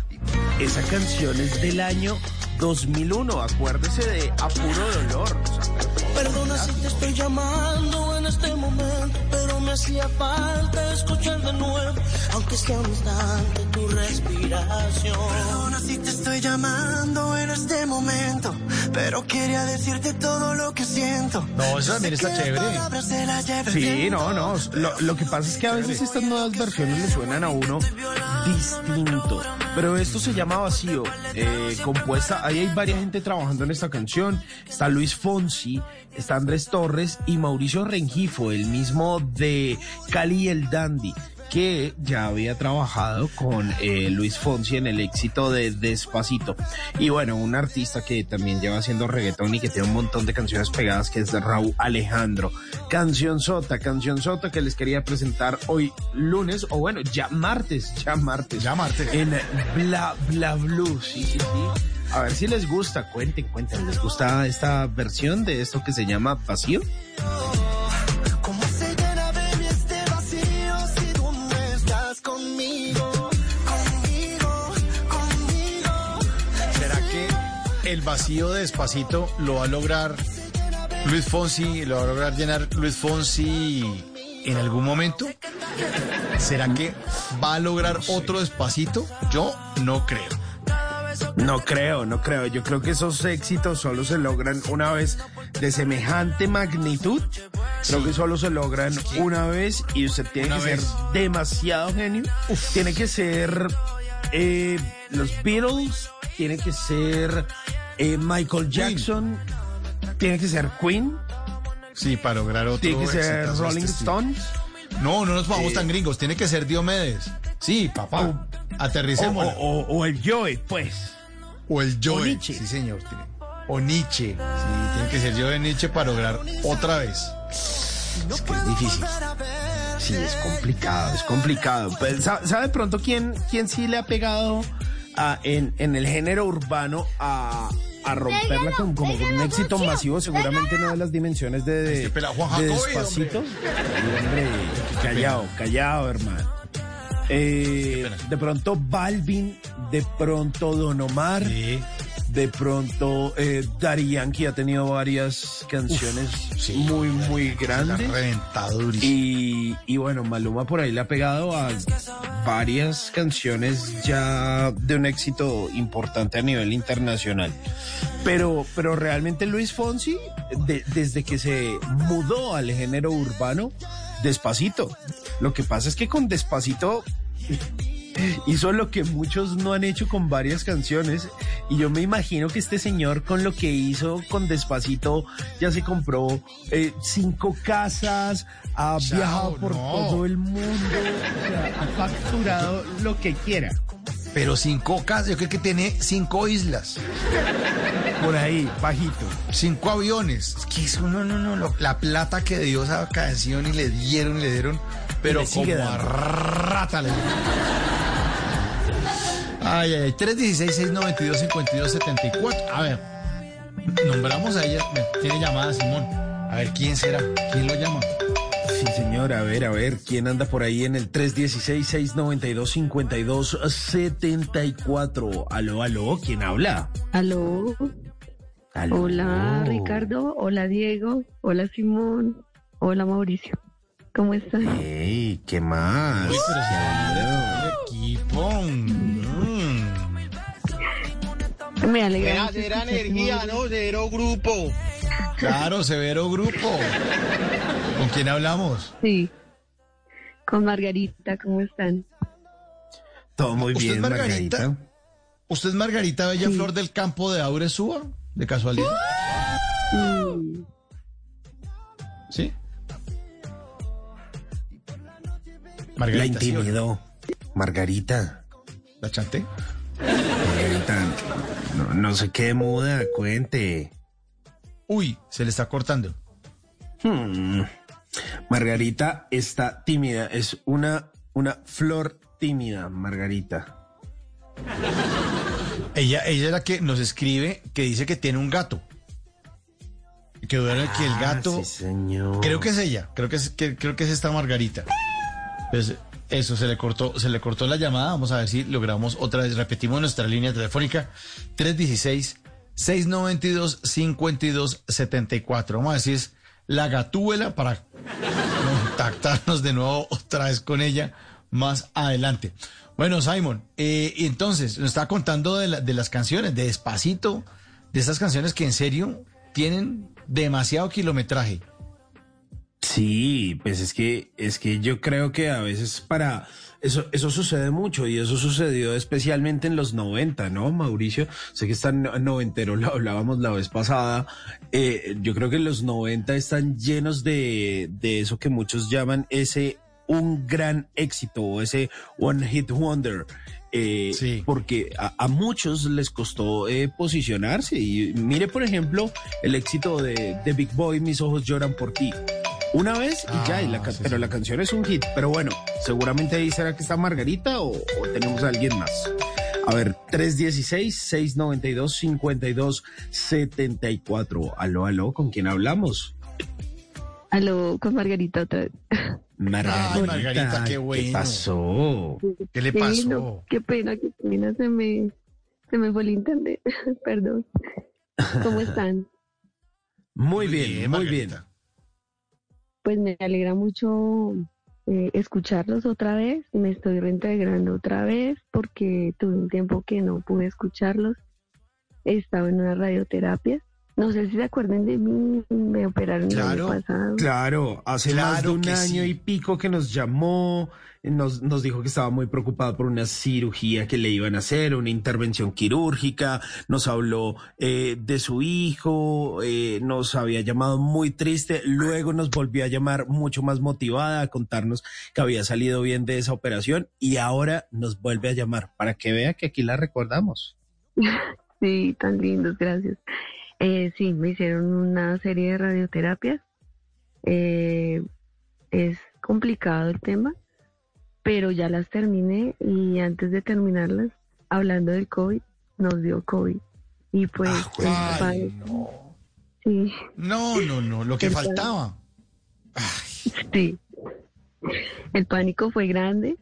Esa canción es del año 2001, acuérdese de A Puro Dolor. o sea, Perdona si te estoy llamando en este momento, hacía falta escuchar de nuevo, aunque sea un instante tu respiración. Perdona si te estoy llamando en este momento, pero quería decirte todo lo que siento. No, eso también está chévere. Sí, no, no. Lo, lo que pasa es que a veces estas nuevas versiones le suenan a uno distinto. Pero esto se llama Vacío, eh, compuesta. Ahí hay varias gente trabajando en esta canción. Está Luis Fonsi, está Andrés Torres y Mauricio Rengifo, el mismo de Cali el Dandy que ya había trabajado con eh, Luis Fonsi en el éxito de Despacito. Y bueno, un artista que también lleva haciendo reggaetón y que tiene un montón de canciones pegadas, que es Raúl Alejandro. Canción Sota, canción Sota que les quería presentar hoy lunes, o bueno, ya martes, ya martes. Ya martes. En Bla Bla Blue, sí, sí, sí. A ver si les gusta, cuenten, cuenten, ¿les gusta esta versión de esto que se llama Vacío? El vacío de Despacito lo va a lograr Luis Fonsi, lo va a lograr llenar Luis Fonsi en algún momento? ¿Será que va a lograr otro Despacito? Yo no creo. No creo, no creo. Yo creo que esos éxitos solo se logran una vez de semejante magnitud. Creo que solo se logran una vez y usted tiene Una que vez. ser demasiado genio. Tiene que ser eh, los Beatles, tiene que ser eh, Michael Jackson, tiene que ser Queen, Sí, para lograr otro tiene que ser Rolling este estilo. Stones. No, no nos vamos Eh, tan gringos. Tiene que ser Diomedes. Sí, papá. Aterricemos. O, o- o el Joey, pues. O el Joe. Nietzsche. Sí, señor. tiene- O Nietzsche. Sí, tiene que ser yo de Nietzsche para lograr otra vez. Es que es difícil. Sí, es complicado, es complicado. Pues, ¿sabe, pronto quién, quién sí le ha pegado a- en, en el género urbano a, a romperla con, como con un éxito masivo? Seguramente no de las dimensiones de, de, Este pelado Juan de Jacobi, Despacito. Hombre, callado, callado, hermano. Eh, de pronto Balvin, de pronto Don Omar, de pronto eh, Daddy Yankee ha tenido varias canciones muy, muy grandes. Y, y bueno, Maluma por ahí le ha pegado a varias canciones ya de un éxito importante a nivel internacional. Pero, pero realmente Luis Fonsi, de- desde que se mudó al género urbano, despacito. Lo que pasa es que con despacito hizo lo que muchos no han hecho con varias canciones y yo me imagino que este señor con lo que hizo con Despacito ya se compró eh, cinco casas, ha Chao, viajado por no. todo el mundo, (laughs) o sea, ha facturado lo que quiera. Pero cinco casas, yo creo que tiene cinco islas. Por ahí, bajito. Cinco aviones. Es que eso, no, no, no. la plata que dio esa canción y le dieron le dieron. Pero le sigue como a dando. rata le Ay, ay, ay. 316-692-5274. A ver, nombramos a ella. Tiene llamada Simón. A ver, ¿quién será? ¿Quién lo llama? Sí, señor, a ver, a ver, ¿quién anda por ahí en el 316-692-5274? Aló, aló, ¿quién habla? Aló. Aló. Hola Ricardo, hola Diego, hola Simón, hola Mauricio. ¿Cómo están? Ey, ¿qué más? Equipo. Mm. Me alegra. Su energía. ¿no? Cero grupo. Claro, severo grupo. ¿Con quién hablamos? Sí. Con Margarita, ¿cómo están? Todo muy ¿Usted bien, es Margarita? Margarita. ¿Usted es Margarita Bella Flor del Campo de Aure Súa? ¿De casualidad? ¿Sí? La Margarita. ¿sí o no? intimidó. Margarita. ¿La chanté? Margarita, no, no se quede muda, cuente. Uy, se le está cortando. Hmm. Margarita está tímida, es una, una flor tímida, Margarita. Ella, ella es la que nos escribe que dice que tiene un gato. Que duele que el Ah, gato. sí, señor. Creo que es ella. Creo que es, que, creo que es esta Margarita. Pues eso, se le cortó, se le cortó la llamada. Vamos a ver si logramos otra vez. Repetimos nuestra línea telefónica 316-692-5274. Vamos a si es la gatúbela para. contactarnos de nuevo otra vez con ella más adelante. Bueno, Simon, eh, entonces nos estaba contando de, la- de las canciones, de Despacito, de estas canciones que en serio tienen demasiado kilometraje. Sí, pues es que es que yo creo que a veces para eso eso sucede mucho y eso sucedió especialmente en los 90, ¿no, Mauricio? Sé que están no- noventero, lo hablábamos la vez pasada. Eh, yo creo que los 90 están llenos de de eso que muchos llaman ese un gran éxito o ese one hit wonder. Eh, Porque a, a muchos les costó eh, posicionarse. Y mire, por ejemplo, el éxito de, de Big Boy, Mis ojos lloran por ti. Una vez y ya, y la, ca- pero la canción es un hit. Pero bueno, seguramente ahí será que está Margarita o, o tenemos a alguien más. A ver, 316-692-5274. Aló, aló, ¿con quién hablamos? Aló, con Margarita otra vez. Margarita, Ay, Margarita, qué bueno. pasó? ¿Qué le Sí, pasó? no, qué pena, qué pena, se me, se me fue el internet. (laughs) Perdón. ¿Cómo están? Muy bien, muy bien. Pues me alegra mucho eh, escucharlos otra vez. Me estoy reintegrando otra vez porque tuve un tiempo que no pude escucharlos. Estaba en una radioterapia. No sé si se acuerdan de mí, me operaron el año pasado. Claro, hace más de Claro un año sí. y pico que nos llamó, nos, nos dijo que estaba muy preocupado por una cirugía que le iban a hacer, una intervención quirúrgica, nos habló eh, de su hijo, eh, nos había llamado muy triste, luego nos volvió a llamar mucho más motivada a contarnos que había salido bien de esa operación y ahora nos vuelve a llamar para que vea que aquí la recordamos. (laughs) Sí, tan lindos, gracias. Eh, sí, me hicieron una serie de radioterapias. Eh, es complicado el tema, pero ya las terminé y antes de terminarlas, hablando del COVID, nos dio COVID. Y pues, Ay, pánico- sí, No, no, no, lo que El faltaba. sí. El pánico fue grande,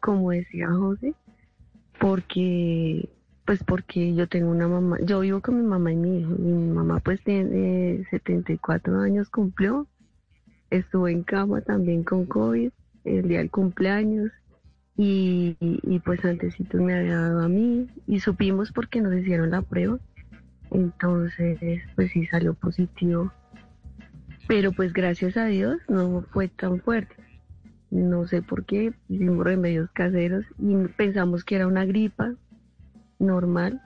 como decía José, porque pues porque yo tengo una mamá, yo vivo con mi mamá y mi hijo, mi mamá pues tiene 74 años cumplió, estuvo en cama también con COVID el día del cumpleaños y, y, pues antesito me había dado a mí y supimos porque nos hicieron la prueba, entonces pues sí salió positivo, pero pues gracias a Dios no fue tan fuerte. No sé por qué, hicimos remedios caseros y pensamos que era una gripa normal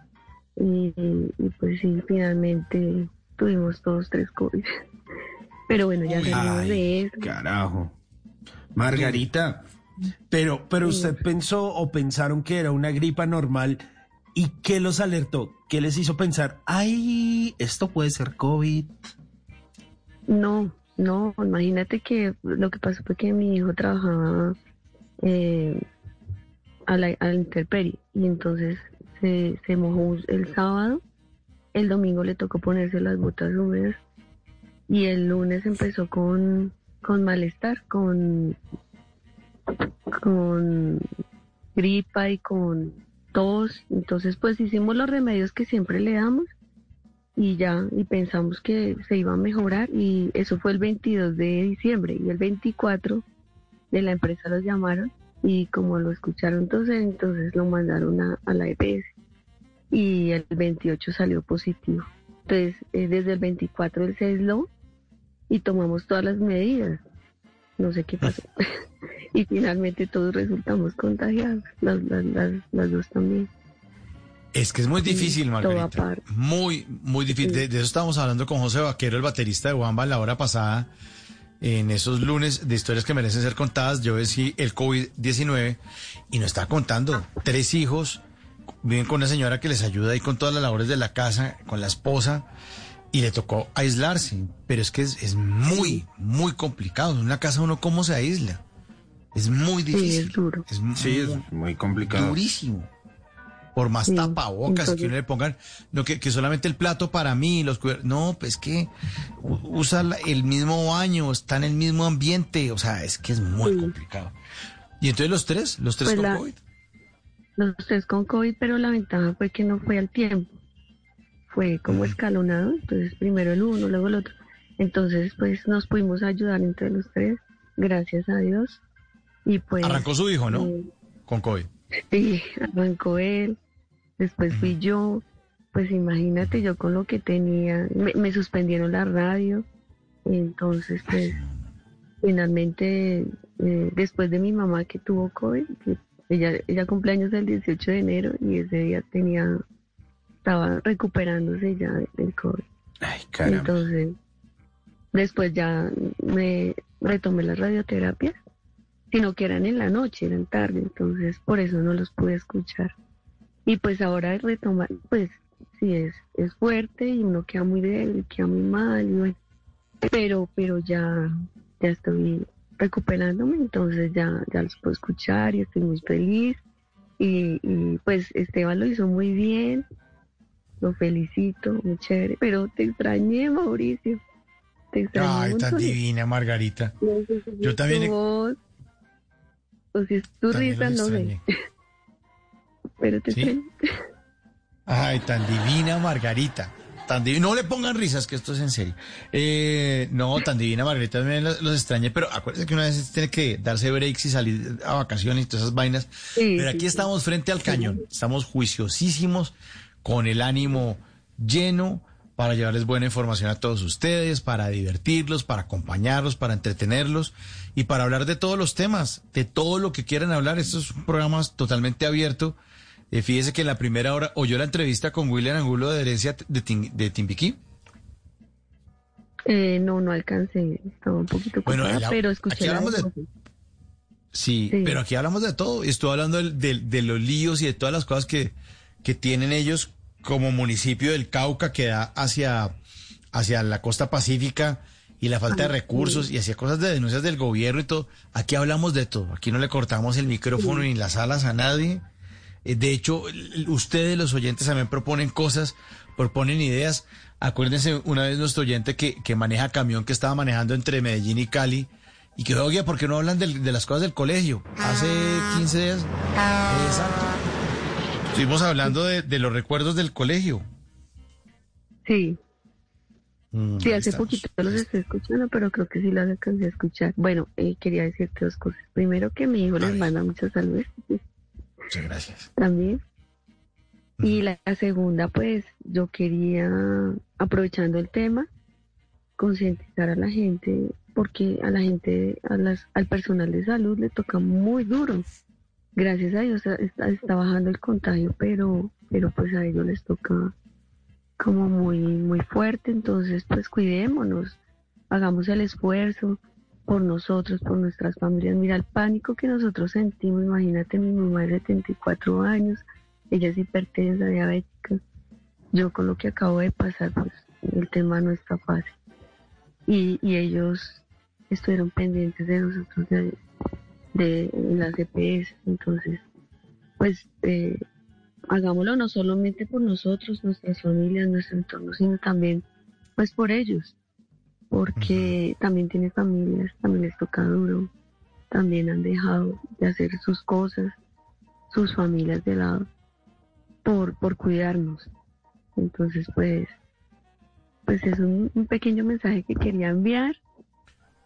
y, y, pues sí, finalmente tuvimos todos tres COVID. (laughs) Pero bueno, ya salimos Ay, de eso. Carajo. Margarita, pero, pero usted pensó o pensaron que era una gripa normal y ¿qué los alertó? ¿Qué les hizo pensar? Ay, esto puede ser COVID. No, no, imagínate que lo que pasó fue que mi hijo trabajaba eh, a, la, a la intemperie y entonces se, se mojó el sábado, el domingo le tocó ponerse las botas húmedas y el lunes empezó con, con malestar, con, con gripa y con tos. Entonces pues hicimos los remedios que siempre le damos y ya, y pensamos que se iba a mejorar y eso fue el 22 de diciembre y el 24 de la empresa los llamaron y como lo escucharon entonces, entonces lo mandaron a, la EPS y el 28 salió positivo. Entonces, eh, desde el 24 él se y tomamos todas las medidas. No sé qué pasó. (laughs) y finalmente todos resultamos contagiados, las, las, las, las dos también. Es que es muy difícil, Margarita. Muy, muy difícil. De, de eso estábamos hablando con José Vaquero, el baterista de Wamba, la hora pasada, en esos lunes de historias que merecen ser contadas. Yo decí el COVID-19 y nos está contando tres hijos, viven con una señora que les ayuda ahí con todas las labores de la casa, con la esposa, y le tocó aislarse. Pero es que es, es muy, muy complicado. En una casa uno, ¿cómo se aísla? Es muy difícil. es duro. Es Sí, es muy complicado. Durísimo. Por más Sí, tapabocas entonces- que uno le pongan, no, que, que solamente el plato para mí, los No, pues que usa el mismo baño, está en el mismo ambiente, o sea, es que es muy complicado. Y entonces los tres, los tres Pues con la- COVID. Los tres con COVID, pero la ventaja fue que no fue al tiempo. Fue como escalonado, entonces primero el uno, luego el otro. Entonces, pues nos pudimos ayudar entre los tres gracias a Dios. Y pues... Arrancó su hijo, ¿no? eh, Con COVID. Sí, arrancó él, después fui yo, pues imagínate yo con lo que tenía, me, me suspendieron la radio, entonces pues finalmente eh, después de mi mamá que tuvo COVID, que ella, ella cumpleaños el 18 de enero y ese día tenía, estaba recuperándose ya del COVID. caramba. Entonces, después ya me retomé las radioterapias, sino que eran en la noche, eran tarde, entonces por eso no los pude escuchar. Y pues ahora retomar, pues sí es, es fuerte y uno queda muy débil, queda muy mal, y bueno, pero, pero ya, ya estoy recuperándome, entonces ya, ya los puedo escuchar y estoy muy feliz. Y, y pues Esteban lo hizo muy bien, lo felicito, muy chévere, pero te extrañé, Mauricio. Te extrañé Ay, tan divina, Margarita. Yo también- tu voz. O si es tu risa, no sé. (laughs) Pero te ¿Sí? extrañé. Ay, tan divina Margarita. Tan divi- No le pongan risas, que esto es en serio. Eh, no, tan divina Margarita, también los, los extrañé, pero acuérdense que una vez tiene que darse breaks y salir a vacaciones y todas esas vainas. pero aquí estamos frente al cañón, estamos juiciosísimos, con el ánimo lleno para llevarles buena información a todos ustedes, para divertirlos, para acompañarlos, para entretenerlos y para hablar de todos los temas, de todo lo que quieran hablar. Esto es un programa totalmente abierto. Eh, fíjese que en la primera hora oyó la entrevista con William Angulo de Herencia de, Tim- de Timbiquí. Eh, no, no alcancé. Estaba un poquito Bueno, pero escuché aquí la hablamos de-. Sí, Sí. pero aquí hablamos de todo. Estoy hablando del- de, los líos y de todas las cosas que, que tienen ellos como municipio del Cauca que da hacia, hacia la costa pacífica y la falta de Ah, recursos y hacia cosas de denuncias del gobierno y todo. Aquí hablamos de todo. Aquí no le cortamos el micrófono ni las alas a nadie. Eh, De hecho, ustedes, los oyentes, también proponen cosas, proponen ideas. Acuérdense una vez nuestro oyente que, que maneja camión que estaba manejando entre Medellín y Cali y que, oye, ¿por qué no hablan del- de, las cosas del colegio? Hace 15 días. Exacto. Estuvimos hablando de, de los recuerdos del colegio. Sí, Mm, sí, hace estamos. poquito los estoy escuchando, pero creo que sí los alcancé a escuchar. Bueno, eh, quería decirte dos cosas. Primero, que mi hijo les manda mucha salud Muchas gracias. también. Y la, la segunda, pues yo quería, aprovechando el tema, concientizar a la gente, porque a la gente, a las, al personal de salud le toca muy duro. Gracias a Dios está, está bajando el contagio, pero, pero pues a ellos les toca como muy, muy fuerte, entonces pues cuidémonos, hagamos el esfuerzo por nosotros, por nuestras familias. Mira el pánico que nosotros sentimos, imagínate mi mamá de 74 años, ella es hipertensa, diabética. Yo con lo que acabo de pasar, pues el tema no está fácil. Y, y ellos estuvieron pendientes de nosotros de, de las EPS, entonces pues eh, hagámoslo no solamente por nosotros, nuestras familias, nuestro entorno, sino también pues por ellos, porque también tienen familias, también les toca duro, también han dejado de hacer sus cosas, sus familias de lado, por, por cuidarnos. Entonces pues, pues es un, un pequeño mensaje que quería enviar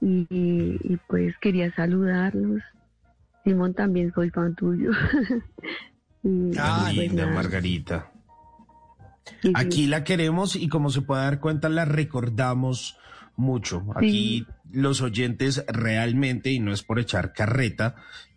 y, y- y, pues quería saludarlos. Simón también soy fan tuyo. (laughs) Y, Ah, pues, linda nada. Margarita. Aquí la queremos y como se puede dar cuenta la recordamos mucho. Aquí los oyentes realmente, y no es por echar carreta,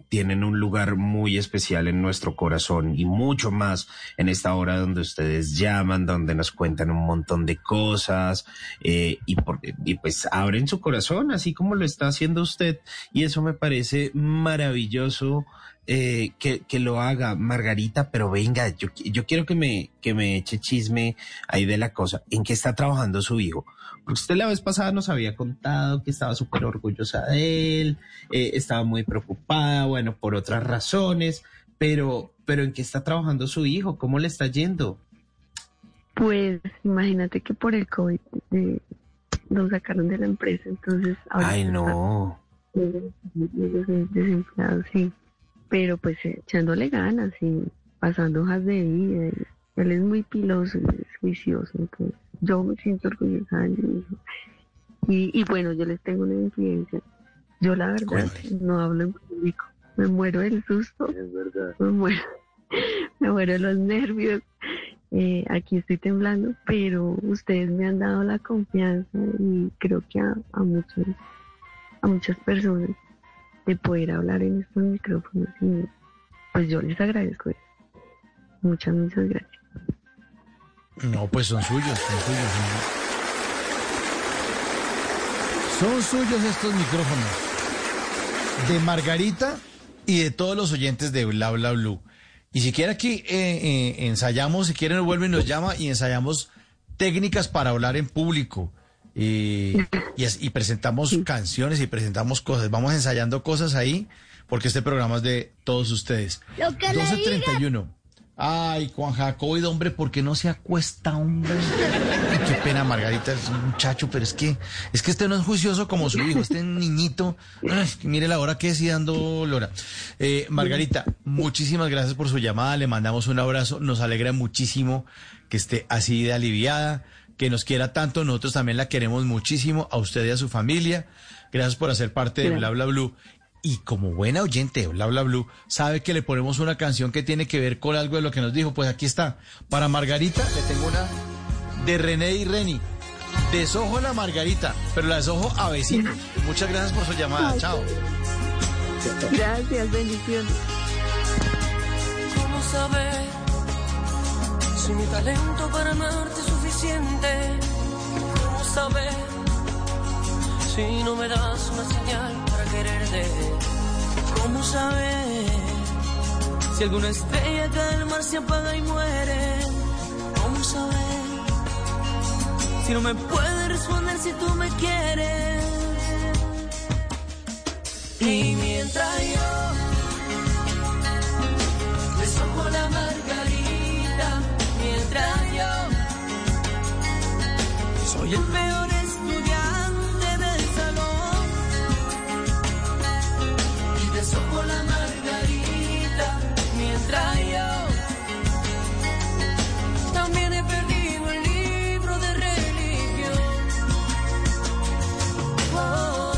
tienen un lugar muy especial en nuestro corazón y mucho más en esta hora donde ustedes llaman, donde nos cuentan un montón de cosas eh, y, por- y pues abren su corazón así como lo está haciendo usted y eso me parece maravilloso eh, que, que lo haga Margarita, pero venga, yo, yo quiero que me, que me eche chisme ahí de la cosa. ¿En qué está trabajando su hijo? Porque usted la vez pasada nos había contado que estaba súper orgullosa de él, eh, estaba muy preocupada, bueno, por otras razones, pero, pero ¿en qué está trabajando su hijo? ¿Cómo le está yendo? Pues imagínate que por el COVID eh, lo sacaron de la empresa, entonces... Ay, no. des- desempleado, sí. Pero pues echándole ganas y pasando hojas de vida. y él es muy piloso y es juicioso, entonces yo me siento orgullosa de mi hijo. Y, y bueno, yo les tengo una incidencia. Yo la verdad no hablo en público. Me muero del susto. Es verdad. Me muero, (laughs) me muero de los nervios. Eh, aquí estoy temblando, pero ustedes me han dado la confianza y creo que a, a muchos, a muchas personas de poder hablar en estos micrófonos y pues yo les agradezco eso. Muchas, muchas gracias. No, pues son suyos, son suyos. Son, suyos estos micrófonos. De Margarita y de todos los oyentes de Bla Bla Blue. Y si quiere aquí eh, eh, ensayamos, si quieren vuelve y nos llama y ensayamos técnicas para hablar en público. Y, y, es- y presentamos canciones y presentamos cosas. Vamos ensayando cosas ahí porque este programa es de todos ustedes. Lo que le 12.31. Ay, Juan Jacobo, hombre, ¿por qué no se acuesta, hombre? Qué pena, Margarita, es un muchacho, pero es que, es que este no es juicioso como su hijo, este niñito. Ay, mire la hora que sigue dando Lora. Eh, Margarita, muchísimas gracias por su llamada, le mandamos un abrazo, nos alegra muchísimo que esté así de aliviada, que nos quiera tanto, nosotros también la queremos muchísimo, a usted y a su familia. Gracias por hacer parte de Bla Bla Blue. Y como buena oyente de Bla Bla Blue, sabe que le ponemos una canción que tiene que ver con algo de lo que nos dijo. Pues aquí está. Para Margarita le tengo una de René y Reni. Desojo la Margarita, pero la desojo a vecinos. Muchas gracias por su llamada. Chao. Gracias, bendiciones. ¿Cómo saber si mi talento para amarte es suficiente? ¿Cómo saber si no me das una señal para quererte? ¿Cómo saber si alguna estrella cae del mar se apaga y muere? ¿Cómo saber si no me puedes responder si tú me quieres? Soy el peor estudiante del salón. Y desojo la margarita mientras yo también he perdido el libro de religión. Oh,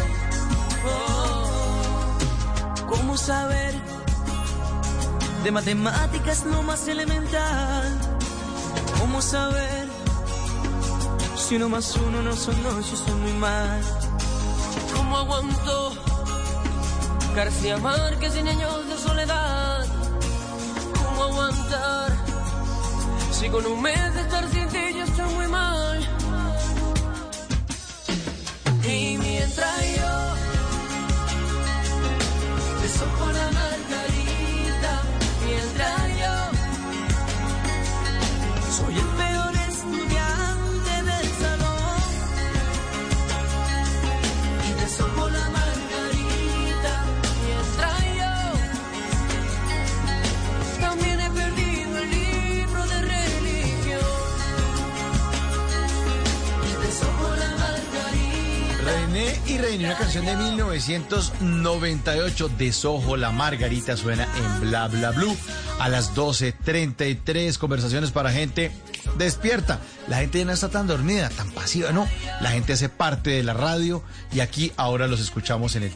oh, ¿Cómo saber? de matemáticas no más elemental. ¿Cómo saber si uno más uno no son dos, yo soy muy mal? ¿Cómo aguantó García Márquez en años de soledad? ¿Cómo aguantar si con un mes de estar sin ti yo estoy muy mal? Y mientras yo desojo la margarita y René, una canción de 1998, Desojo la Margarita, suena en Bla Bla Blue a las 12.33, conversaciones para gente despierta. La gente ya no está tan dormida, tan pasiva, no. La gente hace parte de la radio y aquí ahora los escuchamos en el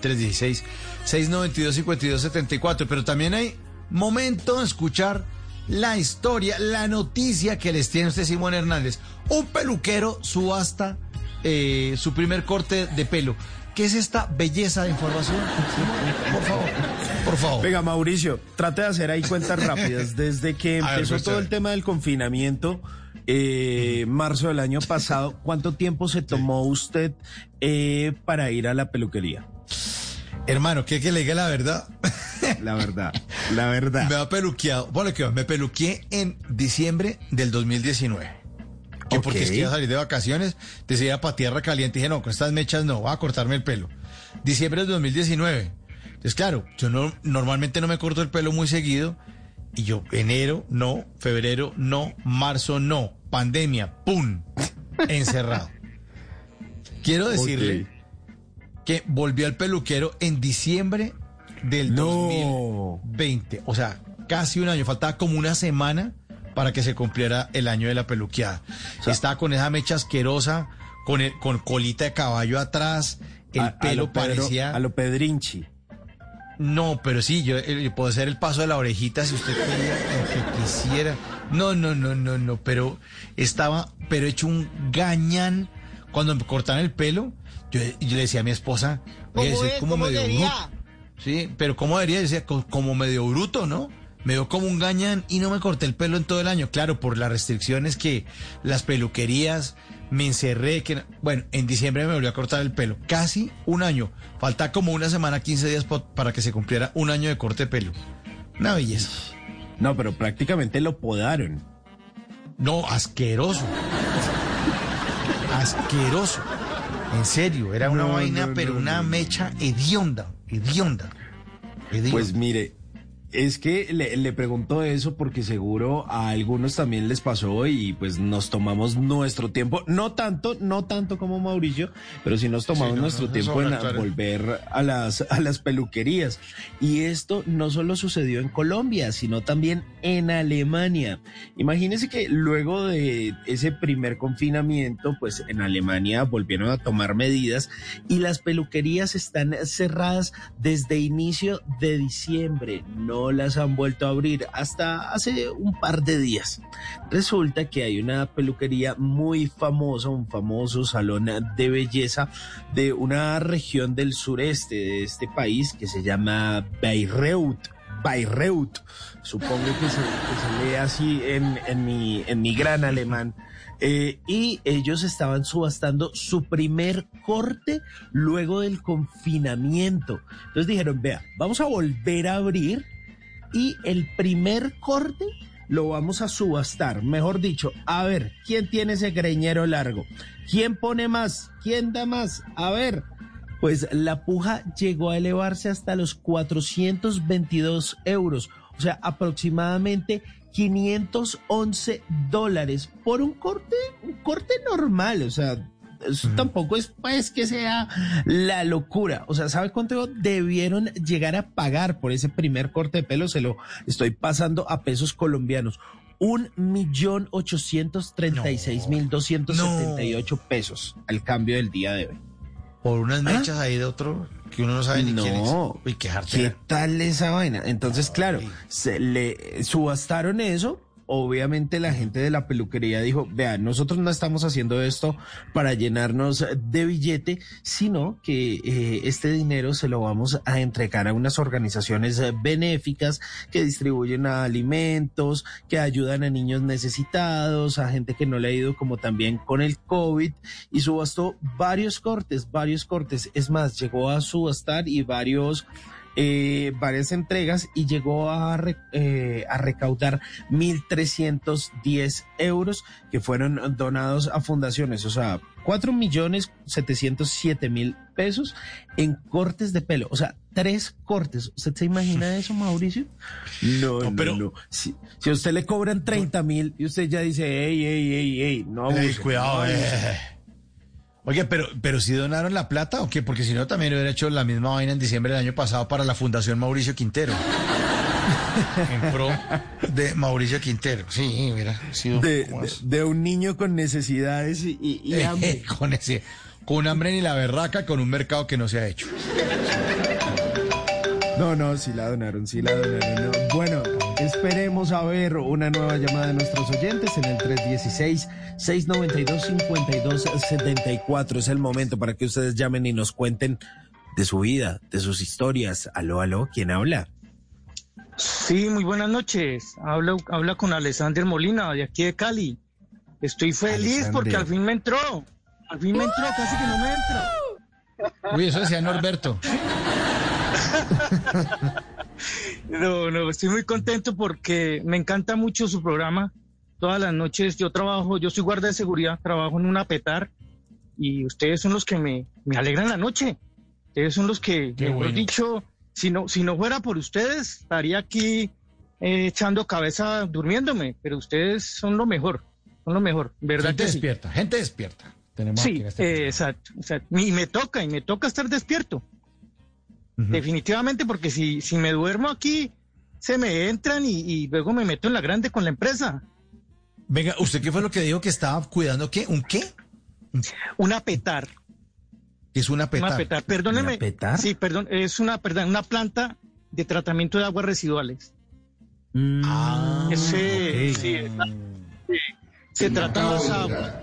316-692-5274, pero también hay momento de escuchar la historia, la noticia que les tiene usted Simón Hernández. Un peluquero subasta eh, su primer corte de pelo. ¿Qué es esta belleza de información? Por favor, por favor. Venga, Mauricio, trate de hacer ahí cuentas rápidas. (laughs) Desde que ver, empezó pues, todo el tema del confinamiento, eh, marzo del año pasado, ¿cuánto tiempo se tomó usted eh, para ir a la peluquería? Hermano, ¿qué que le diga la verdad? La verdad, la (laughs) verdad. Me ha peluqueado. Bueno, que me peluqueé en diciembre del 2019. Que porque es que iba a salir de vacaciones, decidí para tierra caliente y dije, no, con estas mechas no, voy a cortarme el pelo. Diciembre del 2019. Entonces, claro, yo no, normalmente no me corto el pelo muy seguido. Y yo, enero, no, febrero, no, marzo, no, pandemia, ¡pum! Encerrado. (laughs) Quiero decirle que volví al peluquero en diciembre del 2020. O sea, casi un año. Faltaba como una semana para que se cumpliera el año de la peluqueada. Estaba con esa mecha asquerosa, con, el- con colita de caballo atrás, el A- a pelo lo Pedro- parecía... a lo Pedrinchi. No, pero sí, yo eh, puedo hacer el paso de la orejita si usted quería, lo que quisiera. No, no, no, no, no, pero estaba, pero hecho un gañán. Cuando me cortaban el pelo, yo, yo le decía a mi esposa, oye, ¿Cómo es? como ¿Cómo medio bruto. Sí, pero ¿cómo debería? Yo decía, co- como medio bruto, ¿no? Me dio como un gañán y no me corté el pelo en todo el año. Claro, por las restricciones que las peluquerías, me encerré, que... Bueno, en diciembre me volvió a cortar el pelo. Casi un año. Falta como una semana, 15 días para que se cumpliera un año de corte de pelo. Una belleza. No, pero prácticamente lo podaron. No, asqueroso. Asqueroso. En serio, era una No, vaina, no, pero una mecha hedionda, hedionda. hedionda. Pues mire, es que le, le pregunto eso porque seguro a algunos también les pasó y pues nos tomamos nuestro tiempo, no tanto, no tanto como Mauricio, pero sí nos tomamos Sí, no, nuestro no, tiempo en volver a las, a las peluquerías. Y esto no solo sucedió en Colombia, sino también en Alemania. Imagínense que luego de ese primer confinamiento, pues en Alemania volvieron a tomar medidas y las peluquerías están cerradas desde inicio de diciembre. No las han vuelto a abrir hasta hace un par de días. Resulta que hay una peluquería muy famosa, un famoso salón de belleza de una región del sureste de este país que se llama Bayreuth. Bayreuth, supongo que se, lee así en, en mi, en mi gran alemán. Eh, y ellos estaban subastando su primer corte luego del confinamiento. Entonces dijeron, vea, vamos a volver a abrir y el primer corte lo vamos a subastar. Mejor dicho, a ver, ¿quién tiene ese greñero largo? ¿Quién pone más? ¿Quién da más? A ver. Pues la puja llegó a elevarse hasta los 422 euros, o sea, aproximadamente 511 dólares por un corte, un corte normal, o sea, eso tampoco es pues que sea la locura. O sea, ¿sabe cuánto debieron llegar a pagar por ese primer corte de pelo? Se lo estoy pasando a pesos colombianos. Un millón ochocientos treinta y seis mil doscientos setenta y ocho pesos al cambio del día de hoy. Por unas mechas ahí de otro que uno no sabe ni quién es. No. Uy, qué ¿Qué jartera. tal esa vaina? Entonces, claro, se le subastaron eso. Obviamente la gente de la peluquería dijo, vea, nosotros no estamos haciendo esto para llenarnos de billete, sino que eh, este dinero se lo vamos a entregar a unas organizaciones benéficas que distribuyen alimentos, que ayudan a niños necesitados, a gente que no le ha ido como también con el COVID y subastó varios cortes, varios cortes. Es más, llegó a subastar y varios eh, varias entregas y llegó a, re- eh, a recaudar 1.310 euros que fueron donados a fundaciones, o sea, 4 millones 707 mil pesos en cortes de pelo, o sea, tres cortes. ¿Usted se imagina (laughs) eso, Mauricio? No, no, pero- no. Si, si a usted le cobran 30 mil y usted ya dice, ey, ey, ey, ey, no Ey, cuidado, no abuse". eh. Oye, pero, pero si donaron la plata o qué? Porque si no, también hubiera hecho la misma vaina en diciembre del año pasado para la Fundación Mauricio Quintero. (laughs) en pro de Mauricio Quintero. Sí, mira, sido de, de- de un niño con necesidades y, y- y hambre. (laughs) con ese, con hambre ni la berraca, con un mercado que no se ha hecho. No, no, sí la donaron, sí la donaron. no. Bueno, esperemos a ver una nueva llamada de nuestros oyentes en el 316-692-5274. Es el momento para que ustedes llamen y nos cuenten de su vida, de sus historias. Aló, aló, ¿quién habla? Sí, muy buenas noches. Habla, habla con Alexander Molina, de aquí de Cali. Estoy feliz Alexander. porque al fin me entró. Al fin me entró, casi que no me entra. Uy, eso decía Norberto. (laughs) No, no, estoy muy contento porque me encanta mucho su programa. Todas las noches yo trabajo, yo soy guardia de seguridad, trabajo en una petar y ustedes son los que me, me alegran la noche. Ustedes son los que, Qué mejor bueno. dicho, si no, si no fuera por ustedes, estaría aquí eh, echando cabeza durmiéndome, pero ustedes son lo mejor, son lo mejor, ¿verdad Gente que sí? despierta, gente despierta. Tenemos aquí Sí, en este eh, exacto, exacto. Y me toca, y me toca estar despierto. Definitivamente, porque si, si me duermo aquí, se me entran y, y luego me meto en la grande con la empresa. Venga, ¿usted qué fue lo que dijo que estaba cuidando qué? ¿Un qué? Una petar. es una petar. Una petar, perdóneme. ¿Una petar? Sí, perdón, es una, perdón, una planta de tratamiento de aguas residuales. Ah, Ese, ok. sí, sí, se trata las aguas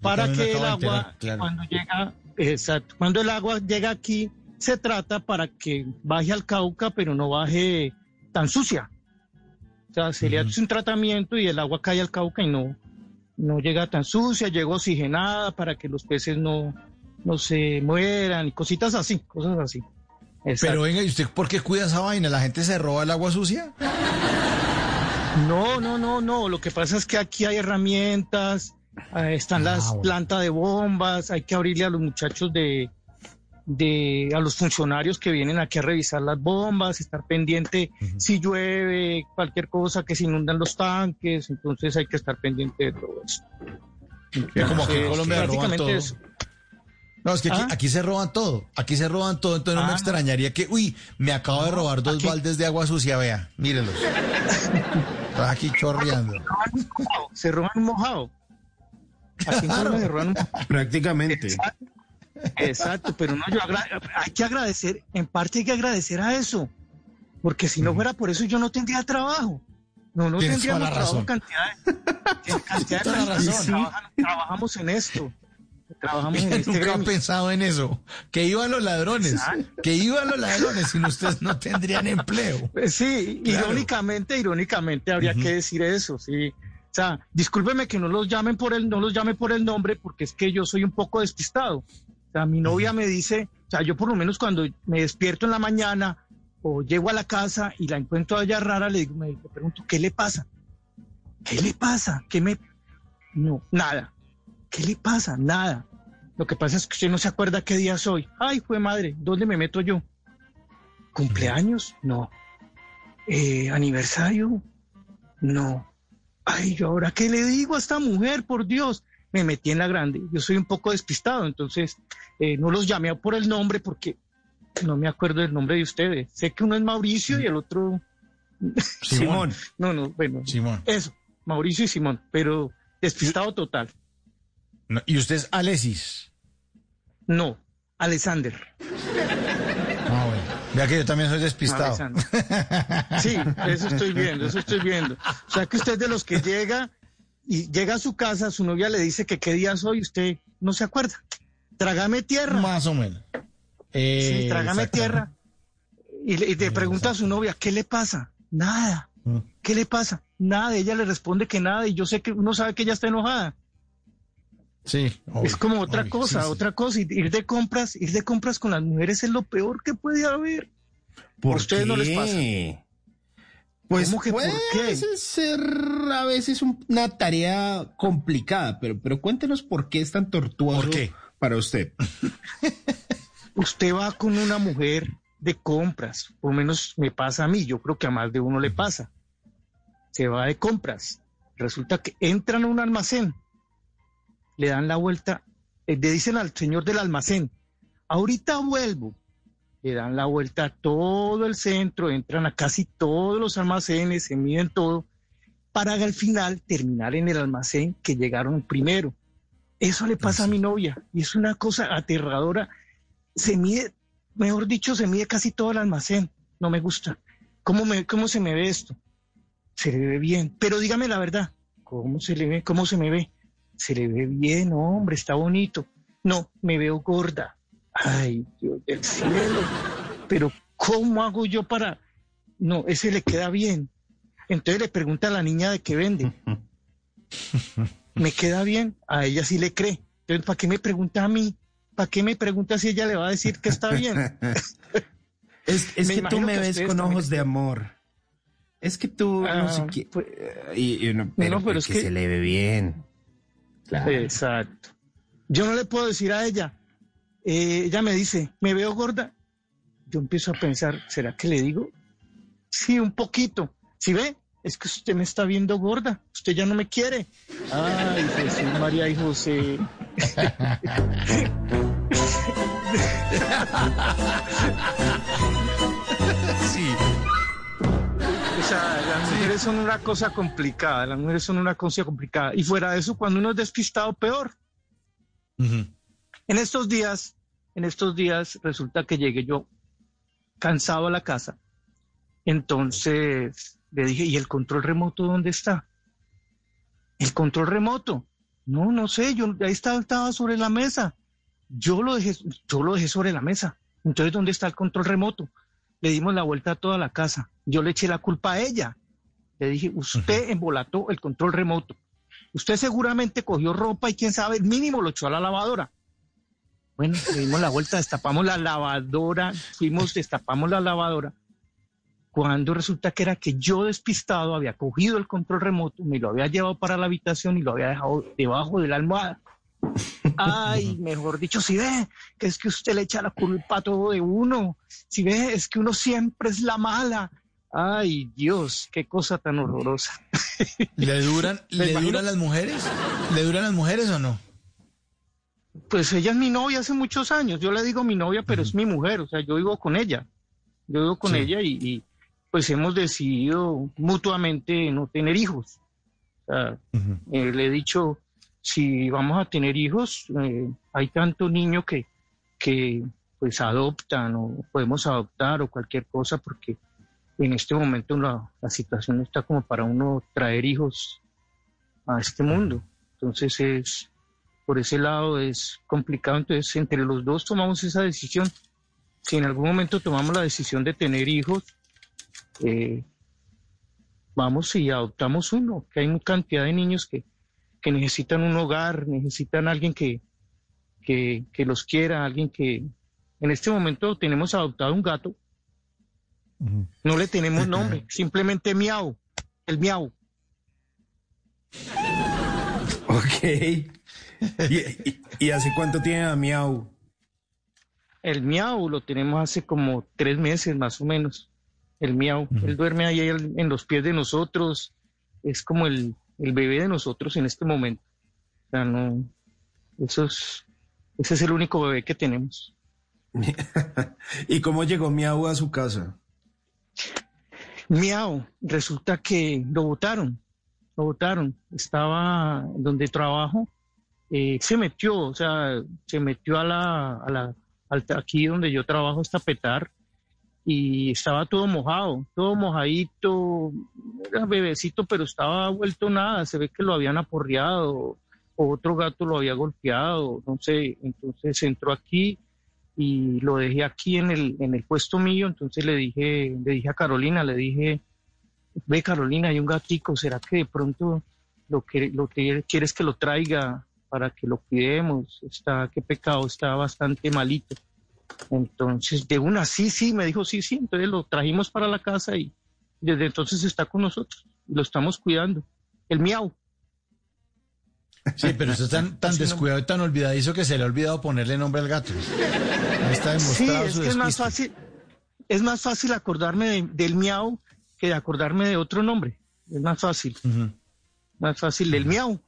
para que el agua, enterar, claro. cuando llega, exacto, cuando el agua llega aquí, se trata para que baje al Cauca, pero no baje tan sucia. O sea, se le hace un tratamiento y el agua cae al Cauca y no, no llega tan sucia, llega oxigenada para que los peces no, no se mueran y cositas así, cosas así. Exacto. Pero venga, ¿y usted por qué cuida esa vaina? ¿La gente se roba el agua sucia? No, no, no, no. Lo que pasa es que aquí hay herramientas, eh, están las bueno. plantas de bombas, hay que abrirle a los muchachos de, de, a los funcionarios que vienen aquí a revisar las bombas, estar pendiente si llueve, cualquier cosa, que se inundan los tanques, entonces hay que estar pendiente de todo eso. Es como que en Entonces, Colombia roban prácticamente todo. eso. No, es que aquí, ¿Ah? aquí se roban todo. Aquí se roban todo, entonces no me Ah. extrañaría que, uy, me acabo de robar dos aquí- baldes de agua sucia, vea, mírenlos. Están aquí chorreando. Se roban un mojado. Aquí en Colombia se roban un mojado. Prácticamente. Exacto, exacto, pero no, yo hay que agradecer, en parte hay que agradecer a eso, porque si no fuera por eso yo no tendría trabajo. No, no Tienes toda tendríamos la trabajo razón. cantidad de, (laughs) cantidad de personas razón. trabajan- trabajamos en esto. Trabajamos en este Nunca pensado en eso. Que iban los ladrones. Exacto. Que iban los ladrones. Sin ustedes no tendrían empleo. Pues Sí, Claro. irónicamente, irónicamente habría que decir eso, sí. O sea, discúlpeme que no los llamen por el, no los llame por el nombre, porque es que yo soy un poco despistado. O sea, mi novia me dice, o sea, yo por lo menos cuando me despierto en la mañana o llego a la casa y la encuentro allá rara, le digo, me, le pregunto, ¿qué le pasa? ¿Qué le pasa? ¿Qué me? No, nada. ¿Qué le pasa? Nada. Lo que pasa es que usted no se acuerda qué día soy. Ay, fue madre, ¿dónde me meto yo? ¿Cumpleaños? No. Eh, ¿Aniversario? No. Ay, yo ahora qué le digo a esta mujer, por Dios. Me metí en la grande. Yo soy un poco despistado, entonces eh, no los llamé por el nombre porque no me acuerdo del nombre de ustedes. Sé que uno es Mauricio y el otro (laughs) Simón. No, no, bueno. Simón. Eso, Mauricio y Simón, pero despistado total. No, y usted es Alesis. No, Alexander. Ah, bueno. Vea que yo también soy despistado. Alexander. Sí, eso estoy viendo, eso estoy viendo. O sea que usted es de los que llega y llega a su casa, su novia le dice que qué día soy, usted no se acuerda. Trágame tierra. Más o menos. Sí, trágame tierra. Y le, y le pregunta a su novia, ¿qué le pasa? Nada. Mm. ¿Qué le pasa? Nada. Ella le responde que nada y yo sé que uno sabe que ella está enojada. Sí. obvio, es como otra obvio, cosa, sí, sí. otra cosa. Y Ir de compras, ir de compras con las mujeres es lo peor que puede haber. ¿Por ¿A ustedes no les pasa? Pues ¿Cómo que puede por qué? ser a veces un- una tarea complicada, pero, pero cuéntenos por qué es tan tortuoso para usted. (laughs) Usted va con una mujer de compras, por lo menos me pasa a mí, yo creo que a más de uno le pasa. Se va de compras, resulta que entran a un almacén, le dan la vuelta, eh, le dicen al señor del almacén, ahorita vuelvo, le dan la vuelta a todo el centro, entran a casi todos los almacenes, se miden todo, para al final terminar en el almacén que llegaron primero. Eso le pasa a mi novia y es una cosa aterradora. Se mide, mejor dicho, se mide casi todo el almacén. No me gusta. ¿Cómo, me, cómo se me ve esto? Se le ve bien. Pero dígame la verdad. ¿Cómo se le ve? ¿Cómo se me ve? Se le ve bien, hombre, está bonito. No, me veo gorda. Ay, Dios del cielo. Pero ¿cómo hago yo para...? No, ese le queda bien. Entonces le pregunta a la niña de qué vende. ¿Me queda bien? A ella sí le cree. Entonces, ¿para qué me pregunta a mí? ¿Para qué me pregunta si ella le va a decir que está bien? (laughs) Es, que tú me que ves con también ojos de amor. Es que tú no sé Ah, qué. y- y no, pero, no, pero es que- se le ve bien. Claro. Exacto. Yo no le puedo decir a ella. Eh, ella me dice, ¿me veo gorda? Yo empiezo a pensar, ¿será que le digo? Sí, un poquito. ¿Sí ve? Es que usted me está viendo gorda. Usted ya no me quiere. Ay, Jesús, María y José. Sí. O sea, las mujeres son una cosa complicada, las mujeres son una cosa complicada. Y fuera de eso, cuando uno es despistado, peor. Ujú. En estos días, en estos días resulta que llegué yo cansado a la casa. Entonces le dije, ¿y el control remoto dónde está? El control remoto. No, no sé, yo ahí estaba, estaba sobre la mesa. Yo lo dejé, yo lo dejé sobre la mesa. Entonces, ¿dónde está el control remoto? Le dimos la vuelta a toda la casa. Yo le eché la culpa a ella. Le dije, usted embolató el control remoto. Usted seguramente cogió ropa y quién sabe, mínimo lo echó a la lavadora. Bueno, le dimos la vuelta, destapamos la lavadora, fuimos, destapamos la lavadora. Cuando resulta que era que yo despistado había cogido el control remoto, me lo había llevado para la habitación y lo había dejado debajo de la almohada. Ay, (laughs) mejor dicho, si ve que es que usted le echa la culpa a todo de uno, si ve es que uno siempre es la mala. Ay, Dios, qué cosa tan horrorosa. ¿Le duran, (laughs) ¿le duran las mujeres? ¿Le duran las mujeres o no? Pues ella es mi novia hace muchos años. Yo le digo mi novia, pero es mi mujer. O sea, yo vivo con ella. Yo vivo con Sí. ella y, y, pues hemos decidido mutuamente no tener hijos. O sea, eh, le he dicho, si vamos a tener hijos, eh, hay tanto niño que, que pues adoptan o podemos adoptar o cualquier cosa porque en este momento la, la situación está como para uno traer hijos a este mundo. Entonces es, por ese lado es complicado. Entonces entre los dos tomamos esa decisión. Si en algún momento tomamos la decisión de tener hijos, eh, vamos y adoptamos uno, que hay una cantidad de niños que, que necesitan un hogar, necesitan alguien que, que, que los quiera, alguien que... En este momento tenemos adoptado un gato, no le tenemos nombre, simplemente miau, el miau. Ok. ¿Y, y- y hace cuánto tiene a Miau? El miau lo tenemos hace como tres meses más o menos. El miau, él duerme ahí en en los pies de nosotros, es como el, el bebé de nosotros en este momento. O sea, no, eso es, ese es el único bebé que tenemos. (laughs) ¿Y cómo llegó Miau a su casa? Miau, resulta que lo votaron, lo votaron. Estaba donde trabajo, eh, se metió, o sea, se metió a la, a la, al- aquí donde yo trabajo, está petar, y estaba todo mojado, todo mojadito, era bebecito, pero estaba vuelto nada, se ve que lo habían aporreado, o otro gato lo había golpeado, no sé, entonces entró aquí y lo dejé aquí en el, en el puesto mío, entonces le dije, le dije a Carolina, le dije, ve Carolina, hay un gatico, ¿será que de pronto lo que lo que quieres que lo traiga para que lo cuidemos? Está, qué pecado, está bastante malito. Entonces, de una, sí, sí, me dijo, sí, sí, entonces lo trajimos para la casa y desde entonces está con nosotros, lo estamos cuidando. El miau. Sí, pero usted es tan, (laughs) tan descuidado y tan olvidadizo que se le ha olvidado ponerle nombre al gato. Ahí está Sí, demostrado es su que es más fácil, es más fácil acordarme de- del miau que de acordarme de otro nombre. Es más fácil. Más fácil del miau.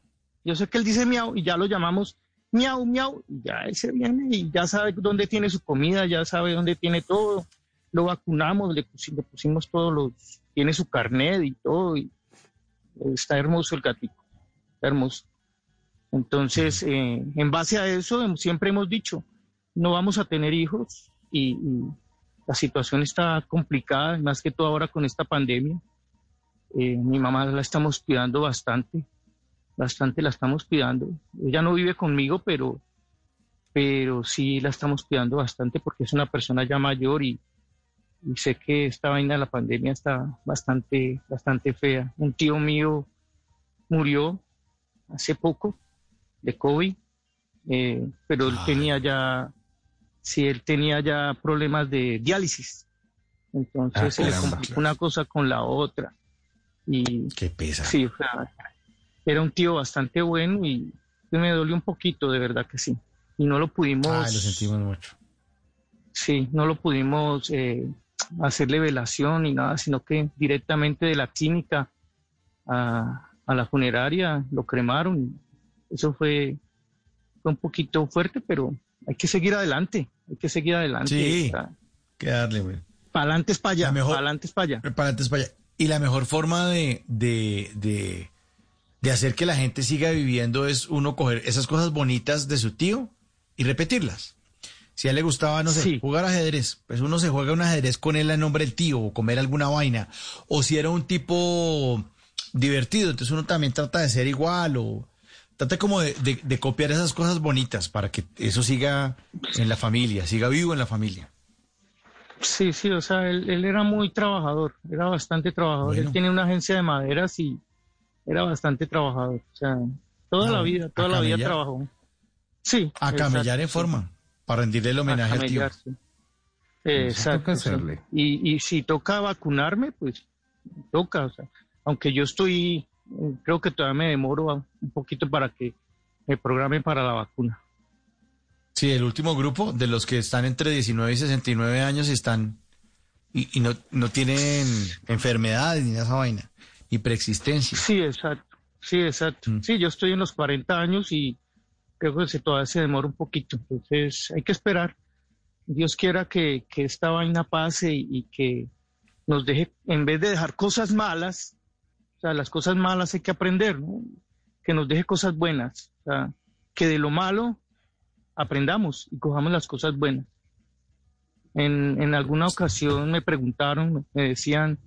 Yo sé que él dice miau y ya lo llamamos miau, miau, y ya él se viene y ya sabe dónde tiene su comida, ya sabe dónde tiene todo. Lo vacunamos, le, pusi- le pusimos todos los, tiene su carnet y todo, y está hermoso el gatito, hermoso. Entonces, eh, en base a eso, em- siempre hemos dicho, no vamos a tener hijos y, y la situación está complicada, más que todo ahora con esta pandemia. Eh, mi mamá la estamos cuidando bastante, bastante la estamos cuidando. Ella no vive conmigo, pero, pero sí la estamos cuidando bastante porque es una persona ya mayor y, y sé que esta vaina de la pandemia está bastante, bastante fea. Un tío mío murió hace poco de COVID, eh, pero él tenía ya, sí, él tenía ya problemas de diálisis. Entonces Ah, se le complicó una cosa con la otra. Y Qué pesa. sí, o sea, era un tío bastante bueno y me dolió un poquito, de verdad que sí. Y no lo pudimos, Ay, lo sentimos mucho. sí, no lo pudimos eh, hacerle velación ni nada, sino que directamente de la clínica a, a la funeraria lo cremaron. Eso fue, fue un poquito fuerte, pero hay que seguir adelante, hay que seguir adelante. Sí, que darle, güey. para adelante es para allá, para adelante es para allá. Para adelante es para allá. Y la mejor forma de, de, de, de hacer que la gente siga viviendo es uno coger esas cosas bonitas de su tío y repetirlas. Si a él le gustaba, no sé, jugar ajedrez, pues uno se juega un ajedrez con él en nombre del tío o comer alguna vaina. O si era un tipo divertido, entonces uno también trata de ser igual o trata como de, de- de copiar esas cosas bonitas para que eso siga en la familia, siga vivo en la familia. Sí, sí, o sea, él, él era muy trabajador, era bastante trabajador. Bueno. Él tiene una agencia de maderas y era bastante trabajador. O sea, toda Ah, la vida, toda la vida camellar. trabajó. Sí. A camellar en forma, para rendirle el homenaje A al tío. camellar, sí. Exacto. sí. Y, y si toca vacunarme, pues toca. O sea, aunque yo estoy, creo que todavía me demoro un poquito para que me programen para la vacuna. Sí, el último grupo de los que están entre 19 y 69 años están y, y no, no tienen enfermedades ni esa vaina, ni preexistencia. Sí, exacto. Sí, exacto. Sí, yo estoy en los 40 años y creo que se, todavía se demora un poquito. Entonces, hay que esperar. Dios quiera que, que esta vaina pase y, y que nos deje, en vez de dejar cosas malas, o sea, las cosas malas hay que aprender, ¿no? Que nos deje cosas buenas. O sea, que de lo malo aprendamos y cojamos las cosas buenas. En, en alguna ocasión me preguntaron, me decían,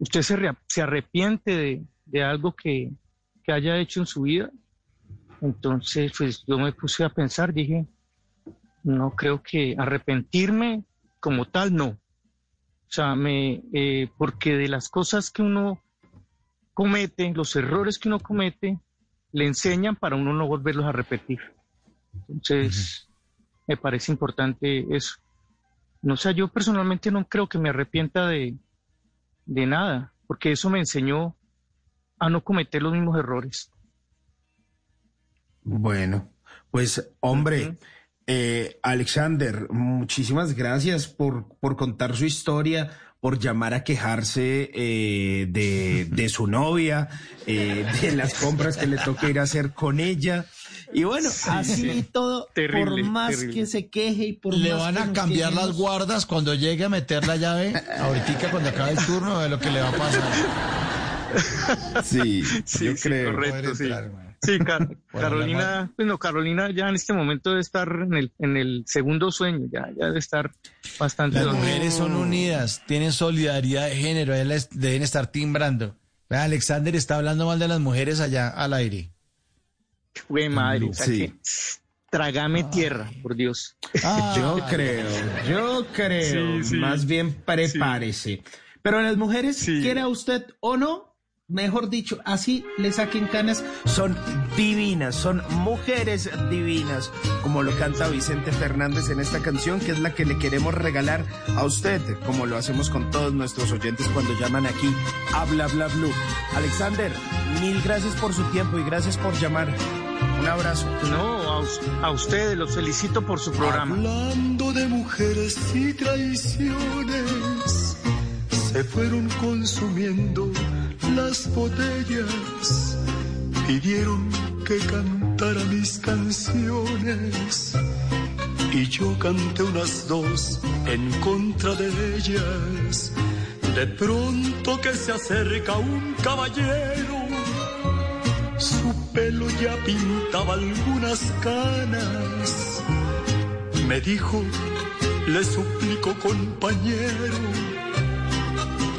¿usted se, se arrepiente de, de algo que, que haya hecho en su vida? Entonces, pues yo me puse a pensar, dije, no creo que arrepentirme como tal, no. O sea, me, eh, porque de las cosas que uno comete, los errores que uno comete, le enseñan para uno no volverlos a repetir. Entonces, me parece importante eso. No sé, yo personalmente no creo que me arrepienta de, de nada, porque eso me enseñó a no cometer los mismos errores. Bueno, pues hombre, eh, Alexander, muchísimas gracias por, por contar su historia, por llamar a quejarse eh, de, de su novia, eh, de las compras que le toca ir a hacer con ella. Y bueno, así todo, por más que se queje y por Le más van que a cambiar las guardas cuando llegue a meter la llave, ahorita cuando acabe el turno, de lo que le va a pasar. Sí, yo creo. correcto, sí. Sí, Car- (laughs) Carolina, pues no, Carolina ya en este momento debe estar en el, en el segundo sueño, ya, ya debe estar bastante Las mujeres son unidas, tienen solidaridad de género, deben estar timbrando. Alexander está hablando mal de las mujeres allá al aire. Güey, madre, Sí. que trágame tierra, por Dios. yo creo, yo creo, Sí, sí. más bien prepárese. Pero las mujeres, quiera usted o no, mejor dicho, así le saquen canas, son divinas, son mujeres divinas, como lo canta Vicente Fernández en esta canción, que es la que le queremos regalar a usted, como lo hacemos con todos nuestros oyentes cuando llaman aquí a Bla Bla Blue. Alexander, mil gracias por su tiempo y gracias por llamar. Un abrazo. No, a, a ustedes los felicito por su programa. Hablando de mujeres y traiciones, se fueron consumiendo las botellas. Pidieron que cantara mis canciones y yo canté unas dos en contra de ellas. De pronto que se acerca un caballero, su pelo ya pintaba algunas canas. Me dijo, le suplico compañero,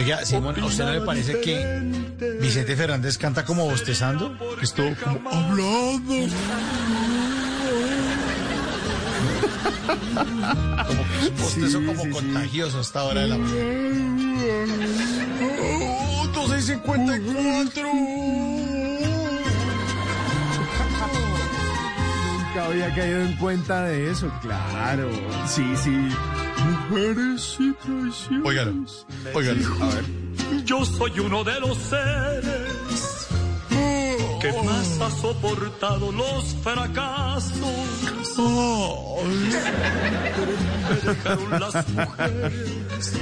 Oiga, Simón, ¿a usted no le parece que Vicente Fernández canta como bostezando? Que es todo como hablando. (laughs) Como que bostezo como contagioso a esta hora de la mañana. Oh, 1254. Nunca había caído en cuenta de eso, claro. Sí, sí. Mujeres y traiciones. Óigalo, óigalo. A ver. Yo soy uno de los seres que más ha soportado los fracasos. Me dejaron las mujeres.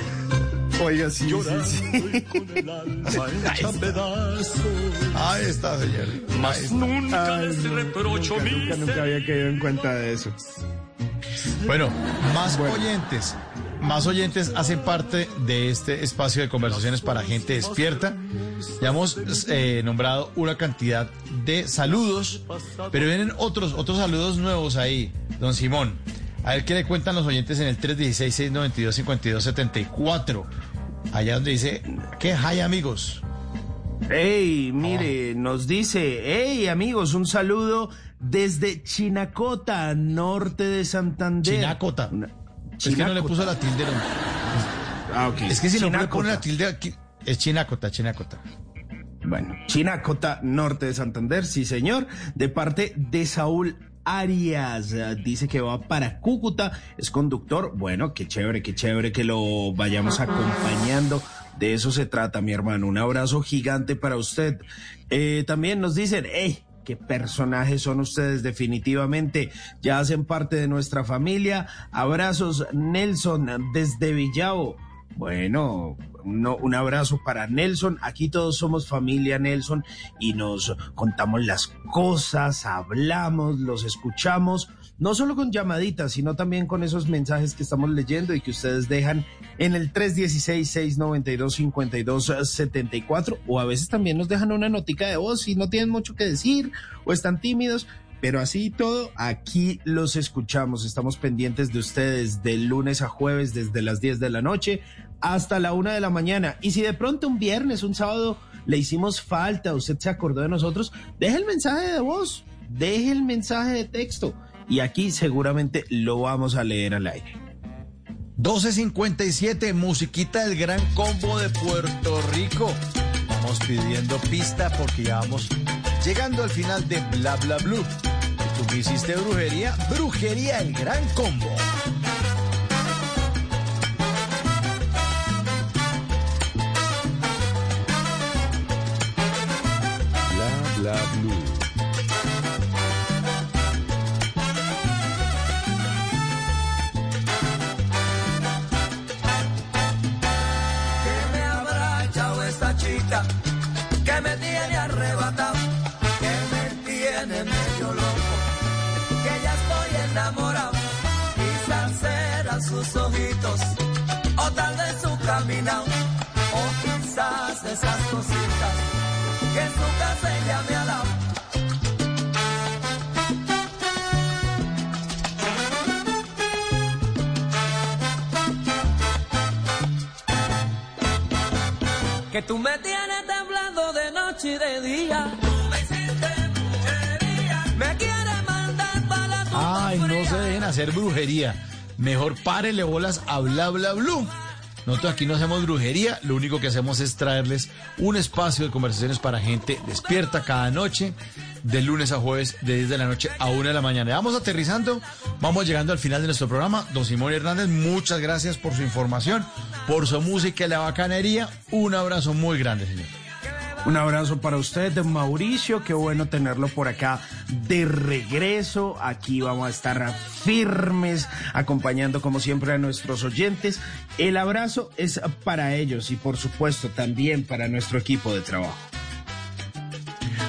Oiga, sí, sí, sí. Con el alma hecha (laughs) pedazos. Ahí está, señor. Mas nunca les reprocho Nunca, mi nunca, nunca había caído en cuenta de eso. Bueno, más oyentes. Más oyentes hacen parte de este espacio de conversaciones para gente despierta. Ya hemos eh, nombrado una cantidad de saludos, pero vienen otros, otros saludos nuevos ahí, don Simón. A ver qué le cuentan los oyentes en el 316-692-5274. Allá donde dice, ¿qué hay amigos? Hey, mire, nos dice, hey amigos, un saludo desde Chinacota, norte de Santander. Chinacota. Es que no le puso la tilde. no. Ah, ok. Es que si no le Chinacota. pone la tilde aquí, es Chinacota, Chinacota. Bueno, Chinacota, norte de Santander, sí señor, de parte de Saúl Arias. Eh, Dice que va para Cúcuta, es conductor. Bueno, qué chévere, qué chévere que lo vayamos acompañando. De eso se trata, mi hermano. Un abrazo gigante para usted. Eh, también nos dicen, hey, qué personajes son ustedes definitivamente. Ya hacen parte de nuestra familia. Abrazos, Nelson, desde Villao. Bueno, no, un abrazo para Nelson. Aquí todos somos familia Nelson y nos contamos las cosas, hablamos, los escuchamos, no solo con llamaditas, sino también con esos mensajes que estamos leyendo y que ustedes dejan en el 316-692-5274 o a veces también nos dejan una notica de voz si no tienen mucho que decir o están tímidos. Pero así y todo, aquí los escuchamos. Estamos pendientes de ustedes de lunes a jueves desde las 10 de la noche hasta la 1 de la mañana. Y si de pronto un viernes, un sábado, le hicimos falta, usted se acordó de nosotros, deje el mensaje de voz, deje el mensaje de texto. Y aquí seguramente lo vamos a leer al aire. 1257, musiquita del gran combo de Puerto Rico. Vamos pidiendo pista porque ya vamos llegando al final de Bla Bla Blue. Tú hiciste brujería, brujería el gran combo. O quizás esas cositas que en su casa ella me ha dado. Que tú me tienes temblando de noche y de día. Tú me hiciste brujería. Me quieres mandar para la tumba Ay, no se dejen hacer brujería. Mejor párele bolas a Bla Bla Blue. Nosotros aquí no hacemos brujería, lo único que hacemos es traerles un espacio de conversaciones para gente despierta cada noche, de lunes a jueves, de 10 de la noche a 1 de la mañana. Vamos aterrizando, vamos llegando al final de nuestro programa. Don Simón Hernández, muchas gracias por su información, por su música y la bacanería. Un abrazo muy grande, señor. Un abrazo para usted, Mauricio. Qué bueno tenerlo por acá de regreso. Aquí vamos a estar firmes, acompañando como siempre a nuestros oyentes. El abrazo es para ellos y por supuesto también para nuestro equipo de trabajo.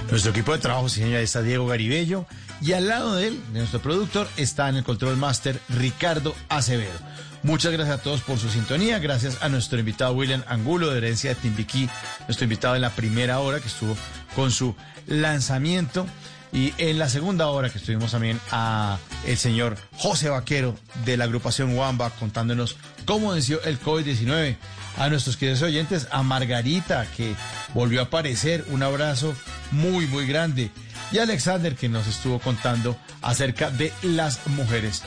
Nuestro equipo de trabajo, señora, está Diego Garibello. Y al lado de él, de nuestro productor, está en el control master Ricardo Acevedo. Muchas gracias a todos por su sintonía. Gracias a nuestro invitado William Angulo de Herencia de Timbiquí, nuestro invitado en la primera hora que estuvo con su lanzamiento. Y en la segunda hora que estuvimos también a el señor José Vaquero de la agrupación Wamba contándonos cómo venció el COVID-19. A nuestros queridos oyentes, a Margarita que volvió a aparecer, un abrazo muy, muy grande. Y a Alexander que nos estuvo contando acerca de las mujeres.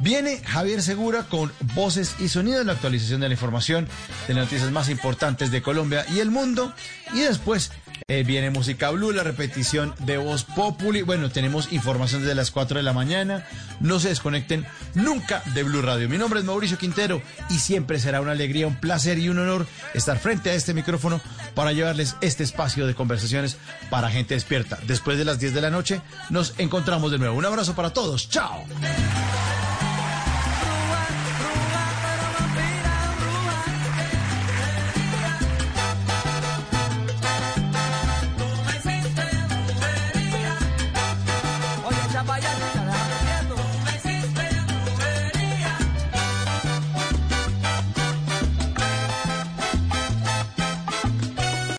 Viene Javier Segura con voces y sonidos, la actualización de la información de las noticias más importantes de Colombia y el mundo. Y después Eh, viene Música Blue, la repetición de Voz Populi. Bueno, tenemos información desde las 4 de la mañana. No se desconecten nunca de Blue Radio. Mi nombre es Mauricio Quintero y siempre será una alegría, un placer y un honor estar frente a este micrófono para llevarles este espacio de conversaciones para gente despierta. Después de las 10 de la noche nos encontramos de nuevo. Un abrazo para todos. Chao.